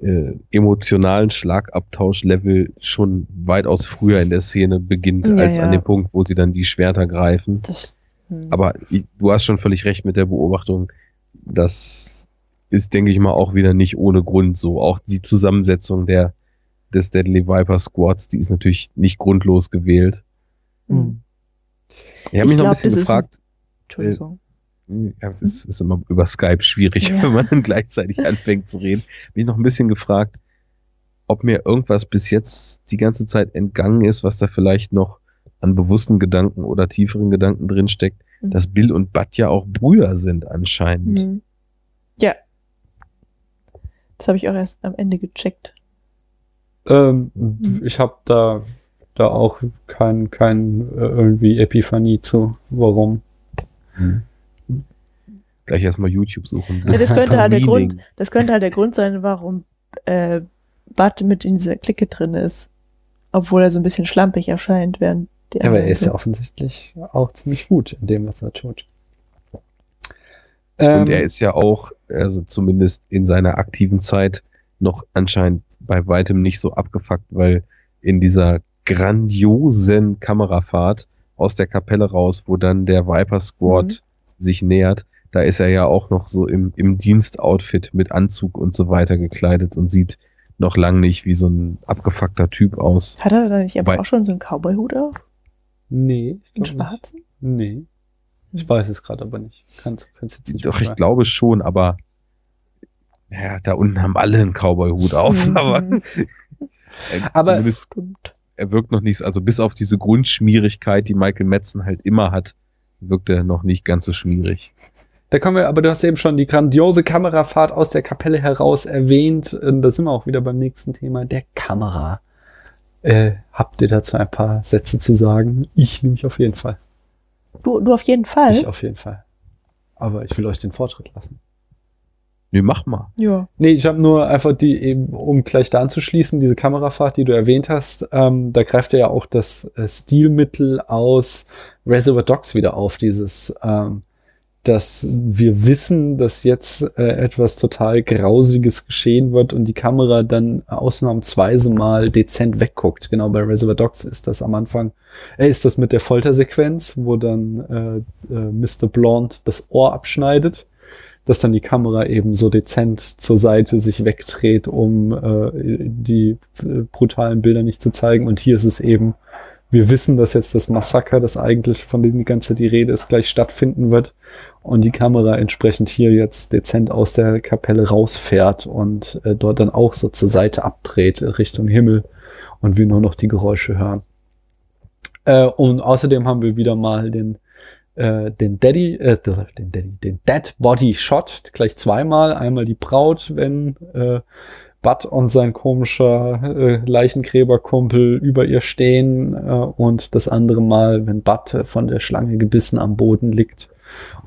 äh, emotionalen Schlagabtausch-Level schon weitaus früher in der Szene beginnt, Ja, als ja. an dem Punkt, wo sie dann die Schwerter greifen. Das, hm. Aber ich, du hast schon völlig recht mit der Beobachtung. Das ist, denke ich mal, auch wieder nicht ohne Grund so. Auch die Zusammensetzung der, des Deadly Viper Squads, die ist natürlich nicht grundlos gewählt. hm. Ich habe Ich mich noch glaub, ein bisschen gefragt, Entschuldigung. ja, das ist immer über Skype schwierig, Ja. wenn man dann gleichzeitig anfängt zu reden. Mich noch ein bisschen gefragt, ob mir irgendwas bis jetzt die ganze Zeit entgangen ist, was da vielleicht noch an bewussten Gedanken oder tieferen Gedanken drinsteckt, Mhm. dass Bill und Bud ja auch Brüder sind anscheinend. Hm. Ja. Das habe ich auch erst am Ende gecheckt. Ähm, Mhm. Ich habe da, da auch kein, kein äh, irgendwie Epiphanie zu, warum. Mhm. Gleich erstmal YouTube suchen. Ja, das könnte halt der. Grund, das könnte halt der Grund sein, warum äh, Bud mit in dieser Clique drin ist. Obwohl er so ein bisschen schlampig erscheint, während die Ja, aber er ist ja offensichtlich auch ziemlich gut in dem, was er tut. Und Ähm, er ist ja auch, also zumindest in seiner aktiven Zeit, noch anscheinend bei weitem nicht so abgefuckt, weil in dieser grandiosen Kamerafahrt aus der Kapelle raus, wo dann der Viper Squad Mhm. sich nähert, da ist er ja auch noch so im, im Dienstoutfit mit Anzug und so weiter gekleidet und sieht noch lang nicht wie so ein abgefuckter Typ aus. Hat er da nicht aber auch schon so einen Cowboy-Hut auf? nee, nicht. schwarzen? Nee. Ich weiß es gerade aber nicht. Kannst, kannst jetzt nicht Doch, ich glaube schon, aber ja, da unten haben alle einen Cowboy-Hut auf, Mhm. aber, Aber- Stimmt. Er wirkt noch nicht, also bis auf diese Grundschmierigkeit, die Michael Madsen halt immer hat, wirkt er noch nicht ganz so schmierig. Da kommen wir, aber du hast eben schon die grandiose Kamerafahrt aus der Kapelle heraus erwähnt. Und Da sind wir auch wieder beim nächsten Thema, der Kamera. Äh, habt ihr dazu ein paar Sätze zu sagen? Ich nämlich auf jeden Fall. Du, du auf jeden Fall. Ich auf jeden Fall. Aber ich will euch den Vortritt lassen. Nee, mach mal. ja. Nee, ich habe nur einfach die eben, um gleich da anzuschließen, diese Kamerafahrt, die du erwähnt hast, ähm, da greift er ja auch das äh, Stilmittel aus Reservoir Dogs wieder auf, dieses, ähm, dass wir wissen, dass jetzt äh, etwas total Grausiges geschehen wird und die Kamera dann ausnahmsweise mal dezent wegguckt. Genau bei Reservoir Dogs ist das am Anfang, äh, ist das mit der Foltersequenz, wo dann äh, äh, Mr. Blonde das Ohr abschneidet dass dann die Kamera eben so dezent zur Seite sich wegdreht, um äh, die äh, brutalen Bilder nicht zu zeigen. Und hier ist es eben, wir wissen, dass jetzt das Massaker, das eigentlich von dem die ganze Zeit die Rede ist, gleich stattfinden wird und die Kamera entsprechend hier jetzt dezent aus der Kapelle rausfährt und äh, dort dann auch so zur Seite abdreht Richtung Himmel und wir nur noch die Geräusche hören. Äh, und außerdem haben wir wieder mal den äh, den Daddy, äh, den Daddy, den Dead Body Shot gleich zweimal. Einmal die Braut, wenn äh, Bud und sein komischer äh, Leichengräberkumpel über ihr stehen äh, und das andere Mal, wenn Bud äh, von der Schlange gebissen am Boden liegt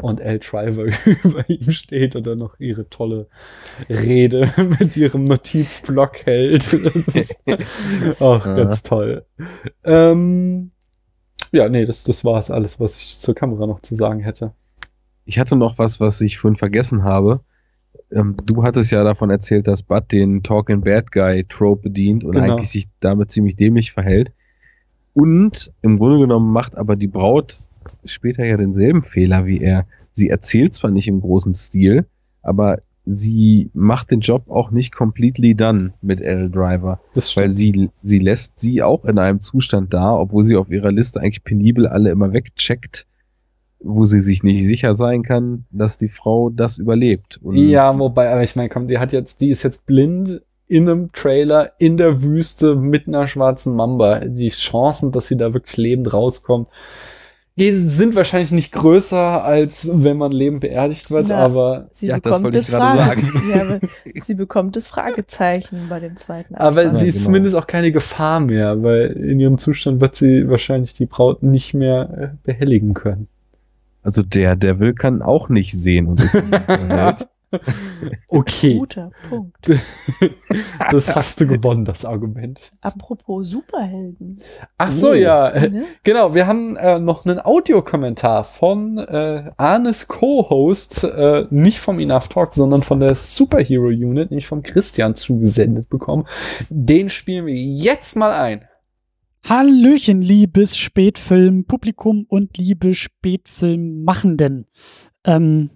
und L. Driver über ihm steht und dann noch ihre tolle Rede mit ihrem Notizblock hält. Das ist auch Ja. ganz toll. Ähm, ja, nee, das, das war es alles, was ich zur Kamera noch zu sagen hätte. Ich hatte noch was, was ich vorhin vergessen habe. Ähm, du hattest ja davon erzählt, dass Bud den Talking Bad Guy Trope bedient und Genau. eigentlich sich damit ziemlich dämlich verhält. Und im Grunde genommen macht aber die Braut später ja denselben Fehler wie er. Sie erzählt zwar nicht im großen Stil, aber sie macht den Job auch nicht completely done mit L. Driver. Das Weil stimmt. sie, sie lässt sie auch in einem Zustand da, obwohl sie auf ihrer Liste eigentlich penibel alle immer wegcheckt, wo sie sich nicht sicher sein kann, dass die Frau das überlebt. Und Ja, wobei, aber ich meine, komm, die hat jetzt, die ist jetzt blind in einem Trailer in der Wüste mit einer schwarzen Mamba. Die Chancen, dass sie da wirklich lebend rauskommt, Die sind wahrscheinlich nicht größer, als wenn man lebend beerdigt wird, Na. aber, Sie Ja, das bekommt wollte ich das gerade Frage- sagen. Ja, aber sie bekommt das Fragezeichen bei dem zweiten aber Abspann. sie ist genau. zumindest auch keine Gefahr mehr, weil in ihrem Zustand wird sie wahrscheinlich die Braut nicht mehr äh, behelligen können. Also der Devil kann auch nicht sehen und ist Superheld. Okay, Guter Punkt. das hast du gewonnen, das Argument. Apropos Superhelden. Ach so, Oh. ja. Ne? Genau, wir haben äh, noch einen Audiokommentar von äh, Arnes Co-Host, äh, nicht vom Enough Talk, sondern von der Superhero Unit, nämlich vom Christian zugesendet bekommen. Den spielen wir jetzt mal ein. Hallöchen, liebes Spätfilm-Publikum und liebe Spätfilm-Machenden. Ähm,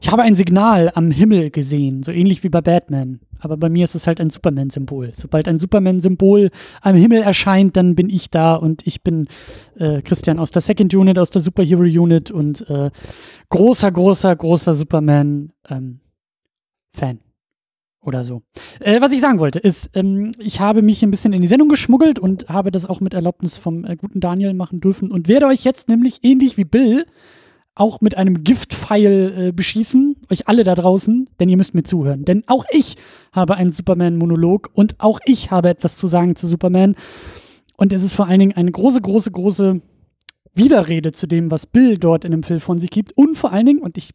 ich habe ein Signal am Himmel gesehen, so ähnlich wie bei Batman. Aber bei mir ist es halt ein Superman-Symbol. Sobald ein Superman-Symbol am Himmel erscheint, dann bin ich da und ich bin äh, Christian aus der Second Unit, aus der Superhero Unit und äh, großer, großer, großer Superman-Fan. Oder so. Äh, was ich sagen wollte, ist, ähm, ich habe mich ein bisschen in die Sendung geschmuggelt und habe das auch mit Erlaubnis vom äh, guten Daniel machen dürfen und werde euch jetzt nämlich ähnlich wie Bill auch mit einem Giftpfeil äh, beschießen, euch alle da draußen, denn ihr müsst mir zuhören. Denn auch ich habe einen Superman-Monolog und auch ich habe etwas zu sagen zu Superman. Und es ist vor allen Dingen eine große, große, große Widerrede zu dem, was Bill dort in dem Film von sich gibt. Und vor allen Dingen, und ich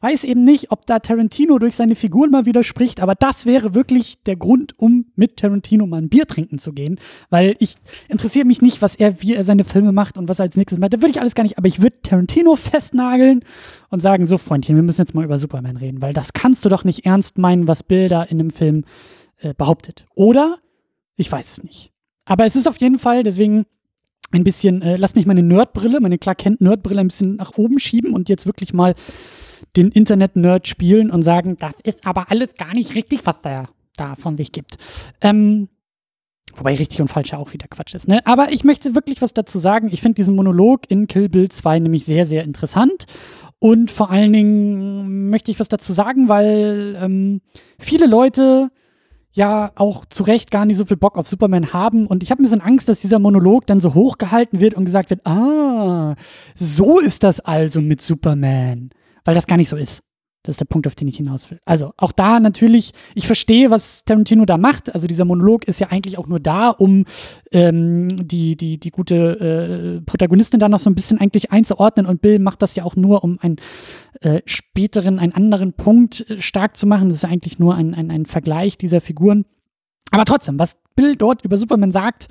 weiß eben nicht, ob da Tarantino durch seine Figuren mal widerspricht, aber das wäre wirklich der Grund, um mit Tarantino mal ein Bier trinken zu gehen, weil ich interessiere mich nicht, was er, wie er seine Filme macht und was er als nächstes macht. Da würde ich alles gar nicht, aber ich würde Tarantino festnageln und sagen, so Freundchen, wir müssen jetzt mal über Superman reden, weil das kannst du doch nicht ernst meinen, was Bill da in dem Film äh, behauptet. Oder? Ich weiß es nicht. Aber es ist auf jeden Fall, deswegen ein bisschen, äh, lass mich meine Nerdbrille, meine Clark Kent Nerdbrille ein bisschen nach oben schieben und jetzt wirklich mal den Internet-Nerd spielen und sagen, das ist aber alles gar nicht richtig, was der da von sich gibt. Ähm, wobei richtig und falsch ja auch wieder Quatsch ist, ne? Aber ich möchte wirklich was dazu sagen. Ich finde diesen Monolog in Kill Bill 2 nämlich sehr, sehr interessant. Und vor allen Dingen möchte ich was dazu sagen, weil ähm, viele Leute ja auch zu Recht gar nicht so viel Bock auf Superman haben. Und ich habe ein bisschen Angst, dass dieser Monolog dann so hochgehalten wird und gesagt wird, ah, so ist das also mit Superman. Weil das gar nicht so ist. Das ist der Punkt, auf den ich hinaus will. Also auch da natürlich, ich verstehe, was Tarantino da macht. Also dieser Monolog ist ja eigentlich auch nur da, um ähm, die, die, die gute äh, Protagonistin da noch so ein bisschen eigentlich einzuordnen. Und Bill macht das ja auch nur, um einen äh, späteren, einen anderen Punkt äh, stark zu machen. Das ist eigentlich nur ein, ein, ein Vergleich dieser Figuren. Aber trotzdem, was Bill dort über Superman sagt,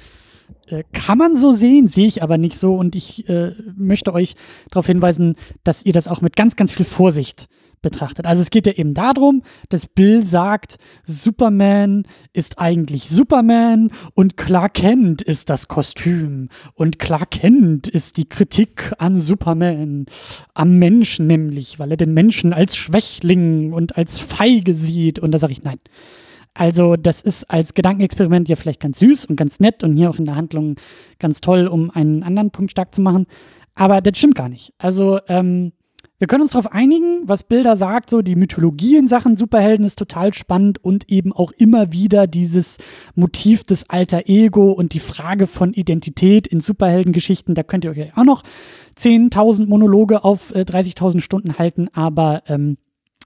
kann man so sehen, sehe ich aber nicht so. Und ich äh, möchte euch darauf hinweisen, dass ihr das auch mit ganz, ganz viel Vorsicht betrachtet. Also es geht ja eben darum, dass Bill sagt, Superman ist eigentlich Superman und Clark Kent ist das Kostüm und Clark Kent ist die Kritik an Superman, am Menschen nämlich, weil er den Menschen als Schwächling und als feige sieht und da sage ich nein. Also das ist als Gedankenexperiment ja vielleicht ganz süß und ganz nett und hier auch in der Handlung ganz toll, um einen anderen Punkt stark zu machen. Aber das stimmt gar nicht. Also ähm, wir können uns darauf einigen, was Bilder sagt, so die Mythologie in Sachen Superhelden ist total spannend und eben auch immer wieder dieses Motiv des alter Ego und die Frage von Identität in Superheldengeschichten. Da könnt ihr euch auch noch 10.000 Monologe auf äh, 30.000 Stunden halten, aber ähm,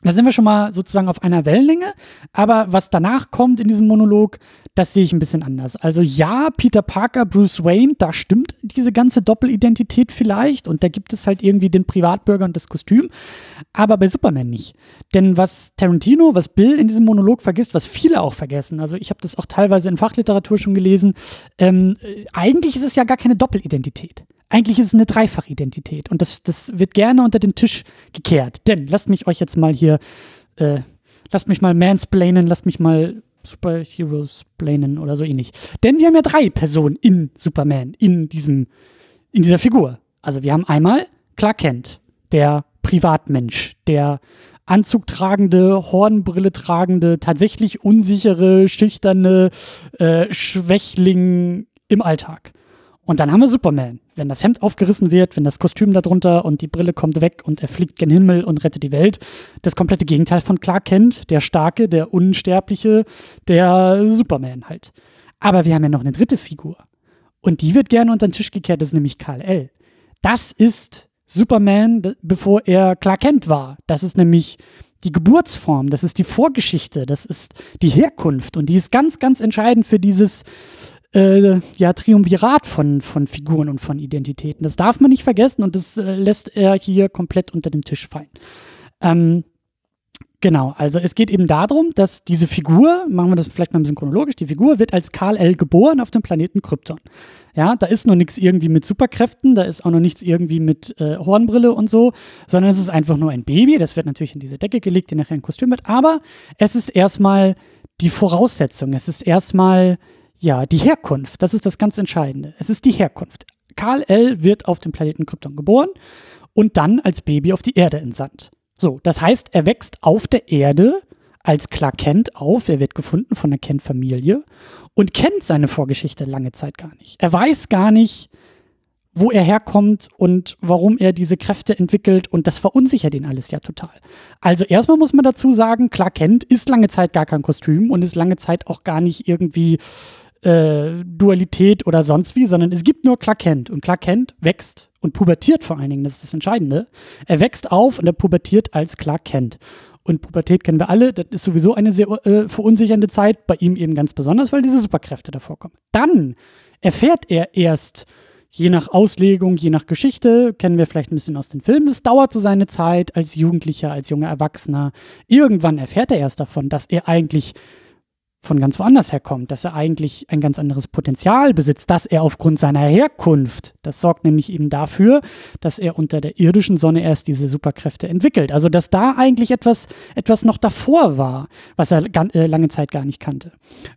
da sind wir schon mal sozusagen auf einer Wellenlänge. Aber was danach kommt in diesem Monolog, das sehe ich ein bisschen anders. Also ja, Peter Parker, Bruce Wayne, da stimmt diese ganze Doppelidentität vielleicht. Und da gibt es halt irgendwie den Privatbürger und das Kostüm. Aber bei Superman nicht. Denn was Tarantino, was Bill in diesem Monolog vergisst, was viele auch vergessen, also ich habe das auch teilweise in Fachliteratur schon gelesen, ähm, äh, eigentlich ist es ja gar keine Doppelidentität. Eigentlich ist es eine Dreifachidentität und das, das wird gerne unter den Tisch gekehrt. Denn lasst mich euch jetzt mal hier, äh, lasst mich mal mansplainen, lasst mich mal Superheroes planen oder so ähnlich. Denn wir haben ja drei Personen in Superman, in diesem, in dieser Figur. Also wir haben einmal Clark Kent, der Privatmensch, der Anzug tragende, Hornbrille tragende, tatsächlich unsichere, schüchterne äh, Schwächling im Alltag. Und dann haben wir Superman. Wenn das Hemd aufgerissen wird, wenn das Kostüm darunter und die Brille kommt weg und er fliegt gen Himmel und rettet die Welt. Das komplette Gegenteil von Clark Kent, der Starke, der Unsterbliche, der Superman halt. Aber wir haben ja noch eine dritte Figur. Und die wird gerne unter den Tisch gekehrt, das ist nämlich Karl L. Das ist Superman, bevor er Clark Kent war. Das ist nämlich die Geburtsform, das ist die Vorgeschichte, das ist die Herkunft und die ist ganz, ganz entscheidend für dieses äh, ja, Triumvirat von, von Figuren und von Identitäten. Das darf man nicht vergessen und das äh, lässt er hier komplett unter den Tisch fallen. Ähm, Genau, also es geht eben darum, dass diese Figur, machen wir das vielleicht mal ein bisschen chronologisch, die Figur wird als Karl L. geboren auf dem Planeten Krypton. Ja, da ist noch nichts irgendwie mit Superkräften, da ist auch noch nichts irgendwie mit äh, Hornbrille und so, sondern es ist einfach nur ein Baby, das wird natürlich in diese Decke gelegt, die nachher ein Kostüm wird, aber es ist erstmal die Voraussetzung, es ist erstmal, ja, die Herkunft, das ist das ganz Entscheidende. Es ist die Herkunft. Karl L. wird auf dem Planeten Krypton geboren und dann als Baby auf die Erde entsandt. So, das heißt, er wächst auf der Erde als Clark Kent auf. Er wird gefunden von der Kent-Familie und kennt seine Vorgeschichte lange Zeit gar nicht. Er weiß gar nicht, wo er herkommt und warum er diese Kräfte entwickelt und das verunsichert ihn alles ja total. Also erstmal muss man dazu sagen, Clark Kent ist lange Zeit gar kein Kostüm und ist lange Zeit auch gar nicht irgendwie äh, Dualität oder sonst wie, sondern es gibt nur Clark Kent und Clark Kent wächst und pubertiert vor allen Dingen, das ist das Entscheidende. Er wächst auf und er pubertiert als Clark Kent. Und Pubertät kennen wir alle, das ist sowieso eine sehr äh, verunsichernde Zeit, bei ihm eben ganz besonders, weil diese Superkräfte davor kommen. Dann erfährt er erst, je nach Auslegung, je nach Geschichte, kennen wir vielleicht ein bisschen aus den Filmen, das dauert so seine Zeit als Jugendlicher, als junger Erwachsener. Irgendwann erfährt er erst davon, dass er eigentlich von ganz woanders herkommt, dass er eigentlich ein ganz anderes Potenzial besitzt, dass er aufgrund seiner Herkunft, das sorgt nämlich eben dafür, dass er unter der irdischen Sonne erst diese Superkräfte entwickelt. Also dass da eigentlich etwas, etwas noch davor war, was er äh, lange Zeit gar nicht kannte.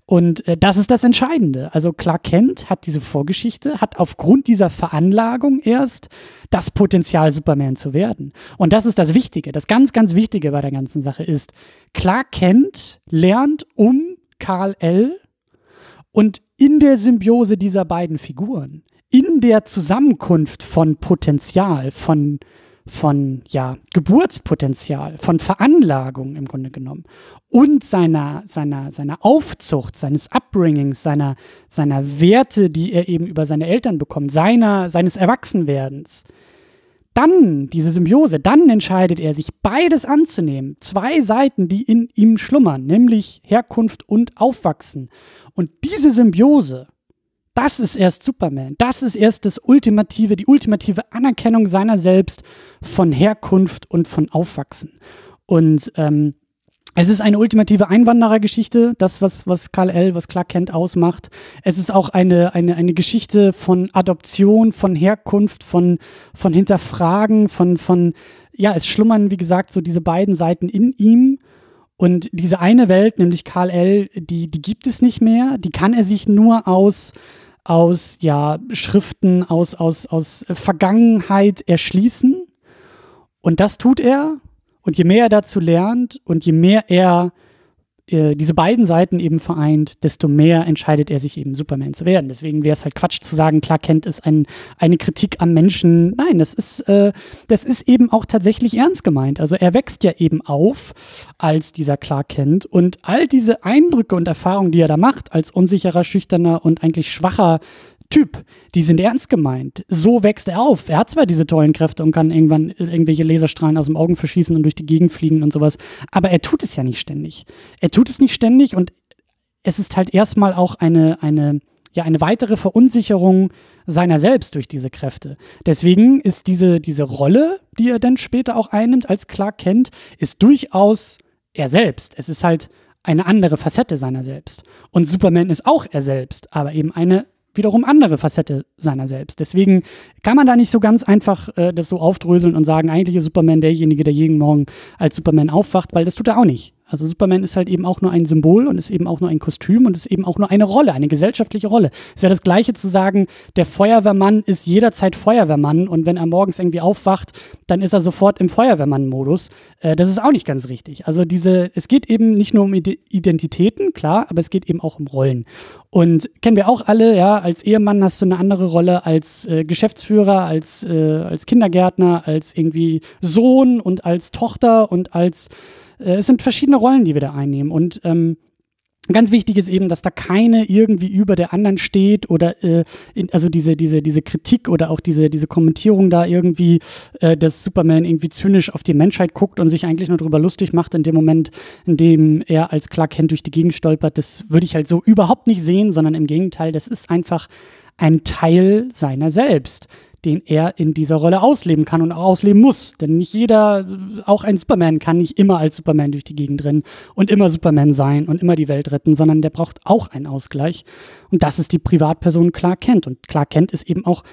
Und äh, das ist das Entscheidende. Also Clark Kent hat diese Vorgeschichte, hat aufgrund dieser Veranlagung erst das Potenzial, Superman zu werden. Und das ist das Wichtige. Das ganz, ganz Wichtige bei der ganzen Sache ist, Clark Kent lernt um Karl L. und in der Symbiose dieser beiden Figuren, in der Zusammenkunft von Potenzial, von, von ja, Geburtspotenzial, von Veranlagung im Grunde genommen und seiner, seiner, seiner Aufzucht, seines Upbringings, seiner, seiner Werte, die er eben über seine Eltern bekommt, seiner, seines Erwachsenwerdens, dann diese Symbiose, dann entscheidet er sich, beides anzunehmen. Zwei Seiten, die in ihm schlummern, nämlich Herkunft und Aufwachsen. Und diese Symbiose, das ist erst Superman. Das ist erst das ultimative, die ultimative Anerkennung seiner selbst von Herkunft und von Aufwachsen. Und ähm, es ist eine ultimative Einwanderergeschichte, das, was, was Karl L., was Clark Kent ausmacht. Es ist auch eine, eine, eine Geschichte von Adoption, von Herkunft, von, von Hinterfragen, von, von, ja, es schlummern, wie gesagt, so diese beiden Seiten in ihm. Und diese eine Welt, nämlich Karl L., die, die gibt es nicht mehr. Die kann er sich nur aus, aus ja, Schriften, aus, aus, aus Vergangenheit erschließen. Und das tut er. Und je mehr er dazu lernt und je mehr er äh, diese beiden Seiten eben vereint, desto mehr entscheidet er sich eben Superman zu werden. Deswegen wäre es halt Quatsch zu sagen, Clark Kent ist ein, eine Kritik am Menschen. Nein, das ist, äh, das ist eben auch tatsächlich ernst gemeint. Also er wächst ja eben auf als dieser Clark Kent und all diese Eindrücke und Erfahrungen, die er da macht, als unsicherer, schüchterner und eigentlich schwacher Typ, die sind ernst gemeint. So wächst er auf. Er hat zwar diese tollen Kräfte und kann irgendwann irgendwelche Laserstrahlen aus dem Augen verschießen und durch die Gegend fliegen und sowas, aber er tut es ja nicht ständig. Er tut es nicht ständig und es ist halt erstmal auch eine, eine, ja, eine weitere Verunsicherung seiner selbst durch diese Kräfte. Deswegen ist diese, diese Rolle, die er dann später auch einnimmt als Clark Kent, ist durchaus er selbst. Es ist halt eine andere Facette seiner selbst. Und Superman ist auch er selbst, aber eben eine wiederum andere Facette seiner selbst. Deswegen kann man da nicht so ganz einfach äh, das so aufdröseln und sagen, eigentlich ist Superman derjenige, der jeden Morgen als Superman aufwacht, weil das tut er auch nicht. Also Superman ist halt eben auch nur ein Symbol und ist eben auch nur ein Kostüm und ist eben auch nur eine Rolle, eine gesellschaftliche Rolle. Es wäre das Gleiche zu sagen, der Feuerwehrmann ist jederzeit Feuerwehrmann und wenn er morgens irgendwie aufwacht, dann ist er sofort im Feuerwehrmann-Modus. Äh, das ist auch nicht ganz richtig. Also diese, es geht eben nicht nur um Ide- Identitäten, klar, aber es geht eben auch um Rollen. Und kennen wir auch alle, ja, als Ehemann hast du eine andere Rolle als äh, Geschäftsführer, als, äh, als Kindergärtner, als irgendwie Sohn und als Tochter und als äh, es sind verschiedene Rollen, die wir da einnehmen. Und ähm, Ganz wichtig ist eben, dass da keine irgendwie über der anderen steht oder äh, in, also diese, diese, diese Kritik oder auch diese, diese Kommentierung da irgendwie, äh, dass Superman irgendwie zynisch auf die Menschheit guckt und sich eigentlich nur darüber lustig macht in dem Moment, in dem er als Clark Kent durch die Gegend stolpert. Das würde ich halt so überhaupt nicht sehen, sondern im Gegenteil, das ist einfach ein Teil seiner selbst den er in dieser Rolle ausleben kann und auch ausleben muss. Denn nicht jeder, auch ein Superman, kann nicht immer als Superman durch die Gegend rennen und immer Superman sein und immer die Welt retten, sondern der braucht auch einen Ausgleich. Und das ist die Privatperson Clark Kent. Und Clark Kent ist eben auch,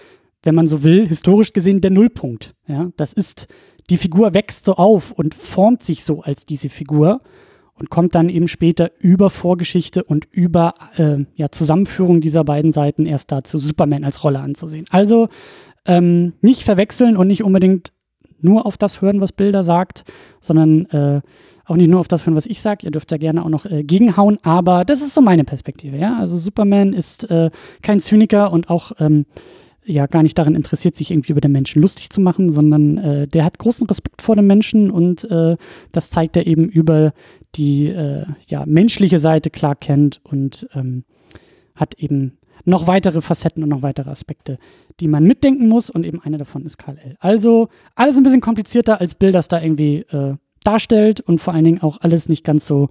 wenn man so will, historisch gesehen der Nullpunkt. Ja, das ist, die Figur wächst so auf und formt sich so als diese Figur und kommt dann eben später über Vorgeschichte und über äh, ja, Zusammenführung dieser beiden Seiten erst dazu, Superman als Rolle anzusehen. Also ähm, nicht verwechseln und nicht unbedingt nur auf das hören, was Bilder sagt, sondern äh, auch nicht nur auf das hören, was ich sage. Ihr dürft ja gerne auch noch äh, gegenhauen, aber das ist so meine Perspektive. Ja, also Superman ist äh, kein Zyniker und auch ähm, ja gar nicht daran interessiert, sich irgendwie über den Menschen lustig zu machen, sondern äh, der hat großen Respekt vor dem Menschen und äh, das zeigt er eben über die äh, ja menschliche Seite klar kennt und ähm, hat eben noch weitere Facetten und noch weitere Aspekte, die man mitdenken muss und eben eine davon ist KL. Also alles ein bisschen komplizierter, als Bill das da irgendwie äh, darstellt und vor allen Dingen auch alles nicht ganz so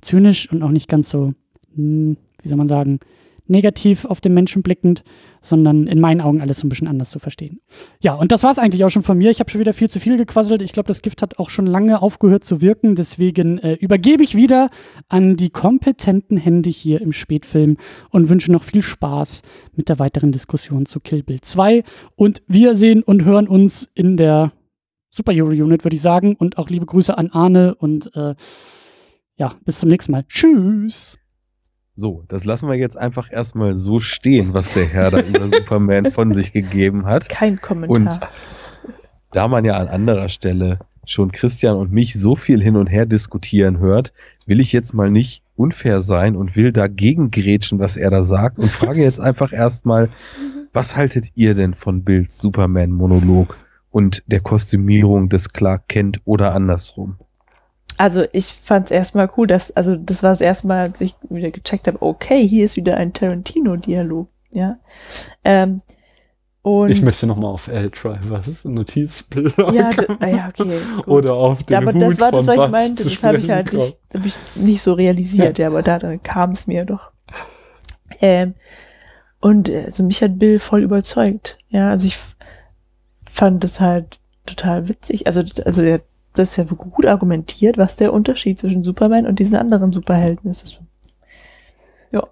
zynisch und auch nicht ganz so, mh, hm, wie soll man sagen, negativ auf den Menschen blickend, sondern in meinen Augen alles so ein bisschen anders zu verstehen. Ja, und das war es eigentlich auch schon von mir. Ich habe schon wieder viel zu viel gequasselt. Ich glaube, das Gift hat auch schon lange aufgehört zu wirken. Deswegen äh, übergebe ich wieder an die kompetenten Hände hier im Spätfilm und wünsche noch viel Spaß mit der weiteren Diskussion zu Kill Bill 2. Und wir sehen und hören uns in der Superhero Unit, würde ich sagen. Und auch liebe Grüße an Arne und äh, ja, bis zum nächsten Mal. Tschüss. So, das lassen wir jetzt einfach erstmal so stehen, was der Herr da über Superman von sich gegeben hat. Kein Kommentar. Und da man ja an anderer Stelle schon Christian und mich so viel hin und her diskutieren hört, will ich jetzt mal nicht unfair sein und will dagegen grätschen, was er da sagt und frage jetzt einfach erstmal, was haltet ihr denn von Bilds Superman-Monolog und der Kostümierung des Clark Kent oder andersrum? Also ich fand es erstmal cool, dass, also das war das erste Mal, als ich wieder gecheckt habe, okay, hier ist wieder ein Tarantino-Dialog, ja. Ähm, und ich möchte nochmal auf L-Drivers Notizbilder. Ja, ja, okay. Gut. Oder auf den ja, aber Hut das war das, was ich meinte. Das habe ich halt nicht, hab ich nicht so realisiert, ja, aber da, dann kam es mir doch. Ähm, und äh, also mich hat Bill voll überzeugt. Ja, also ich fand das halt total witzig. Also, also der das ist ja gut argumentiert, was der Unterschied zwischen Superman und diesen anderen Superhelden ist. Ja.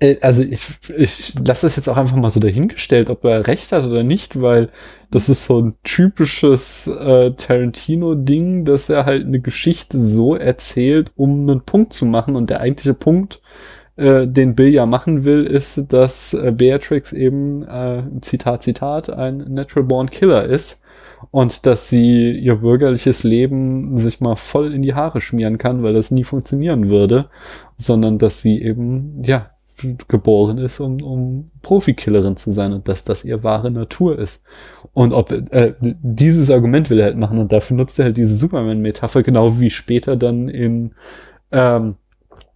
Äh, Also ich, ich lasse das jetzt auch einfach mal so dahingestellt, ob er recht hat oder nicht, weil das ist so ein typisches äh, Tarantino-Ding, dass er halt eine Geschichte so erzählt, um einen Punkt zu machen. Und der eigentliche Punkt, äh, den Bill ja machen will, ist, dass äh, Beatrix eben, äh, Zitat, Zitat, ein Natural Born Killer ist und dass sie ihr bürgerliches Leben sich mal voll in die Haare schmieren kann, weil das nie funktionieren würde, sondern dass sie eben, ja, geboren ist, um, um Profikillerin zu sein und dass das ihr wahre Natur ist. Und ob äh, dieses Argument will er halt machen und dafür nutzt er halt diese Superman-Metapher, genau wie später dann in ähm,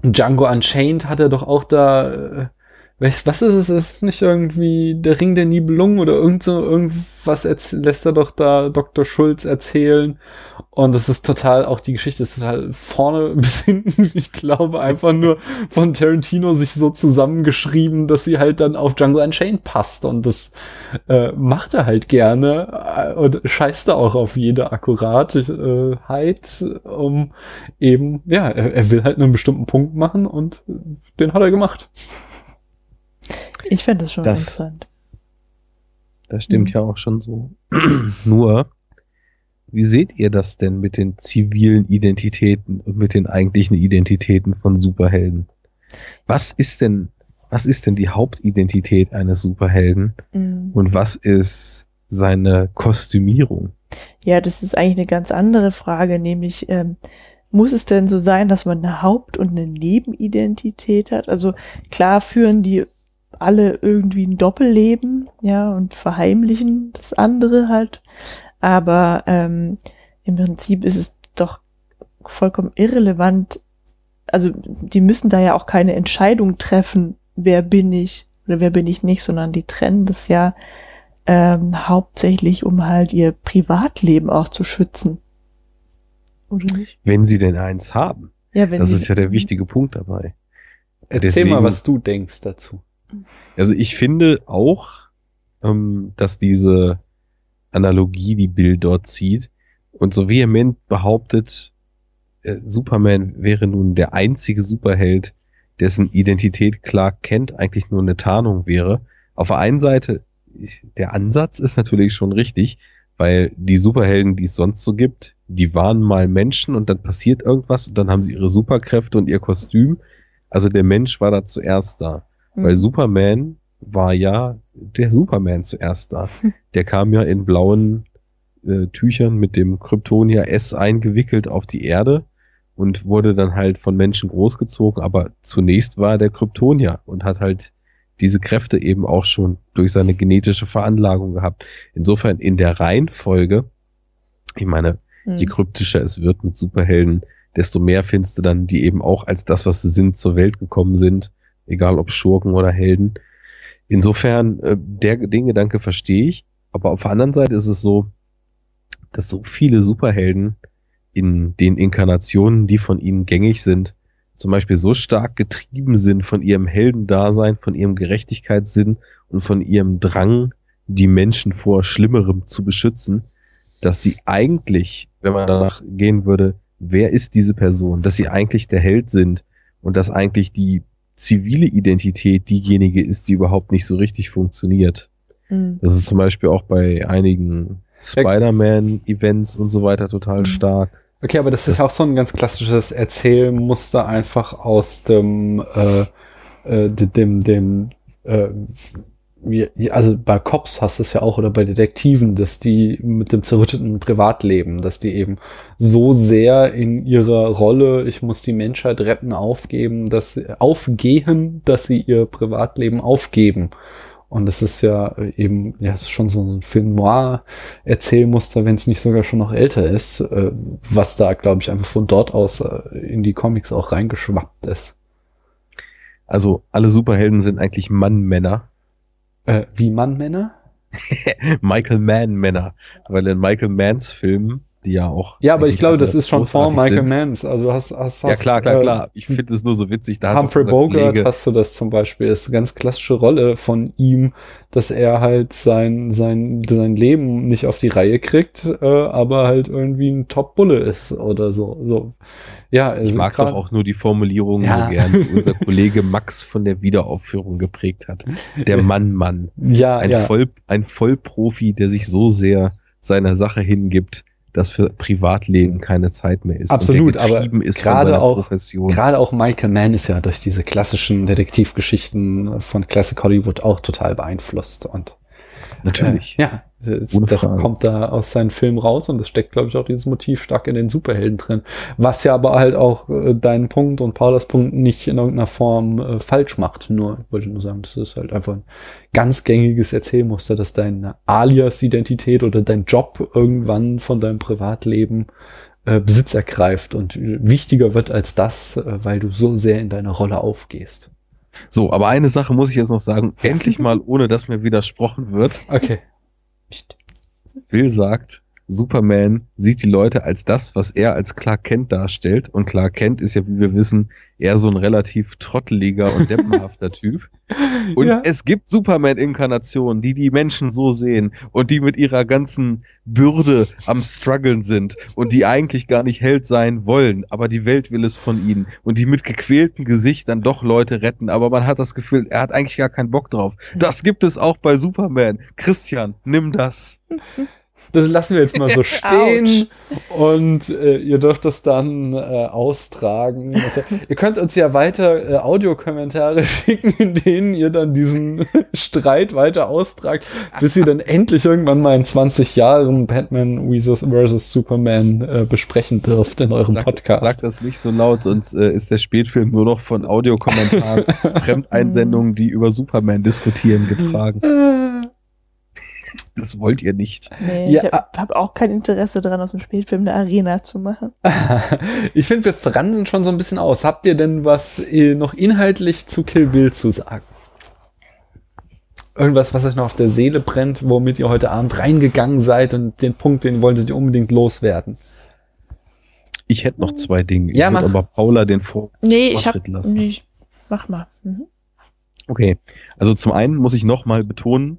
Django Unchained hat er doch auch da äh, was, was ist es? Ist es nicht irgendwie der Ring der Nibelungen oder irgend so, irgendwas lässt er doch da Dr. Schulz erzählen. Und das ist total, auch die Geschichte ist total vorne bis hinten, ich glaube, einfach nur von Tarantino sich so zusammengeschrieben, dass sie halt dann auf Django Unchained passt. Und das äh, macht er halt gerne äh, und scheißt da auch auf jede Akkuratheit, um eben, ja, er, er will halt einen bestimmten Punkt machen und den hat er gemacht. Ich fände das schon Das- interessant. Das stimmt Mhm. ja auch schon so. Nur, wie seht ihr das denn mit den zivilen Identitäten und mit den eigentlichen Identitäten von Superhelden? Was ist denn, was ist denn die Hauptidentität eines Superhelden Mhm. und was ist seine Kostümierung? Ja, das ist eigentlich eine ganz andere Frage, nämlich ähm, muss es denn so sein, dass man eine Haupt- und eine Nebenidentität hat? Also klar führen die alle irgendwie ein Doppelleben, ja, und verheimlichen das andere halt. Aber ähm, im Prinzip ist es doch vollkommen irrelevant, also die müssen da ja auch keine Entscheidung treffen, wer bin ich oder wer bin ich nicht, sondern die trennen das ja ähm, hauptsächlich, um halt ihr Privatleben auch zu schützen. Oder nicht? Wenn sie denn eins haben. Ja, wenn Das sie, ist ja der wichtige Punkt dabei. Erzähl Deswegen- mal, was du denkst dazu. Also ich finde auch, ähm, dass diese Analogie, die Bill dort zieht und so vehement behauptet, äh, Superman wäre nun der einzige Superheld, dessen Identität Clark Kent eigentlich nur eine Tarnung wäre. Auf der einen Seite, ich, der Ansatz ist natürlich schon richtig, weil die Superhelden, die es sonst so gibt, die waren mal Menschen und dann passiert irgendwas und dann haben sie ihre Superkräfte und ihr Kostüm. Also der Mensch war da zuerst da. Mhm. Weil Superman war ja der Superman zuerst da. Der kam ja in blauen äh, Tüchern mit dem Kryptonia S eingewickelt auf die Erde und wurde dann halt von Menschen großgezogen. Aber zunächst war er der Kryptonier und hat halt diese Kräfte eben auch schon durch seine genetische Veranlagung gehabt. Insofern in der Reihenfolge, ich meine, Mhm. je kryptischer es wird mit Superhelden, desto mehr findest du dann, die eben auch als das, was sie sind, zur Welt gekommen sind, egal ob Schurken oder Helden. Insofern, äh, der, den Gedanke verstehe ich, aber auf der anderen Seite ist es so, dass so viele Superhelden in den Inkarnationen, die von ihnen gängig sind, zum Beispiel so stark getrieben sind von ihrem Heldendasein, von ihrem Gerechtigkeitssinn und von ihrem Drang, die Menschen vor Schlimmerem zu beschützen, dass sie eigentlich, wenn man danach gehen würde, wer ist diese Person, dass sie eigentlich der Held sind und dass eigentlich die zivile Identität diejenige ist, die überhaupt nicht so richtig funktioniert. Mhm. Das ist zum Beispiel auch bei einigen Spider-Man-Events und so weiter total Mhm. stark. Okay, aber das ist ja auch so ein ganz klassisches Erzählmuster einfach aus dem, äh, äh, de- dem, dem, äh, also bei Cops hast du es ja auch oder bei Detektiven, dass die mit dem zerrütteten Privatleben, dass die eben so sehr in ihrer Rolle, ich muss die Menschheit retten, aufgeben, dass sie aufgehen, dass sie ihr Privatleben aufgeben. Und das ist ja eben, ja, es ist schon so ein Film noir Erzählmuster, wenn es nicht sogar schon noch älter ist, äh, was da, glaube ich, einfach von dort aus äh, in die Comics auch reingeschwappt ist. Also alle Superhelden sind eigentlich Mann-Männer. Äh, wie Mann-Männer? Michael Mann-Männer. Weil in Michael Manns Filmen, die ja auch. Ja, aber ich glaube, das ist schon vor Michael sind. Manns. Also du hast, hast, Ja, hast klar, klar, äh, klar. Ich finde es nur so witzig. Da hat Humphrey Bogart hast du das zum Beispiel, ist eine ganz klassische Rolle von ihm, dass er halt sein, sein, sein Leben nicht auf die Reihe kriegt, äh, aber halt irgendwie ein Top-Bulle ist oder so. so. Ja, also Ich mag doch auch nur die Formulierung Ja. so gern, die unser Kollege Max von der Wiederaufführung geprägt hat. Der Mann-Mann. ja, Ein, ja. Voll, ein Vollprofi, der sich so sehr seiner Sache hingibt, dass für Privatleben keine Zeit mehr ist. Absolut, aber gerade auch-. Gerade auch Michael Mann ist ja durch diese klassischen Detektivgeschichten von Classic Hollywood auch total beeinflusst und Natürlich. Äh, ja, das, Ohne das Frage. kommt da aus seinen Filmen raus und es steckt, glaube ich, auch dieses Motiv stark in den Superhelden drin. Was ja aber halt auch äh, deinen Punkt und Paulas Punkt nicht in irgendeiner Form äh, falsch macht. Nur, ich wollte nur sagen, das ist halt einfach ein ganz gängiges Erzählmuster, dass deine Alias-Identität oder dein Job irgendwann von deinem Privatleben äh, Besitz ergreift und wichtiger wird als das, äh, weil du so sehr in deiner Rolle aufgehst. So, aber eine Sache muss ich jetzt noch sagen. Endlich mal, ohne dass mir widersprochen wird. Okay. Bill sagt, Superman sieht die Leute als das, was er als Clark Kent darstellt. Und Clark Kent ist ja, wie wir wissen, eher so ein relativ trotteliger und deppenhafter Typ. Und Ja. es gibt Superman-Inkarnationen, die die Menschen so sehen und die mit ihrer ganzen Bürde am struggeln sind und die eigentlich gar nicht Held sein wollen, aber die Welt will es von ihnen und die mit gequältem Gesicht dann doch Leute retten, aber man hat das Gefühl, er hat eigentlich gar keinen Bock drauf. Das gibt es auch bei Superman. Christian, nimm das. Das lassen wir jetzt mal so stehen und äh, ihr dürft das dann äh, austragen. Also, ihr könnt uns ja weiter äh, Audiokommentare schicken, in denen ihr dann diesen Streit weiter austragt, bis ihr dann endlich irgendwann mal in 20 Jahren Batman vs. versus Superman äh, besprechen dürft in eurem Sag, Podcast. sag das nicht so laut, sonst äh, ist der Spätfilm nur noch von Audiokommentaren, Fremdeinsendungen, die über Superman diskutieren, getragen. Das wollt ihr nicht. Nee, Ja, ich habe hab auch kein Interesse daran, aus dem Spielfilm eine Arena zu machen. ich finde, wir fransen schon so ein bisschen aus. Habt ihr denn was äh, noch inhaltlich zu Kill Bill zu sagen? Irgendwas, was euch noch auf der Seele brennt, womit ihr heute Abend reingegangen seid und den Punkt, den wolltet ihr unbedingt loswerden? Ich hätte noch zwei Dinge. Ja, ich mach. aber Paula den Vor Nee, ich hab. Vortritt lassen. Nee, ich- mach mal. Mhm. Okay, also zum einen muss ich nochmal betonen,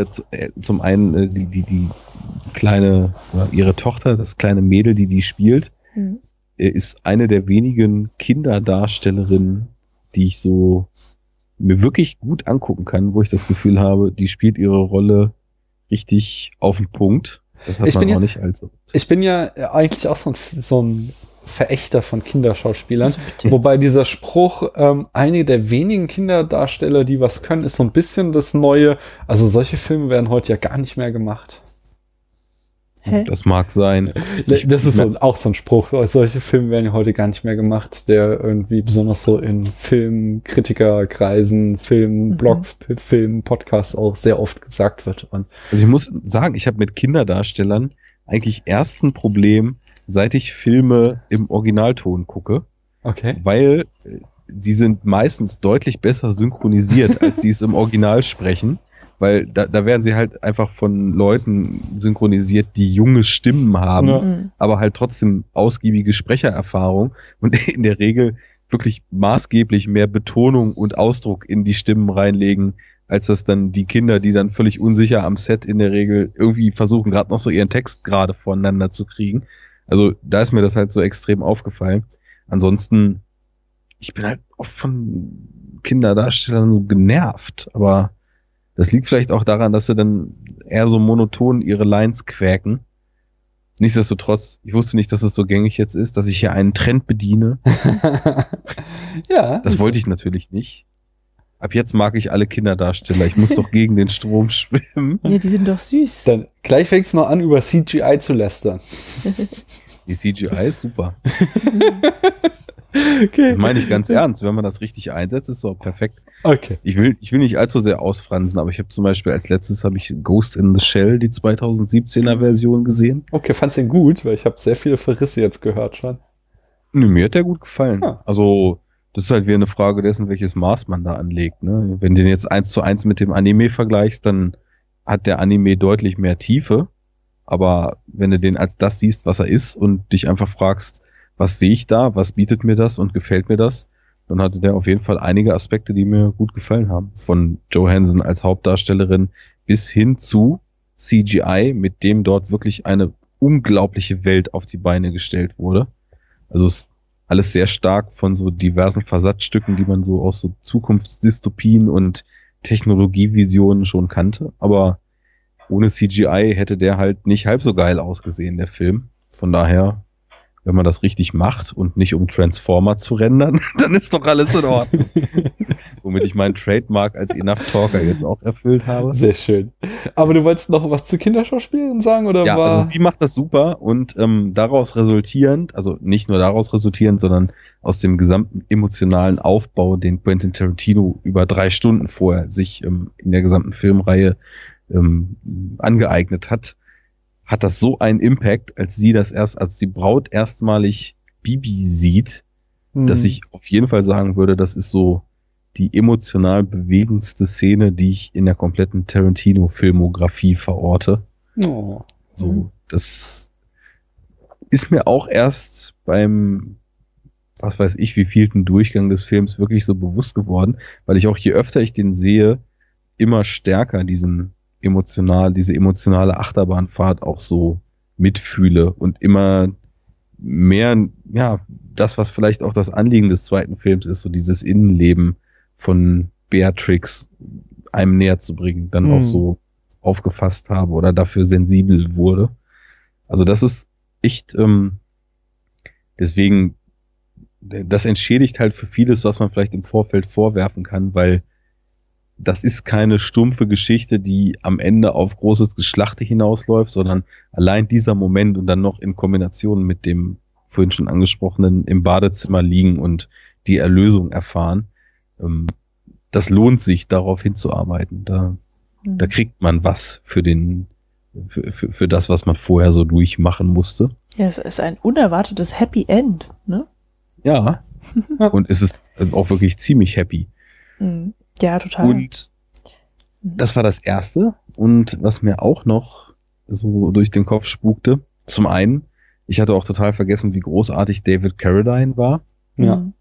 äh, zu, äh, zum einen äh, die, die, die kleine, oder ihre Tochter, das kleine Mädel, die die spielt, Mhm. äh, ist eine der wenigen Kinderdarstellerinnen, die ich so mir wirklich gut angucken kann, wo ich das Gefühl habe, die spielt ihre Rolle richtig auf den Punkt. Das hat Ich man bin auch ja- nicht allzu. Ich bin ja eigentlich auch so ein, so ein Verächter von Kinderschauspielern. Bitte. Wobei dieser Spruch, ähm, einige der wenigen Kinderdarsteller, die was können, ist so ein bisschen das Neue. Also solche Filme werden heute ja gar nicht mehr gemacht. Hä? Das mag sein. Ich- das ist so, auch so ein Spruch. Solche Filme werden ja heute gar nicht mehr gemacht, der irgendwie besonders so in Filmkritikerkreisen, Filmblogs, Mhm. Filmpodcasts auch sehr oft gesagt wird. Und Also ich muss sagen, ich habe mit Kinderdarstellern eigentlich erst ein Problem, seit ich Filme im Originalton gucke, okay. weil äh, die sind meistens deutlich besser synchronisiert, als sie es im Original sprechen. Weil da, da werden sie halt einfach von Leuten synchronisiert, die junge Stimmen haben, Ja. Mhm. aber halt trotzdem ausgiebige Sprechererfahrung und in der Regel wirklich maßgeblich mehr Betonung und Ausdruck in die Stimmen reinlegen, als das dann die Kinder, die dann völlig unsicher am Set in der Regel irgendwie versuchen, gerade noch so ihren Text gerade voneinander zu kriegen. Also da ist mir das halt so extrem aufgefallen. Ansonsten, ich bin halt oft von Kinderdarstellern so genervt, aber das liegt vielleicht auch daran, dass sie dann eher so monoton ihre Lines quäken. Nichtsdestotrotz, ich wusste nicht, dass es so gängig jetzt ist, dass ich hier einen Trend bediene. ja. Das wollte ich natürlich nicht. Ab jetzt mag ich alle Kinderdarsteller. Ich muss doch gegen den Strom schwimmen. Ja, die sind doch süß. Dann gleich fängt's noch an, über CGI zu lästern. Die CGI ist super. Okay. Das meine ich ganz ernst. Wenn man das richtig einsetzt, ist es doch perfekt. Okay. Ich will, ich will nicht allzu sehr ausfransen, aber ich habe zum Beispiel als letztes habe ich Ghost in the Shell, die 2017er Version gesehen. Okay, fand's den gut, weil ich habe sehr viele Verrisse jetzt gehört schon. Nö, mir hat der gut gefallen. Ah. Also, das ist halt wieder eine Frage dessen, welches Maß man da anlegt. Ne? Wenn du den jetzt eins zu eins mit dem Anime vergleichst, dann hat der Anime deutlich mehr Tiefe. Aber wenn du den als das siehst, was er ist und dich einfach fragst, was sehe ich da, was bietet mir das und gefällt mir das, dann hatte der auf jeden Fall einige Aspekte, die mir gut gefallen haben. Von Johansson als Hauptdarstellerin bis hin zu CGI, mit dem dort wirklich eine unglaubliche Welt auf die Beine gestellt wurde. Also es alles sehr stark von so diversen Versatzstücken, die man so aus so Zukunftsdystopien und Technologievisionen schon kannte. Aber ohne CGI hätte der halt nicht halb so geil ausgesehen, der Film. Von daher, wenn man das richtig macht und nicht um Transformer zu rendern, dann ist doch alles in Ordnung. Womit ich meinen Trademark als Enough Talker jetzt auch erfüllt habe. Sehr schön. Aber du wolltest noch was zu Kinderschauspielern sagen oder Ja, war also sie macht das super und ähm, daraus resultierend, also nicht nur daraus resultierend, sondern aus dem gesamten emotionalen Aufbau, den Quentin Tarantino über drei Stunden vorher sich ähm, in der gesamten Filmreihe ähm, angeeignet hat, hat das so einen Impact, als sie das erst, als die Braut erstmalig Bibi sieht, Hm. dass ich auf jeden Fall sagen würde, das ist so die emotional bewegendste Szene, die ich in der kompletten Tarantino-Filmografie verorte. Oh. So, Mhm. das ist mir auch erst beim, was weiß ich, wie vielten Durchgang des Films wirklich so bewusst geworden, weil ich auch je öfter ich den sehe, immer stärker diesen emotional, diese emotionale Achterbahnfahrt auch so mitfühle und immer mehr, ja, das, was vielleicht auch das Anliegen des zweiten Films ist, so dieses Innenleben von Beatrix einem näher zu bringen, dann Mhm. auch so aufgefasst habe oder dafür sensibel wurde. Also das ist echt, ähm, deswegen, das entschädigt halt für vieles, was man vielleicht im Vorfeld vorwerfen kann, weil das ist keine stumpfe Geschichte, die am Ende auf großes Geschlachte hinausläuft, sondern allein dieser Moment und dann noch in Kombination mit dem vorhin schon angesprochenen im Badezimmer liegen und die Erlösung erfahren, ähm, das lohnt sich, darauf hinzuarbeiten. Da, Mhm. da kriegt man was für den, für, für, für das, was man vorher so durchmachen musste. Ja, es ist ein unerwartetes Happy End, ne? Ja. Und es ist auch wirklich ziemlich happy. Mhm. Ja, total. Und das war das Erste. Und was mir auch noch so durch den Kopf spukte, zum einen, ich hatte auch total vergessen, wie großartig David Carradine war, Ja. Mhm.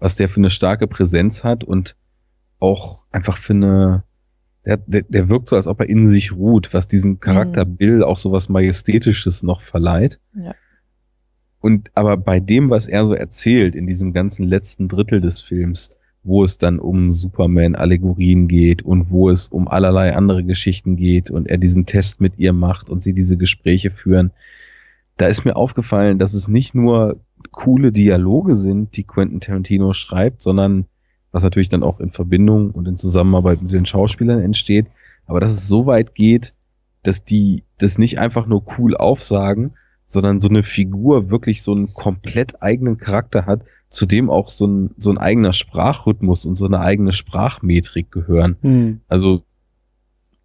was der für eine starke Präsenz hat und auch einfach für eine, der, der, der wirkt so, als ob er in sich ruht, was diesem Charakter Bill auch so was Majestätisches noch verleiht. Ja. Und aber bei dem, was er so erzählt, in diesem ganzen letzten Drittel des Films, wo es dann um Superman-Allegorien geht und wo es um allerlei andere Geschichten geht und er diesen Test mit ihr macht und sie diese Gespräche führen, da ist mir aufgefallen, dass es nicht nur coole Dialoge sind, die Quentin Tarantino schreibt, sondern was natürlich dann auch in Verbindung und in Zusammenarbeit mit den Schauspielern entsteht, aber dass es so weit geht, dass die das nicht einfach nur cool aufsagen, sondern so eine Figur wirklich so einen komplett eigenen Charakter hat, zu dem auch so ein, so ein eigener Sprachrhythmus und so eine eigene Sprachmetrik gehören. Hm. Also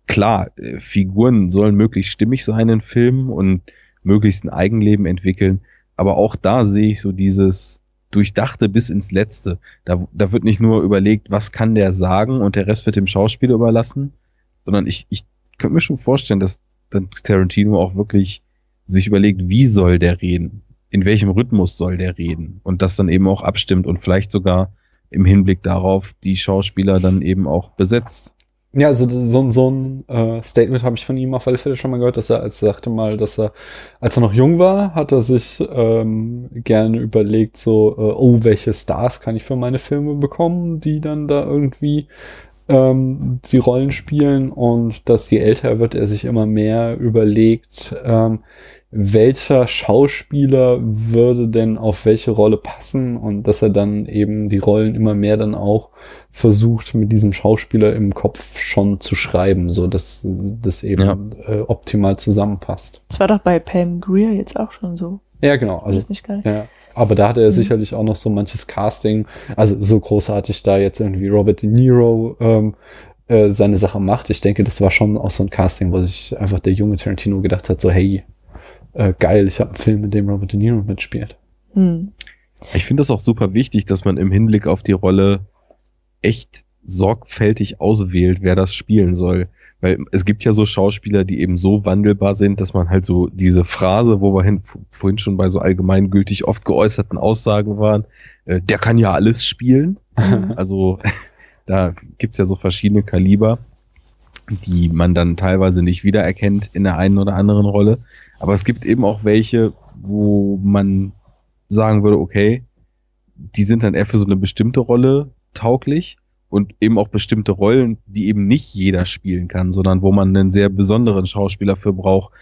klar, äh, Figuren sollen möglichst stimmig sein in Filmen und möglichst ein Eigenleben entwickeln, aber auch da sehe ich so dieses Durchdachte bis ins Letzte. Da, da wird nicht nur überlegt, was kann der sagen und der Rest wird dem Schauspieler überlassen, sondern ich, ich könnte mir schon vorstellen, dass dann Tarantino auch wirklich sich überlegt, wie soll der reden? In welchem Rhythmus soll der reden? Und das dann eben auch abstimmt und vielleicht sogar im Hinblick darauf die Schauspieler dann eben auch besetzt. Ja, also so, so ein äh, Statement habe ich von ihm auf alle Fälle schon mal gehört, dass er als er sagte mal, dass er, als er noch jung war, hat er sich ähm, gerne überlegt, so, äh, oh, welche Stars kann ich für meine Filme bekommen, die dann da irgendwie ähm, die Rollen spielen und dass je älter er wird, er sich immer mehr überlegt, ähm, welcher Schauspieler würde denn auf welche Rolle passen und dass er dann eben die Rollen immer mehr dann auch versucht mit diesem Schauspieler im Kopf schon zu schreiben, so dass das eben Ja. äh, optimal zusammenpasst. Das war doch bei Pam Greer jetzt auch schon so. Ja, genau. Also, ist nicht gar nicht. ja, aber da hatte er Mhm. sicherlich auch noch so manches Casting, also so großartig da jetzt irgendwie Robert De Niro ähm, äh, seine Sache macht. Ich denke, das war schon auch so ein Casting, wo sich einfach der junge Tarantino gedacht hat, so hey, äh, geil, ich habe einen Film, in dem Robert De Niro mitspielt. Hm. Ich finde das auch super wichtig, dass man im Hinblick auf die Rolle echt sorgfältig auswählt, wer das spielen soll. Weil es gibt ja so Schauspieler, die eben so wandelbar sind, dass man halt so diese Phrase, wo wir hin, vorhin schon bei so allgemeingültig oft geäußerten Aussagen waren, äh, der kann ja alles spielen. Mhm. Also da gibt's ja so verschiedene Kaliber, die man dann teilweise nicht wiedererkennt in der einen oder anderen Rolle. Aber es gibt eben auch welche, wo man sagen würde, okay, die sind dann eher für so eine bestimmte Rolle tauglich und eben auch bestimmte Rollen, die eben nicht jeder spielen kann, sondern wo man einen sehr besonderen Schauspieler für braucht,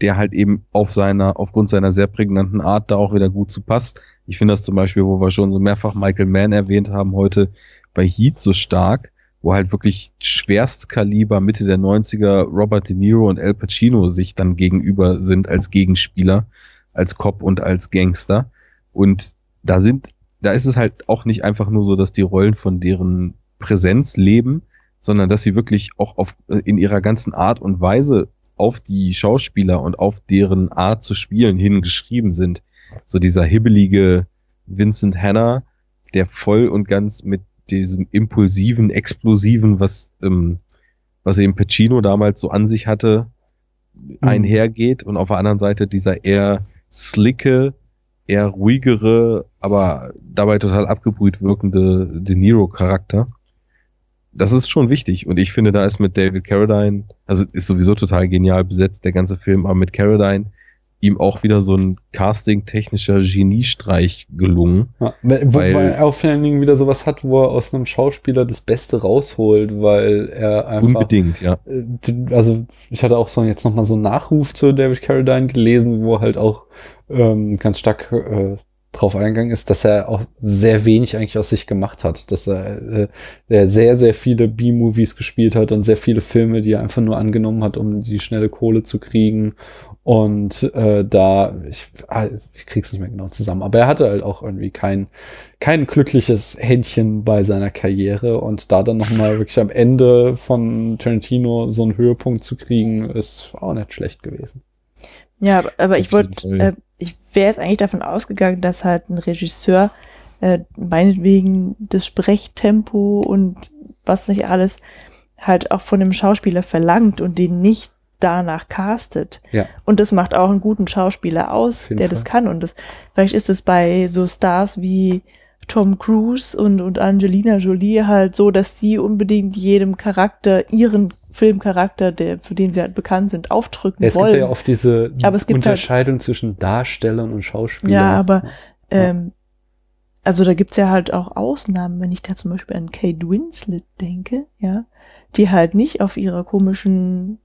der halt eben auf seiner, aufgrund seiner sehr prägnanten Art da auch wieder gut zu passt. Ich finde das zum Beispiel, wo wir schon so mehrfach Michael Mann erwähnt haben heute, bei Heat so stark, wo halt wirklich Schwerstkaliber Mitte der 90er Robert De Niro und Al Pacino sich dann gegenüber sind als Gegenspieler, als Cop und als Gangster. Und da sind, da ist es halt auch nicht einfach nur so, dass die Rollen von deren Präsenz leben, sondern dass sie wirklich auch auf, in ihrer ganzen Art und Weise auf die Schauspieler und auf deren Art zu spielen hingeschrieben sind. So dieser hibbelige Vincent Hanna, der voll und ganz mit diesem impulsiven, explosiven, was, ähm, was eben Pacino damals so an sich hatte, einhergeht und auf der anderen Seite dieser eher slicke, eher ruhigere, aber dabei total abgebrüht wirkende De Niro-Charakter. Das ist schon wichtig und ich finde, da ist mit David Carradine, also ist sowieso total genial besetzt, der ganze Film, aber mit Carradine ihm auch wieder so ein casting-technischer Geniestreich gelungen. Ja, weil, Weil- weil er auf allen Dingen wieder sowas hat, wo er aus einem Schauspieler das Beste rausholt, weil er einfach Unbedingt, ja. äh, also ich hatte auch so jetzt noch mal so einen Nachruf zu David Carradine gelesen, wo halt auch ähm, ganz stark äh, drauf eingegangen ist, dass er auch sehr wenig eigentlich aus sich gemacht hat, dass er, äh, er sehr, sehr viele B-Movies gespielt hat und sehr viele Filme, die er einfach nur angenommen hat, um die schnelle Kohle zu kriegen. Und äh, da, ich, ah, ich krieg's nicht mehr genau zusammen, aber er hatte halt auch irgendwie kein, kein glückliches Händchen bei seiner Karriere und da dann nochmal wirklich am Ende von Tarantino so einen Höhepunkt zu kriegen, ist auch nicht schlecht gewesen. Ja, aber, aber ich wollte, äh, ich wäre jetzt eigentlich davon ausgegangen, dass halt ein Regisseur äh, meinetwegen das Sprechtempo und was nicht alles halt auch von dem Schauspieler verlangt und den nicht danach castet. Ja. Und das macht auch einen guten Schauspieler aus, der das kann. Und das, vielleicht ist es bei so Stars wie Tom Cruise und, und Angelina Jolie halt so, dass sie unbedingt jedem Charakter, ihren Filmcharakter, der, für den sie halt bekannt sind, aufdrücken Ja, es wollen. gibt ja oft diese Aber es gibt halt- Unterscheidung zwischen Darstellern und Schauspielern. Ja, aber ähm, also da gibt's ja halt auch Ausnahmen, wenn ich da zum Beispiel an Kate Winslet denke, ja, die halt nicht auf ihrer komischen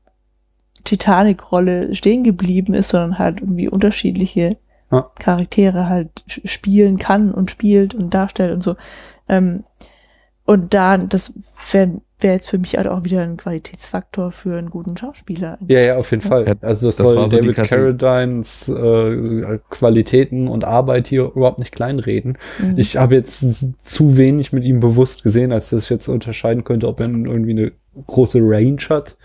Titanic-Rolle stehen geblieben ist, sondern halt irgendwie unterschiedliche Ja. Charaktere halt spielen kann und spielt und darstellt und so. Ähm, und da, das wäre wär jetzt für mich halt auch wieder ein Qualitätsfaktor für einen guten Schauspieler. Ja, ja, auf jeden Fall. Ja, Also das, das soll so David. Carradines äh, Qualitäten und Arbeit hier überhaupt nicht kleinreden. Mhm. Ich habe jetzt zu wenig mit ihm bewusst gesehen, als dass ich jetzt unterscheiden könnte, ob er irgendwie eine große Range hat.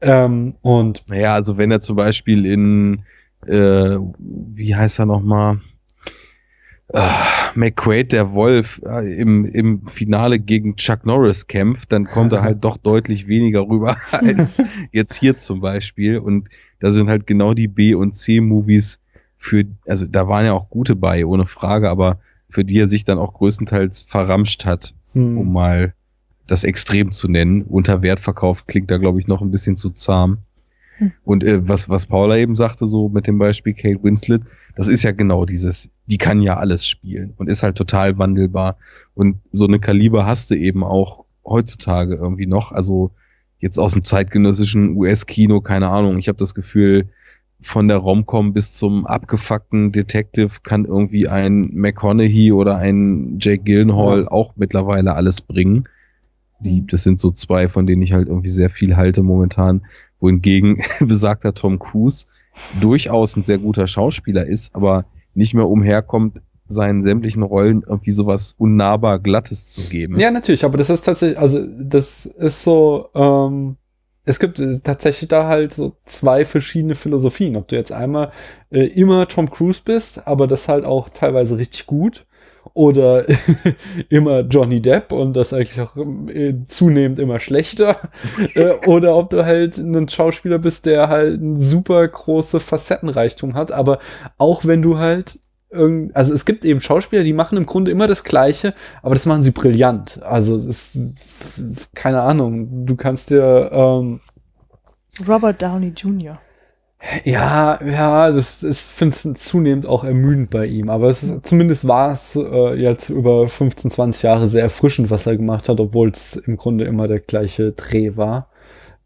Ähm, und Naja, also wenn er zum Beispiel in, äh, wie heißt er nochmal? Äh, McQuaid, der Wolf, äh, im, im Finale gegen Chuck Norris kämpft, dann kommt er halt doch deutlich weniger rüber als jetzt hier zum Beispiel. Und da sind halt genau die B- und C-Movies für, also da waren ja auch gute bei, ohne Frage, aber für die er sich dann auch größtenteils verramscht hat, hm, um mal das Extrem zu nennen. Unter Wert verkauft klingt da, glaube ich, noch ein bisschen zu zahm. Hm. Und äh, was, was Paula eben sagte, so mit dem Beispiel Kate Winslet, das ist ja genau dieses, die kann ja alles spielen und ist halt total wandelbar. Und so eine Kaliber hast du eben auch heutzutage irgendwie noch. Also jetzt aus dem zeitgenössischen US-Kino, keine Ahnung. Ich habe das Gefühl, von der Romcom bis zum abgefuckten Detective kann irgendwie ein McConaughey oder ein Jake Gyllenhaal auch mittlerweile alles bringen. Die, das sind so zwei, von denen ich halt irgendwie sehr viel halte momentan. Wohingegen besagter Tom Cruise durchaus ein sehr guter Schauspieler ist, aber nicht mehr umherkommt, seinen sämtlichen Rollen irgendwie sowas unnahbar Glattes zu geben. Ja, natürlich, aber das ist tatsächlich, also das ist so, ähm, es gibt tatsächlich da halt so zwei verschiedene Philosophien. Ob du jetzt einmal äh, immer Tom Cruise bist, aber das halt auch teilweise richtig gut, oder immer Johnny Depp und das eigentlich auch äh, zunehmend immer schlechter, äh, oder ob du halt ein Schauspieler bist, der halt ein super große Facettenreichtum hat, aber auch wenn du halt irgend, also es gibt eben Schauspieler, die machen im Grunde immer das Gleiche, aber das machen sie brillant. Also das, keine Ahnung, du kannst dir ähm, Robert Downey Jr. ja, ja, das ist finde es zunehmend auch ermüdend bei ihm, aber es ist, zumindest war es äh, jetzt über 15, 20 Jahre sehr erfrischend, was er gemacht hat, obwohl es im Grunde immer der gleiche Dreh war.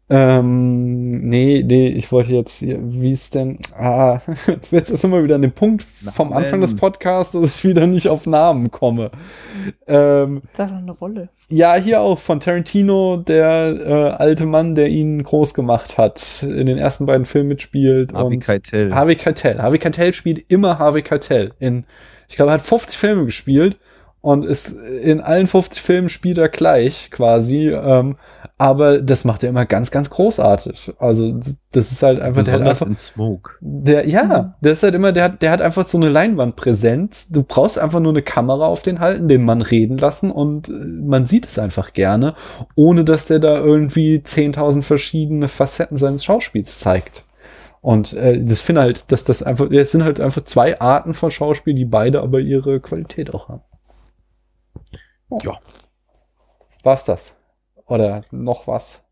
Ähm, nee, nee, ich wollte jetzt, hier- wie ist denn, ah, jetzt, jetzt ist immer wieder an dem Punkt vom Namen. Anfang des Podcasts, dass ich wieder nicht auf Namen komme. Ähm, Sag doch eine Rolle. ja, hier auch von Tarantino, der äh, alte Mann, der ihn groß gemacht hat, in den ersten beiden Filmen mitspielt. Harvey und Keitel. Harvey Keitel. Harvey Keitel spielt immer Harvey Keitel. In, ich glaube, er hat 50 Filme gespielt und ist in allen 50 Filmen spielt er gleich quasi. Ähm, aber das macht er immer ganz, ganz großartig. Also das ist halt einfach, der hat Besonders einfach in Smoke. der, ja, der ist halt immer, der hat, der hat einfach so eine Leinwandpräsenz. Du brauchst einfach nur eine Kamera auf den halten, den Mann reden lassen und äh, man sieht es einfach gerne, ohne dass der da irgendwie 10.000 verschiedene Facetten seines Schauspiels zeigt. Und äh, das finde halt, dass das einfach, es sind halt einfach zwei Arten von Schauspiel, die beide aber ihre Qualität auch haben. Ja. War's das? Oder noch was?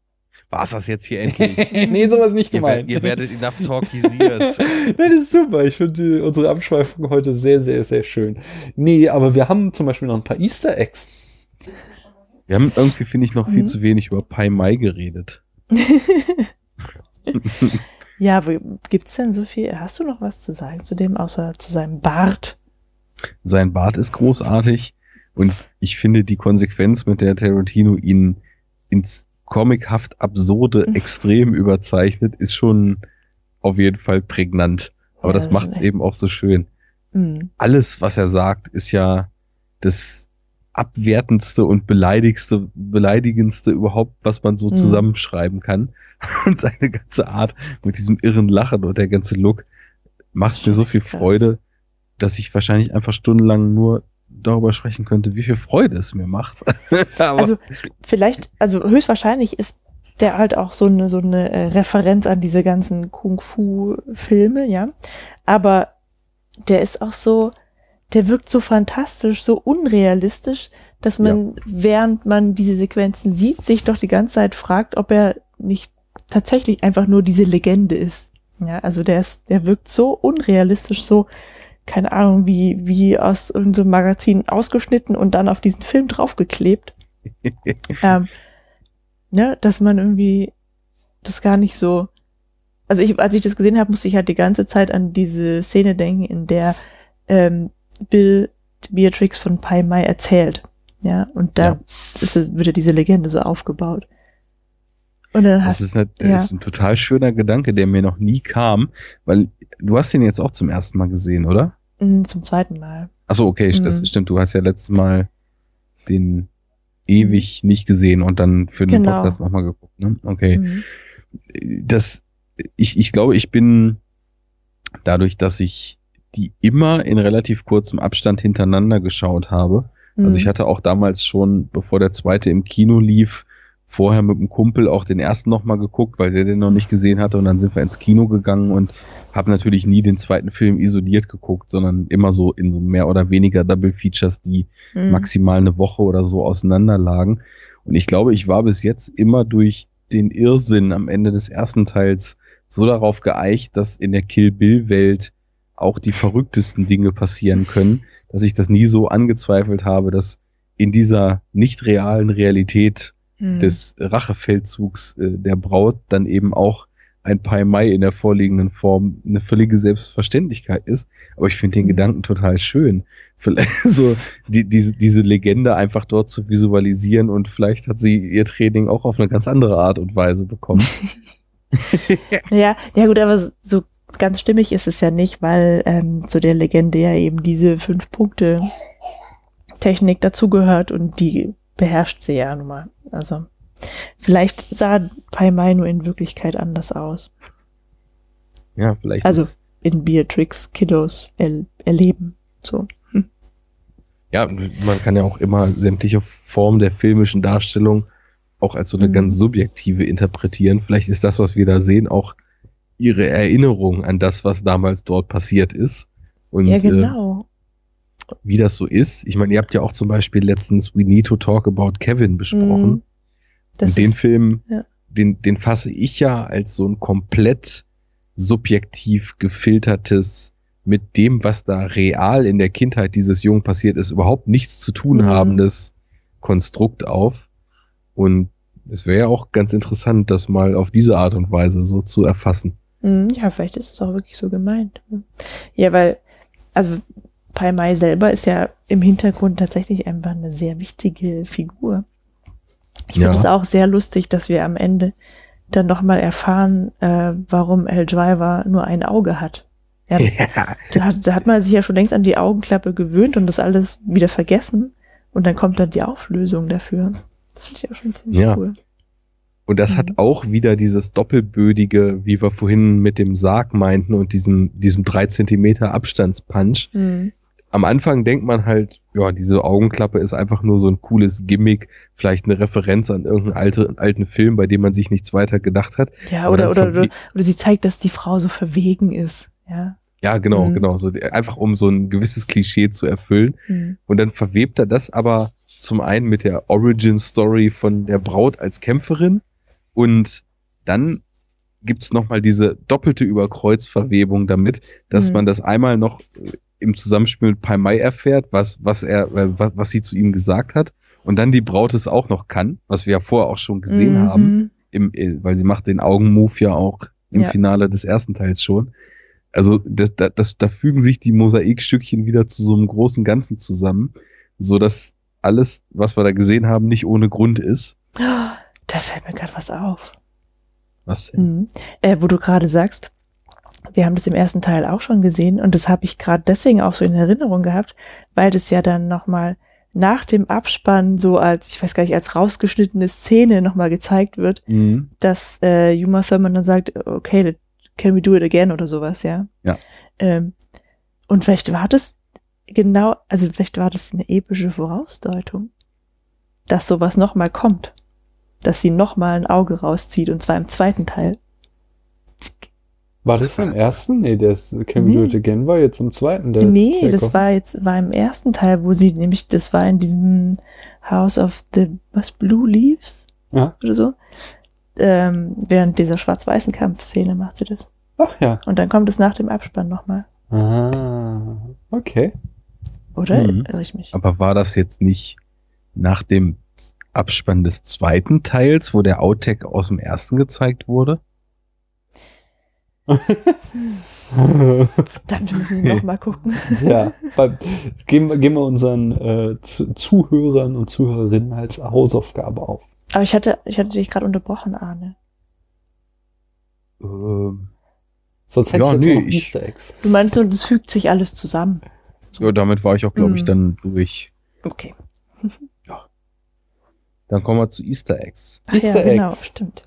War's das jetzt hier endlich? nee, sowas nicht ihr, gemeint. werdet, ihr werdet enough talkisiert. Das ist super. Ich finde unsere Abschweifung heute sehr, sehr, sehr schön. Nee, aber wir haben zum Beispiel noch ein paar Easter Eggs. Wir haben irgendwie, finde ich, noch viel Mhm. zu wenig über Pai Mai geredet. Ja, aber gibt's denn so viel? Hast du noch was zu sagen zu dem, außer zu seinem Bart? Sein Bart ist großartig und ich finde die Konsequenz, mit der Tarantino ihn ins comichaft absurde Mhm. extrem überzeichnet, ist schon auf jeden Fall prägnant. Aber Ja, das das macht es eben auch so schön. Mhm. Alles, was er sagt, ist ja das abwertendste und beleidigste, beleidigendste überhaupt, was man so Mhm. zusammenschreiben kann. Und seine ganze Art mit diesem irren Lachen und der ganze Look macht mir so viel krass. Freude, dass ich wahrscheinlich einfach stundenlang nur darüber sprechen könnte, wie viel Freude es mir macht. Aber Also vielleicht, also höchstwahrscheinlich ist der halt auch so eine so eine äh, Referenz an diese ganzen Kung-Fu-Filme, ja. Aber der ist auch so, der wirkt so fantastisch, so unrealistisch, dass man, während man diese Sequenzen sieht, sich doch die ganze Zeit fragt, ob er nicht tatsächlich einfach nur diese Legende ist. Ja, also der ist, der wirkt so unrealistisch, so, keine Ahnung, wie, wie aus irgendeinem Magazin ausgeschnitten und dann auf diesen Film draufgeklebt. ähm, ne, dass man irgendwie das gar nicht so. Also ich, als ich das gesehen habe, musste ich halt die ganze Zeit an diese Szene denken, in der ähm, Bill Beatrix von Pai Mai erzählt. Ja, und da Ja. ist, wird ja diese Legende so aufgebaut. Und dann das hast ist, halt, ja. ist ein total schöner Gedanke, der mir noch nie kam, weil du hast den jetzt auch zum ersten Mal gesehen, oder? mh, zum zweiten Mal. Achso, okay, das Mhm. stimmt. Du hast ja letztes Mal den ewig nicht gesehen und dann für den Genau. Podcast nochmal geguckt. Ne? Okay. Mhm. Das, ich, ich glaube, ich bin dadurch, dass ich die immer in relativ kurzem Abstand hintereinander geschaut habe. Also ich Mhm. hatte auch damals schon, bevor der zweite im Kino lief, vorher mit einem Kumpel auch den ersten nochmal geguckt, weil der den noch nicht gesehen hatte und dann sind wir ins Kino gegangen und habe natürlich nie den zweiten Film isoliert geguckt, sondern immer so in so mehr oder weniger Double Features, die Mhm. maximal eine Woche oder so auseinander lagen. Und ich glaube, ich war bis jetzt immer durch den Irrsinn am Ende des ersten Teils so darauf geeicht, dass in der Kill Bill Welt auch die verrücktesten Dinge passieren können, dass ich das nie so angezweifelt habe, dass in dieser nicht realen Realität Mhm. des Rachefeldzugs äh, der Braut dann eben auch ein Pai Mai in der vorliegenden Form eine völlige Selbstverständlichkeit ist. Aber ich finde den Mhm. Gedanken total schön. Vielleicht so die, diese, diese Legende einfach dort zu visualisieren und vielleicht hat sie ihr Training auch auf eine ganz andere Art und Weise bekommen. Ja, ja gut, aber so ganz stimmig ist es ja nicht, weil ähm, zu der Legende ja eben diese fünf Punkte Technik dazugehört und die beherrscht sie ja nun mal. Also vielleicht sah Pai Mai nur in Wirklichkeit anders aus. ja, vielleicht Also in Beatrix Kiddos er erleben. So. ja, man kann ja auch immer sämtliche Formen der filmischen Darstellung auch als so eine Mhm. ganz subjektive interpretieren. Vielleicht ist das, was wir da sehen, auch ihre Erinnerung an das, was damals dort passiert ist. Und ja, äh, genau. Wie das so ist. Ich meine, ihr habt ja auch zum Beispiel letztens We Need to Talk About Kevin besprochen. Mhm. Das Und den ist- Film, ja. den, den fasse ich ja als so ein komplett subjektiv gefiltertes, mit dem, was da real in der Kindheit dieses Jungen passiert ist, überhaupt nichts zu tun Mhm. habendes Konstrukt auf. Und es wäre ja auch ganz interessant, das mal auf diese Art und Weise so zu erfassen. Mhm, Ja, vielleicht ist es auch wirklich so gemeint. Ja, weil, also Pai Mai selber ist ja im Hintergrund tatsächlich einfach eine sehr wichtige Figur. Ich finde Ja. es auch sehr lustig, dass wir am Ende dann nochmal erfahren, äh, warum El Driver nur ein Auge hat. Ja, da, hat, da hat man sich ja schon längst an die Augenklappe gewöhnt und das alles wieder vergessen. Und dann kommt dann die Auflösung dafür. Das finde ich auch schon ziemlich Ja. cool. Und das Mhm. hat auch wieder dieses doppelbödige, wie wir vorhin mit dem Sarg meinten und diesem, diesem drei Zentimeter Abstandspunch. Mhm. Am Anfang denkt man halt, ja, diese Augenklappe ist einfach nur so ein cooles Gimmick, vielleicht eine Referenz an irgendeinen alte, alten Film, bei dem man sich nichts weiter gedacht hat. Ja, oder, oder, oder, oder sie zeigt, dass die Frau so verwegen ist. Ja. Ja, genau, Mhm. genau. So, einfach um so ein gewisses Klischee zu erfüllen. Mhm. Und dann verwebt er das aber zum einen mit der Origin Story von der Braut als Kämpferin und dann gibt's noch mal diese doppelte Überkreuzverwebung damit, dass Mhm. man das einmal noch äh, im Zusammenspiel mit Pai Mai erfährt, was, was er, äh, was, was sie zu ihm gesagt hat und dann die Braut es auch noch kann, was wir ja vorher auch schon gesehen Mhm. haben, im, äh, weil sie macht den Augenmove ja auch im Ja. Finale des ersten Teils schon. Also das, das, das, da fügen sich die Mosaikstückchen wieder zu so einem großen Ganzen zusammen, so dass alles, was wir da gesehen haben, nicht ohne Grund ist. Da fällt mir gerade was auf. Was denn? Mhm. Äh, wo du gerade sagst, wir haben das im ersten Teil auch schon gesehen und das habe ich gerade deswegen auch so in Erinnerung gehabt, weil das ja dann nochmal nach dem Abspann so als, ich weiß gar nicht, als rausgeschnittene Szene nochmal gezeigt wird, Mhm. dass äh, Yuma Thurman dann sagt, okay, can we do it again oder sowas, ja. Ja. Ähm, und vielleicht war das genau, also vielleicht war das eine epische Vorausdeutung, dass sowas nochmal kommt. Dass sie nochmal ein Auge rauszieht und zwar im zweiten Teil. War das im ersten? Nee, der ist, Can We Nee. Do It Again war jetzt im zweiten. Der nee, das Chekhov. war jetzt, war im ersten Teil, wo sie nämlich, das war in diesem House of the, was, Blue Leaves? Ja. Oder so. Ähm, während dieser schwarz-weißen Kampfszene macht sie das. Ach ja. Und dann kommt es nach dem Abspann nochmal. Ah, okay. Oder? Mhm. Irre ich mich? Aber war das jetzt nicht nach dem Abspann des zweiten Teils, wo der Outtake aus dem ersten gezeigt wurde? Dann müssen wir nochmal gucken. ja, beim, geben, wir- geben wir unseren äh, Zu- Zuhörern und Zuhörerinnen als Hausaufgabe auf. Aber ich hatte, ich hatte dich gerade unterbrochen, Arne. Ähm, Sonst hätte Ja, ich jetzt nee, genau noch Easter Eggs. Du meinst nur, das fügt sich alles zusammen. so, damit war ich auch, glaube ich, Mhm. dann durch. Okay. Dann kommen wir zu Easter Eggs. Ach Easter ja, genau, Eggs. stimmt.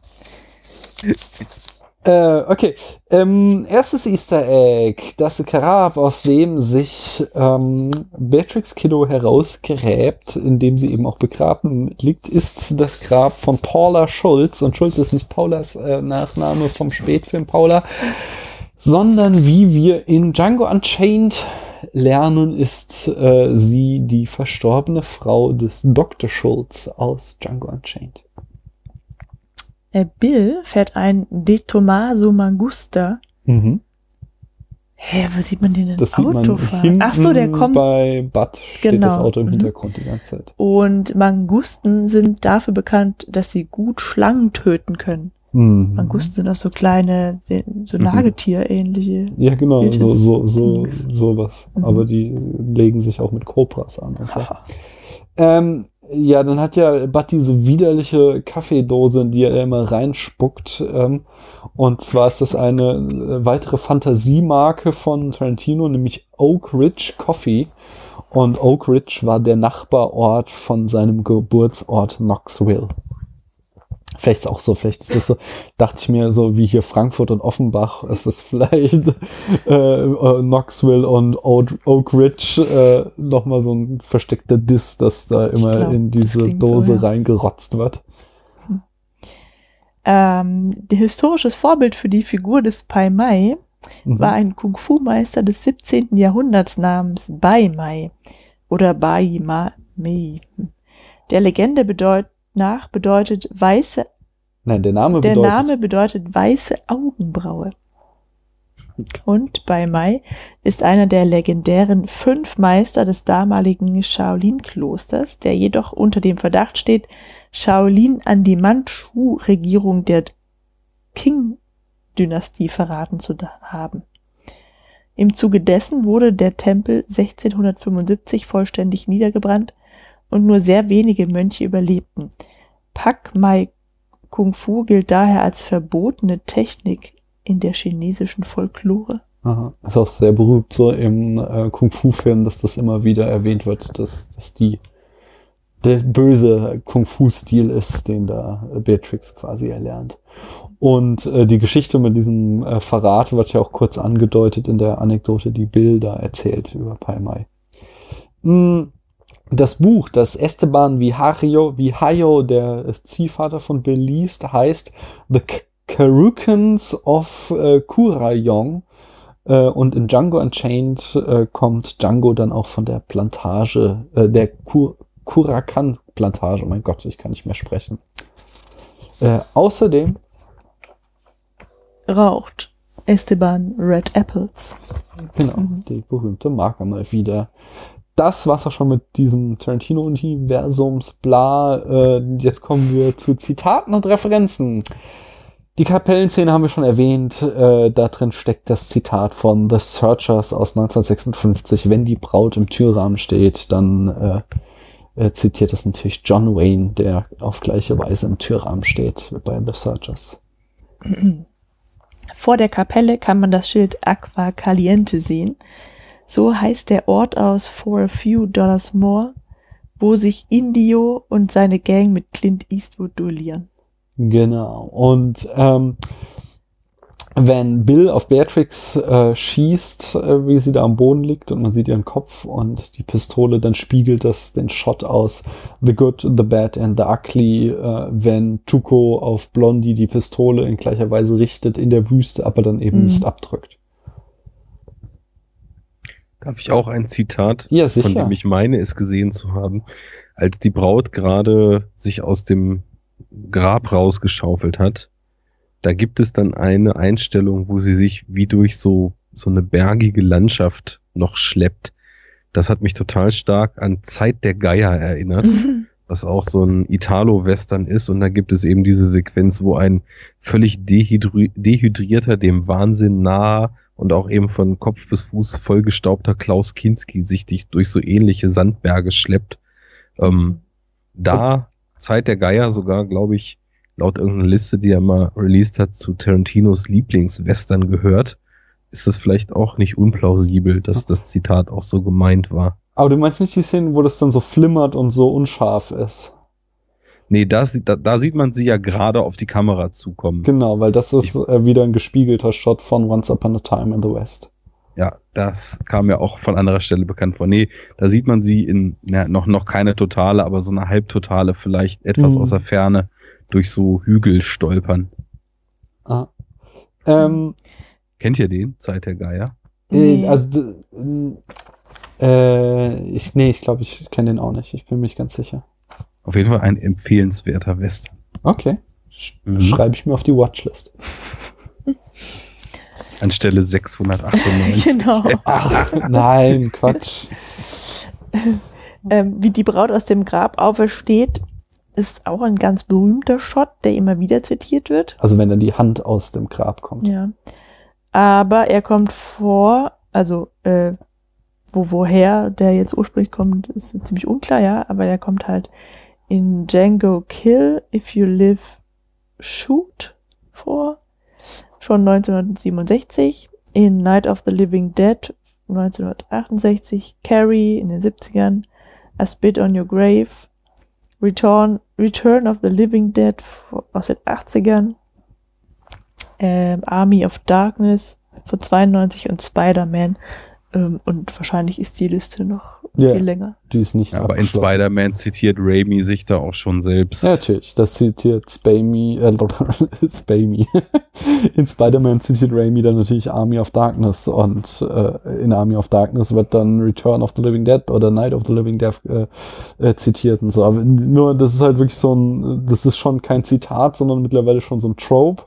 Äh, okay. Ähm, erstes Easter Egg. Das Grab, aus dem sich ähm, Beatrix Kiddo herausgräbt, in dem sie eben auch begraben liegt, ist das Grab von Paula Schulz. Und Schulz ist nicht Paulas äh, Nachname vom Spätfilm Paula, sondern wie wir in Django Unchained lernen, ist äh, sie die verstorbene Frau des Dr. Schulz aus Django Unchained. Äh, Bill fährt ein De Tomaso Mangusta. Mhm. Hä, wo sieht man den denn Das Auto fahren? Ach so, der kommt. bei Bud steht das Genau, Auto im mhm. Hintergrund die ganze Zeit. Und Mangusten sind dafür bekannt, dass sie gut Schlangen töten können. Mhm. Mangusten sind auch so kleine, so Nagetier-ähnliche. Ja, genau, so, so, so, sowas. Mhm. Aber die legen sich auch mit Cobras an und so. Ähm, ja, dann hat ja Bud diese widerliche Kaffeedose, in die er immer reinspuckt. Ähm, und zwar ist das eine äh, weitere Fantasiemarke von Tarantino, nämlich Oak Ridge Coffee. Und Oak Ridge war der Nachbarort von seinem Geburtsort Knoxville. Vielleicht ist auch so, vielleicht ist das so, dachte ich mir so, wie hier Frankfurt und Offenbach, ist es vielleicht äh, äh, Knoxville und Oak, Ridge äh, nochmal so ein versteckter Diss, dass da immer glaub, in diese klingt so, Dose ja. reingerotzt wird. Ähm, der historisches Vorbild für die Figur des Pai Mai Mhm. war ein Kung-Fu-Meister des 17. Jahrhunderts namens Bai Mai oder Bai Ma Mei. Der Legende bedeut nach bedeutet weiße, Nein, der Name der bedeutet. Name bedeutet weiße Augenbraue. Und Bai Mai ist einer der legendären fünf Meister des damaligen Shaolin-Klosters, der jedoch unter dem Verdacht steht, Shaolin an die Mandschu-Regierung der Qing-Dynastie verraten zu haben. Im Zuge dessen wurde der Tempel 1675 vollständig niedergebrannt und nur sehr wenige Mönche überlebten. Pak Mai Kung Fu gilt daher als verbotene Technik in der chinesischen Folklore. Aha. Ist auch sehr berühmt so im äh, Kung-Fu-Film, dass das immer wieder erwähnt wird, dass, dass die der böse Kung-Fu-Stil ist, den da Beatrix quasi erlernt. Und äh, die Geschichte mit diesem äh, Verrat wird ja auch kurz angedeutet in der Anekdote, die Bill da erzählt über Pai Mai. Mm, Das Buch, das Esteban Vihario, Vihayo, der Ziehvater von liest, heißt The Karukans of äh, Kurayong. Äh, und in Django Unchained äh, kommt Django dann auch von der Plantage, äh, der Kur Kurakan-Plantage. Oh mein Gott, ich kann nicht mehr sprechen. Äh, außerdem, Raucht Esteban Red Apples. genau, Mhm. die berühmte Marke mal wieder. Das war's auch schon mit diesem Tarantino-Universums, bla. Äh, jetzt kommen wir zu Zitaten und Referenzen. Die Kapellenszene haben wir schon erwähnt. Äh, da drin steckt das Zitat von The Searchers aus 1956. Wenn die Braut im Türrahmen steht, dann äh, äh, zitiert das natürlich John Wayne, der auf gleiche Weise im Türrahmen steht bei The Searchers. Vor der Kapelle kann man das Schild Aqua Caliente sehen. So heißt der Ort aus For a Few Dollars More, wo sich Indio und seine Gang mit Clint Eastwood duellieren. Genau. Und ähm, wenn Bill auf Beatrix äh, schießt, äh, wie sie da am Boden liegt und man sieht ihren Kopf und die Pistole, dann spiegelt das den Shot aus The Good, The Bad and The Ugly, äh, wenn Tuco auf Blondie die Pistole in gleicher Weise richtet in der Wüste, aber dann eben Mhm. nicht abdrückt. Darf ich auch ein Zitat, Ja, von dem ich meine, es gesehen zu haben, als die Braut gerade sich aus dem Grab rausgeschaufelt hat. Da gibt es dann eine Einstellung, wo sie sich wie durch so, so eine bergige Landschaft noch schleppt. Das hat mich total stark an Zeit der Geier erinnert, was auch so ein Italo-Western ist. Und da gibt es eben diese Sequenz, wo ein völlig dehydri dehydrierter, dem Wahnsinn nahe und auch eben von Kopf bis Fuß vollgestaubter Klaus Kinski sich durch so ähnliche Sandberge schleppt. Ähm, da Zeit der Geier sogar, glaube ich, laut irgendeiner Liste, die er mal released hat, zu Tarantinos Lieblingswestern gehört, ist es vielleicht auch nicht unplausibel, dass das Zitat auch so gemeint war. Aber du meinst nicht die Szenen, wo das dann so flimmert und so unscharf ist? Nee, da, sieht- da, da sieht man sie ja gerade auf die Kamera zukommen. Genau, weil das ist äh, wieder ein gespiegelter Shot von Once Upon a Time in the West. Ja, das kam ja auch von anderer Stelle bekannt vor. Nee, da sieht man sie in na, noch, noch keine totale, aber so eine halbtotale, vielleicht etwas Mhm. aus der Ferne durch so Hügel stolpern. Ah. Ähm, Kennt ihr den? Zeit der Geier? Äh, Nee. Also, äh, ich, nee, ich glaube, ich kenne den auch nicht. Ich bin mir nicht ganz sicher. Auf jeden Fall ein empfehlenswerter Western. Okay. Sch Mhm. Schreibe ich mir auf die Watchlist. Anstelle 698. genau. Ach, nein, Quatsch. ähm, wie die Braut aus dem Grab aufersteht, ist auch ein ganz berühmter Shot, der immer wieder zitiert wird. Also, wenn dann die Hand aus dem Grab kommt. Ja. Aber er kommt vor, also äh, wo woher der jetzt ursprünglich kommt, ist ziemlich unklar, ja, aber er kommt halt in Django Kill, If You Live, Shoot vor, schon 1967, in Night of the Living Dead 1968, Carrie in den 70ern, A Spit on Your Grave, Return, Return of the Living Dead aus den 80ern, ähm, Army of Darkness von 92 und Spider-Man. Ähm, und wahrscheinlich ist die Liste noch Ja. viel länger. Die ist nicht Ja, aber in. Spider-Man zitiert Raimi sich da auch schon selbst. Ja, natürlich. Das zitiert Spamy, äh, Spamy. In Spider-Man zitiert Raimi dann natürlich Army of Darkness und äh, in Army of Darkness wird dann Return of the Living Dead oder Night of the Living Dead äh, äh, zitiert und so. Aber nur, das ist halt wirklich so ein, das ist schon kein Zitat, sondern mittlerweile schon so ein Trope.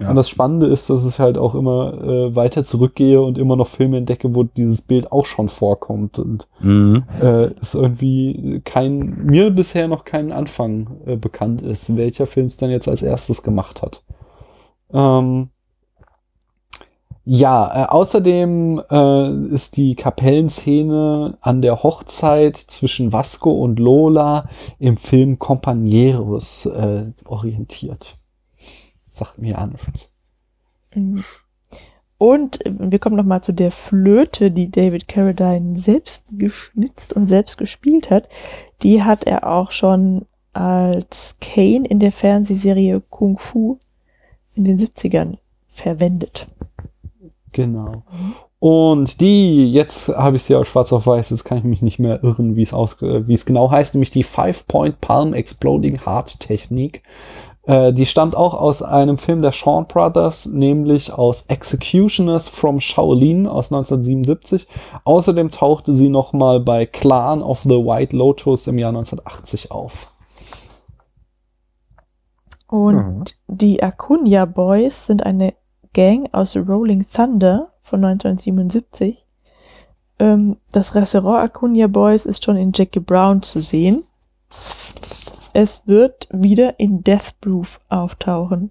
Ja. Und das Spannende ist, dass ich halt auch immer äh, weiter zurückgehe und immer noch Filme entdecke, wo dieses Bild auch schon vorkommt. Und Mhm. äh, ist irgendwie kein, mir bisher noch kein Anfang äh, bekannt ist, welcher Film es dann jetzt als erstes gemacht hat. Ähm, ja, äh, außerdem äh, ist die Kapellenszene an der Hochzeit zwischen Vasco und Lola im Film Compañeros äh, orientiert. Sagt mir ja nichts. Mhm. Und äh, wir kommen nochmal zu der Flöte, die David Carradine selbst geschnitzt und selbst gespielt hat. Die hat er auch schon als Kane in der Fernsehserie Kung Fu in den 70ern verwendet. Genau. Und die, jetzt habe ich sie auch schwarz auf weiß, jetzt kann ich mich nicht mehr irren, wie es äh, wie es genau heißt, nämlich die Five-Point Palm Exploding Heart Technik. Äh, die stammt auch aus einem Film der Shawn Brothers, nämlich aus Executioners from Shaolin aus 1977. Außerdem tauchte sie nochmal bei Clan of the White Lotus im Jahr 1980 auf. Und die Acuna Boys sind eine Gang aus Rolling Thunder von 1977. Ähm, das Restaurant Acuna Boys ist schon in Jackie Brown zu sehen. Es wird wieder in Death Proof auftauchen.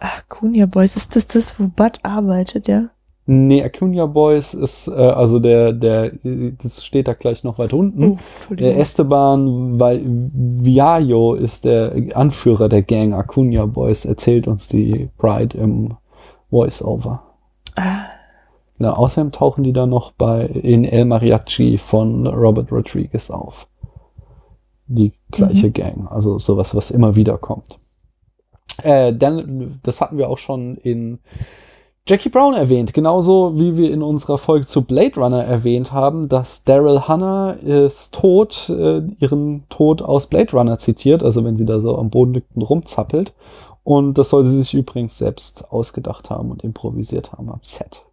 Ach, Kunia Boys, ist das das, wo Bud arbeitet, ja? Nee, Acuna Boys ist, äh, also der, der, das steht da gleich noch weit unten. Oh, Der. Esteban Viallo ist der Anführer der Gang Acuna Boys, erzählt uns die Bride im Voice-Over. Ah, außerdem tauchen die dann noch bei in El Mariachi von Robert Rodriguez auf. Die gleiche Mhm. Gang, also sowas, was immer wieder kommt. Äh, dann, das hatten wir auch schon in Jackie Brown erwähnt, genauso wie wir in unserer Folge zu Blade Runner erwähnt haben, dass Daryl Hannah ist tot, äh, ihren Tod aus Blade Runner zitiert, also wenn sie da so am Boden liegt und rumzappelt. Und das soll sie sich übrigens selbst ausgedacht haben und improvisiert haben am Set.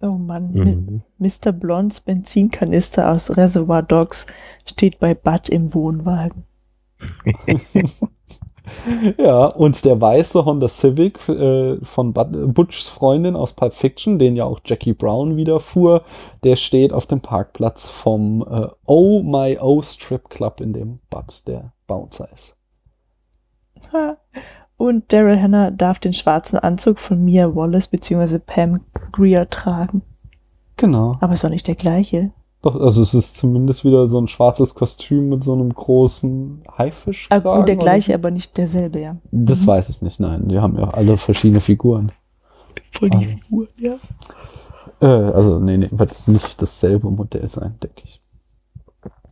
Oh Mann, Mhm. Mr. Blondes Benzinkanister aus Reservoir Dogs steht bei Bud im Wohnwagen. Ja, und der weiße Honda Civic äh, von Bud, Butchs Freundin aus Pulp Fiction, den ja auch Jackie Brown wieder fuhr, der steht auf dem Parkplatz vom äh, Oh My Oh Strip Club, in dem Bud der Bouncer ist. Und Daryl Hannah darf den schwarzen Anzug von Mia Wallace bzw. Pam Greer tragen. Genau. Aber ist doch nicht der gleiche. Doch, also es ist zumindest wieder so ein schwarzes Kostüm mit so einem großen Haifisch. Ah, gut, der gleiche, aber nicht derselbe, ja. Das Mhm. weiß ich nicht, nein. Die haben ja alle verschiedene Figuren. Voll die Figur, ja. Äh, also, nee, nee, wird es nicht dasselbe Modell sein, denke ich.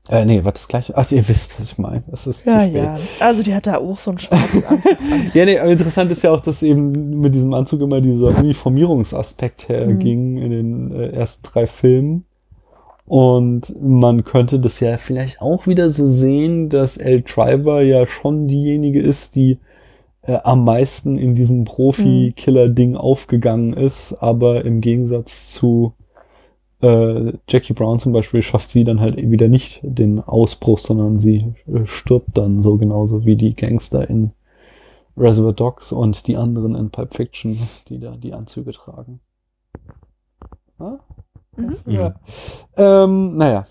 Äh, nee, wird das gleiche. Ach, ihr wisst, was ich meine. Es ist Ja, zu spät. ja. Also die hat da auch so einen schwarzen Anzug an. Ja, nee, aber interessant ist ja auch, dass eben mit diesem Anzug immer dieser Uniformierungsaspekt herging in den äh, ersten drei Filmen. Und man könnte das ja vielleicht auch wieder so sehen, dass El Driver ja schon diejenige ist, die äh, am meisten in diesem Profi-Killer-Ding aufgegangen ist, aber im Gegensatz zu äh, Jackie Brown zum Beispiel schafft sie dann halt wieder nicht den Ausbruch, sondern sie äh, stirbt dann so genauso wie die Gangster in Reservoir Dogs und die anderen in Pulp Fiction, die da die Anzüge tragen. Ja? Mhm. ja. Ähm, naja,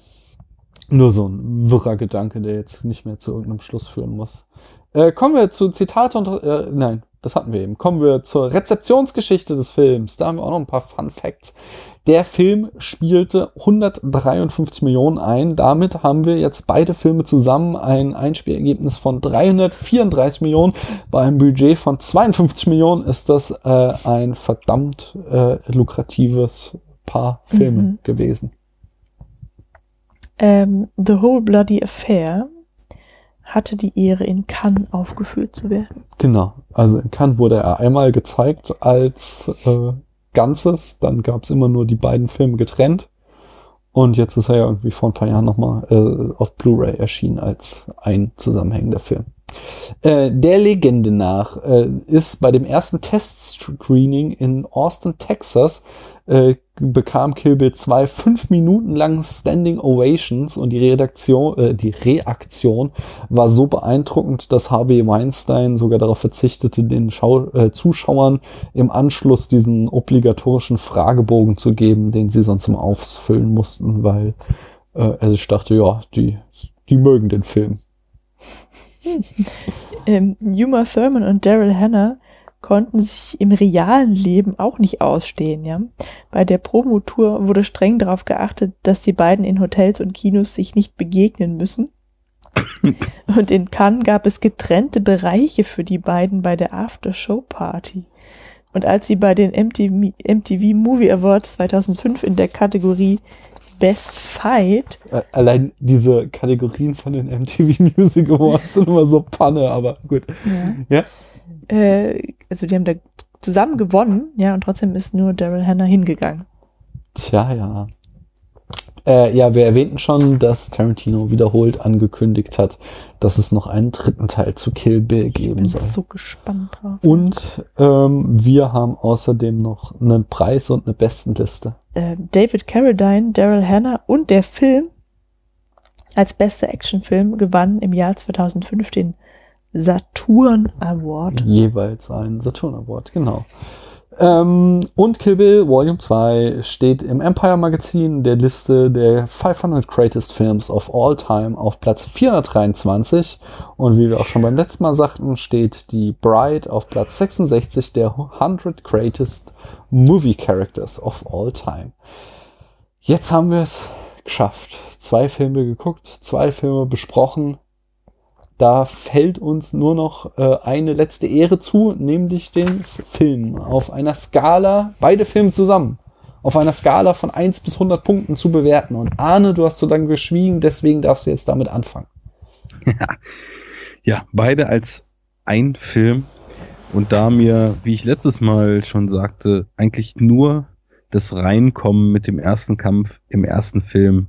nur so ein wirrer Gedanke, der jetzt nicht mehr zu irgendeinem Schluss führen muss. Äh, kommen wir zu Zitate und, äh, nein, das hatten wir eben. Kommen wir zur Rezeptionsgeschichte des Films. Da haben wir auch noch ein paar Fun Facts. Der Film spielte 153 Millionen ein. Damit haben wir jetzt beide Filme zusammen ein Einspielergebnis von 334 Millionen. Bei einem Budget von 52 Millionen ist das äh, ein verdammt äh, lukratives Paar Filme Mhm. gewesen. Ähm, The Whole Bloody Affair hatte die Ehre, in Cannes aufgeführt zu werden. Genau. Also in Cannes wurde er einmal gezeigt als äh, Ganzes. Dann gab es immer nur die beiden Filme getrennt. Und jetzt ist er ja irgendwie vor ein paar Jahren nochmal äh, auf Blu-ray erschienen als ein zusammenhängender Film. Äh, der Legende nach äh, ist bei dem ersten Test-Screening in Austin, Texas, äh, bekam Kill Bill 2 fünf Minuten lang Standing Ovations und die Redaktion, äh, die Reaktion war so beeindruckend, dass Harvey Weinstein sogar darauf verzichtete, den Schau äh, Zuschauern im Anschluss diesen obligatorischen Fragebogen zu geben, den sie sonst immer ausfüllen mussten, weil äh, er sich dachte, ja, die, die mögen den Film. Ähm, Uma Thurman und Daryl Hannah konnten sich im realen Leben auch nicht ausstehen, ja. Bei der Promotour wurde streng darauf geachtet, dass die beiden in Hotels und Kinos sich nicht begegnen müssen. Und in Cannes gab es getrennte Bereiche für die beiden bei der After-Show-Party. Und als sie bei den MTV, MTV Movie Awards 2005 in der Kategorie Best Fight Äh, allein diese Kategorien von den MTV Music Awards sind immer so Panne, aber gut. Ja. äh, also die haben da zusammen gewonnen, ja, und trotzdem ist nur Daryl Hannah hingegangen. Tja, ja. Äh, ja, wir erwähnten schon, dass Tarantino wiederholt angekündigt hat, dass es noch einen dritten Teil zu Kill Bill Ich geben bin soll. so gespannt drauf. Und ähm, wir haben außerdem noch einen Preis und eine Bestenliste. Äh, David Carradine, Daryl Hannah und der Film als bester Actionfilm gewannen im Jahr 2005 den Saturn Award. Jeweils einen Saturn Award, genau. Ähm, und Kill Bill Volume 2 steht im Empire Magazin der Liste der 500 Greatest Films of All Time auf Platz 423. Und wie wir auch schon beim letzten Mal sagten, steht die Bride auf Platz 66 der 100 Greatest Movie Characters of All Time. Jetzt haben wir es geschafft. Zwei Filme geguckt, zwei Filme besprochen. Da fällt uns nur noch äh, eine letzte Ehre zu, nämlich den Film auf einer Skala, beide Filme zusammen, auf einer Skala von 1 bis 100 Punkten zu bewerten. Und Arne, du hast so lange geschwiegen, deswegen darfst du jetzt damit anfangen. Ja, beide als ein Film. Und da mir, wie ich letztes Mal schon sagte, eigentlich nur das Reinkommen mit dem ersten Kampf im ersten Film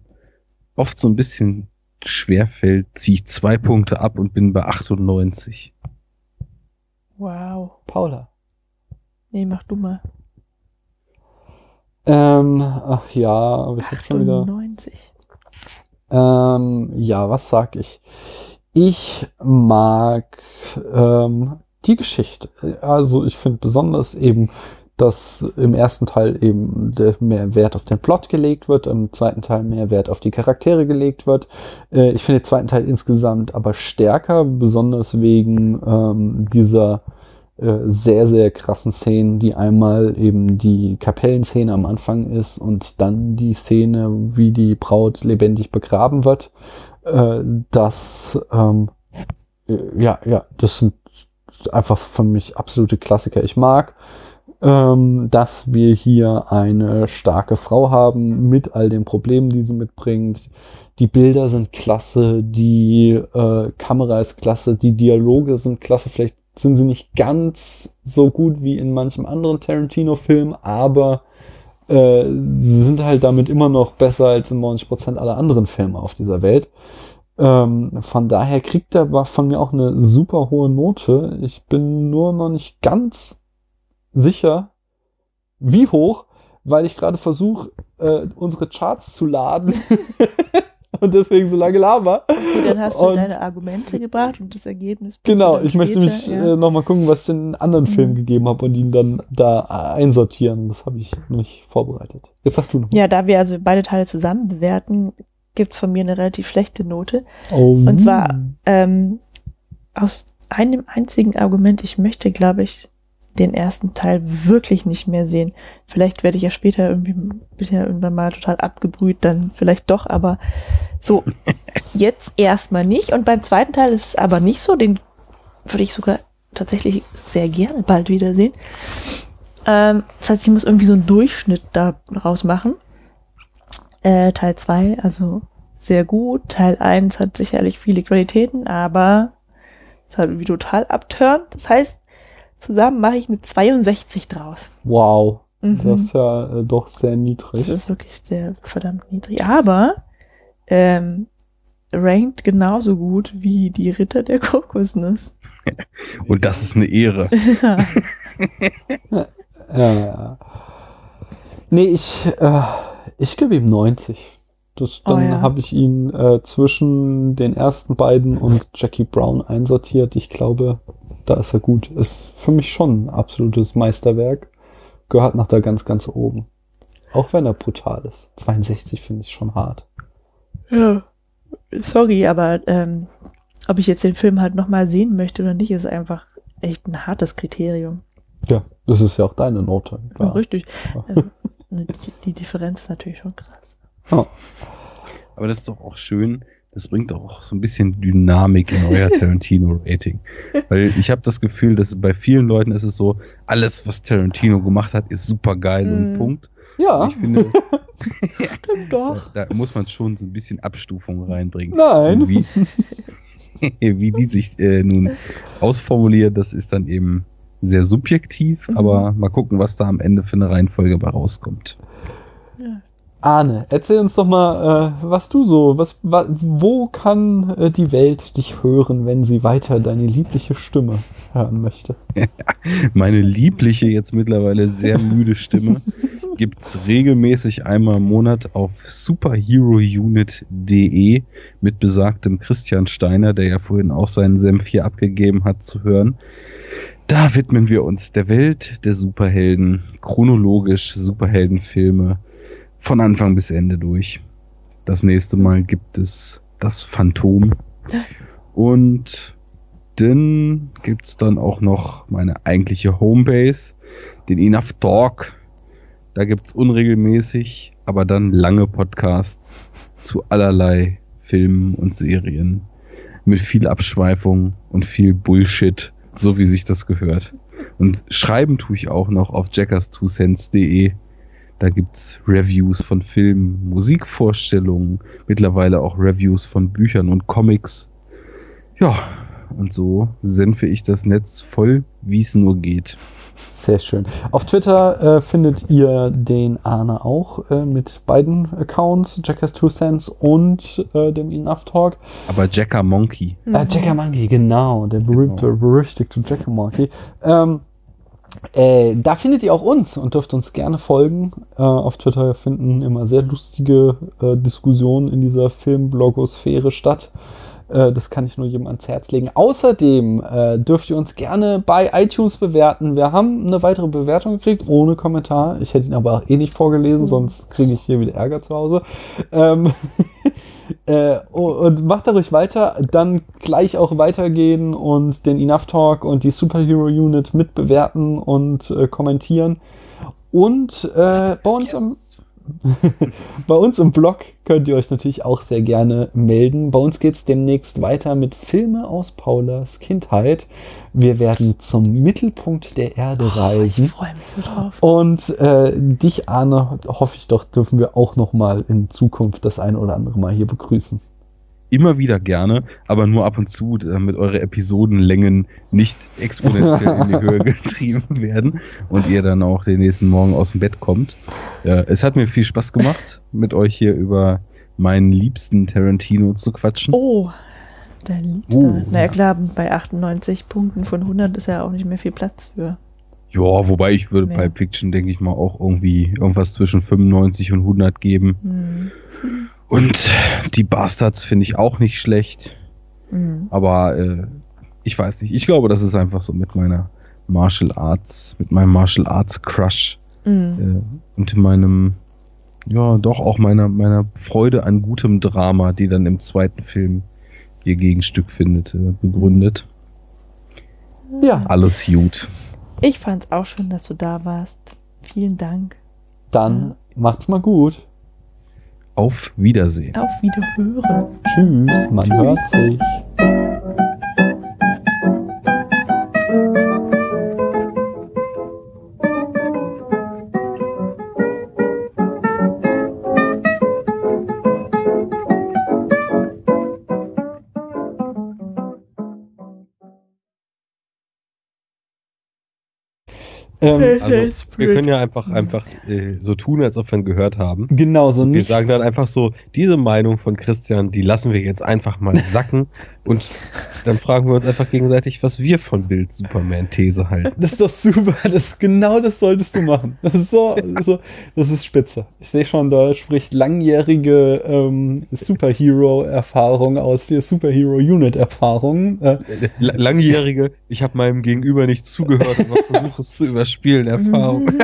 oft so ein bisschen schwer fällt, ziehe ich zwei Punkte ab und bin bei 98. Wow. Paula. Nee, mach du mal. Ähm, ach ja, aber ich habe schon wieder. 98. Ähm, ja, was sag ich? Ich mag ähm, die Geschichte. Also ich finde besonders eben, dass im ersten Teil eben mehr Wert auf den Plot gelegt wird, im zweiten Teil mehr Wert auf die Charaktere gelegt wird. Äh, ich finde den zweiten Teil insgesamt aber stärker, besonders wegen ähm, dieser äh, sehr, sehr krassen Szenen, die einmal eben die Kapellenszene am Anfang ist und dann die Szene, wie die Braut lebendig begraben wird. Äh, das, ähm, äh, ja, ja, das sind einfach für mich absolute Klassiker. Ich mag, ähm, dass wir hier eine starke Frau haben mit all den Problemen, die sie mitbringt. Die Bilder sind klasse, die äh, Kamera ist klasse, die Dialoge sind klasse. Vielleicht sind sie nicht ganz so gut wie in manchem anderen Tarantino-Film, aber äh, sie sind halt damit immer noch besser als in 90% aller anderen Filme auf dieser Welt. Ähm, von daher kriegt er von mir auch eine super hohe Note. Ich bin nur noch nicht ganz sicher, wie hoch, weil ich gerade versuche, äh, unsere Charts zu laden und deswegen so lange laber. Okay, dann hast du Und- deine Argumente gebracht und das Ergebnis. Genau, ich möchte später, mich ja. äh, noch mal gucken, was ich in anderen Filmen Mhm. gegeben habe und ihn dann da äh, einsortieren. Das habe ich noch nicht vorbereitet. Jetzt sag du noch. Ja, da wir also beide Teile zusammen bewerten, gibt's von mir eine relativ schlechte Note. Oh. Und zwar ähm, aus einem einzigen Argument, ich möchte, glaube ich, den ersten Teil wirklich nicht mehr sehen. Vielleicht werde ich ja später irgendwie, bin ja irgendwann mal total abgebrüht, dann vielleicht doch, aber so jetzt erstmal nicht. Und beim zweiten Teil ist es aber nicht so, den würde ich sogar tatsächlich sehr gerne bald wiedersehen. Ähm, das heißt, ich muss irgendwie so einen Durchschnitt da rausmachen. Äh, Teil 2, also sehr gut. Teil 1 hat sicherlich viele Qualitäten, aber ist halt irgendwie total abturnt. Das heißt, zusammen mache ich eine 62 draus. Wow. Mhm. Das ist ja äh, doch sehr niedrig. Das ist wirklich sehr verdammt niedrig. Aber ähm, rankt genauso gut wie die Ritter der Kokosnuss. Und das ist eine Ehre. ja. Ja, ja. Nee, ich, äh, ich gebe ihm 90. Das, Oh dann ja. habe ich ihn äh, zwischen den ersten beiden und Jackie Brown einsortiert. Ich glaube, da ist er gut. Ist für mich schon ein absolutes Meisterwerk. Gehört nach da ganz, ganz oben. Auch wenn er brutal ist. 62 finde ich schon hart. ja. Sorry, aber ähm, ob ich jetzt den Film halt nochmal sehen möchte oder nicht, ist einfach echt ein hartes Kriterium. Ja, das ist ja auch deine Note. Ja. Ja. Richtig. Ja. Ähm, die, die Differenz ist natürlich schon krass. Oh. Aber das ist doch auch schön. Das bringt doch auch so ein bisschen Dynamik in euer Tarantino-Rating. Weil ich habe das Gefühl, dass bei vielen Leuten ist es so, alles, was Tarantino gemacht hat, ist super geil und Mhm. Punkt. Ja, Ich finde, da, da muss man schon so ein bisschen Abstufung reinbringen. nein. Und wie, wie die sich äh, nun ausformulieren, das ist dann eben sehr subjektiv, Mhm. aber mal gucken, was da am Ende für eine Reihenfolge bei rauskommt. Arne, erzähl uns doch mal, äh, was du so, was, wa, wo kann äh, die Welt dich hören, wenn sie weiter deine liebliche Stimme hören möchte? Meine liebliche, jetzt mittlerweile sehr müde Stimme gibt's regelmäßig einmal im Monat auf superherounit.de mit besagtem Christian Steiner, der ja vorhin auch seinen Senf hier abgegeben hat, zu hören. Da widmen wir uns der Welt der Superhelden, chronologisch Superheldenfilme von Anfang bis Ende durch. Das nächste Mal gibt es das Phantom. Und dann gibt's dann auch noch meine eigentliche Homebase, den Enough Talk. Da gibt's unregelmäßig, aber dann lange Podcasts zu allerlei Filmen und Serien. Mit viel Abschweifung und viel Bullshit, so wie sich das gehört. Und schreiben tue ich auch noch auf jackers2cents.de. Da gibt's Reviews von Filmen, Musikvorstellungen, mittlerweile auch Reviews von Büchern und Comics. Ja, und so senfe ich das Netz voll, wie es nur geht. Sehr schön. Auf Twitter äh, findet ihr den Arne auch äh, mit beiden Accounts, Jackers Two Cents und äh, dem Enough Talk. Aber Jacker Monkey. Äh, Jacker Monkey, genau, der berühmte, berüchtigte Jacker Monkey. Ähm, äh, da findet ihr auch uns und dürft uns gerne folgen. Äh, auf Twitter finden immer sehr lustige äh, Diskussionen in dieser Filmblogosphäre statt. Äh, das kann ich nur jedem ans Herz legen. Außerdem äh, dürft ihr uns gerne bei iTunes bewerten. Wir haben eine weitere Bewertung gekriegt, ohne Kommentar. Ich hätte ihn aber auch eh nicht vorgelesen, sonst kriege ich hier wieder Ärger zu Hause. Ähm Äh, und macht da ruhig weiter, dann gleich auch weitergehen und den Enough Talk und die Superhero Unit mitbewerten und äh, kommentieren. Und äh, bei uns am bei uns im Blog könnt ihr euch natürlich auch sehr gerne melden. Bei uns geht es demnächst weiter mit Filme aus Paulas Kindheit. Wir werden zum Mittelpunkt der Erde Ich reisen. freue mich so drauf. Und äh, dich, Arne, hoffe ich doch, dürfen wir auch noch mal in Zukunft das eine oder andere Mal hier begrüßen. Immer wieder gerne, aber nur ab und zu, damit eure Episodenlängen nicht exponentiell in die Höhe getrieben werden und ihr dann auch den nächsten Morgen aus dem Bett kommt. Äh, es hat mir viel Spaß gemacht, mit euch hier über meinen liebsten Tarantino zu quatschen. Oh, dein Liebster. Oh, naja, ja. klar, bei 98 Punkten von 100 ist ja auch nicht mehr viel Platz für. Ja, wobei ich würde Nee. bei Fiction, denke ich mal, auch irgendwie irgendwas zwischen 95 und 100 geben. Hm. Und die Bastards finde ich auch nicht schlecht. Hm. Aber äh, ich weiß nicht. Ich glaube, das ist einfach so mit meiner Martial Arts, mit meinem Martial Arts Crush Hm. äh, und meinem, ja, doch auch meiner, meiner Freude an gutem Drama, die dann im zweiten Film ihr Gegenstück findet, äh, begründet. Ja, Alles gut. Ich fand's auch schön, dass du da warst. Vielen Dank. dann macht's mal gut. Auf Wiedersehen. Auf Wiederhören. Tschüss, man hört sich. Ähm, Also, wir können ja einfach, einfach äh, so tun, als ob wir ihn gehört haben. genau so Wir nichts. sagen dann einfach so, diese Meinung von Christian, die lassen wir jetzt einfach mal sacken und dann fragen wir uns einfach gegenseitig, was wir von Bild Superman These halten. Das ist doch super. Das genau das solltest du machen. Das ist so, so das ist spitze. Ich sehe schon, da spricht langjährige ähm, Superhero-Erfahrung aus der Superhero-Unit-Erfahrung. Äh, langjährige, ich habe meinem Gegenüber nicht zugehört, aber versuche es zu überspielen, Erfahrung.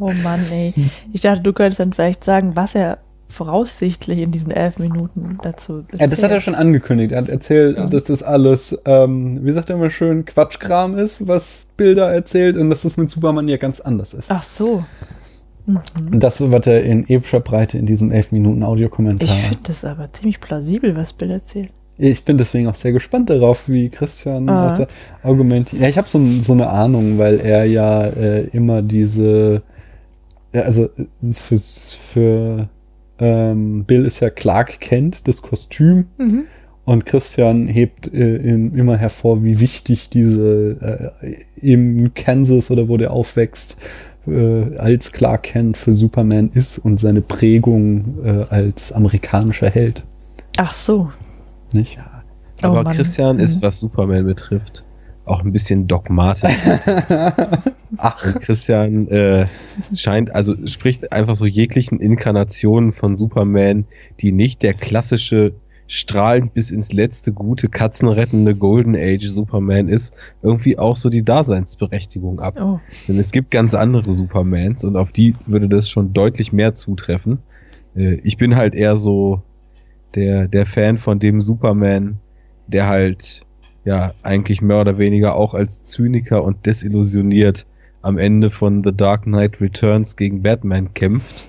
Oh Mann, ey. Ich dachte, du könntest dann vielleicht sagen, was er voraussichtlich in diesen elf Minuten dazu ja, das hat er schon angekündigt. Er hat erzählt, Ja. dass das alles, ähm, wie sagt er immer schön, Quatschkram ist, was Bilder erzählt und dass das mit Superman ja ganz anders ist. Ach so. Mhm. Und das wird er in epischer Breite in diesem 11 Minuten Ich Audiokommentar. finde das aber ziemlich plausibel, was Bill erzählt. Ich bin deswegen auch sehr gespannt darauf, wie Christian Ah. also argumentiert. Ja, ich habe so, so eine Ahnung, weil er ja äh, immer diese, ja, also für, für ähm, Bill ist ja Clark Kent, das Kostüm. Mhm. Und Christian hebt äh, in, immer hervor, wie wichtig diese äh, im Kansas oder wo der aufwächst, äh, als Clark Kent für Superman ist und seine Prägung äh, als amerikanischer Held. Ach so. Nicht? Oh Aber Mann. Christian ist, Mhm. was Superman betrifft, auch ein bisschen dogmatisch. Ach, Und Christian äh, scheint, also spricht einfach so jeglichen Inkarnationen von Superman, die nicht der klassische strahlend bis ins letzte gute, katzenrettende Golden Age Superman ist, irgendwie auch so die Daseinsberechtigung ab. Oh. Denn es gibt ganz andere Supermans und auf die würde das schon deutlich mehr zutreffen. Äh, ich bin halt eher so der, der Fan von dem Superman, der halt ja eigentlich mehr oder weniger auch als Zyniker und desillusioniert am Ende von The Dark Knight Returns gegen Batman kämpft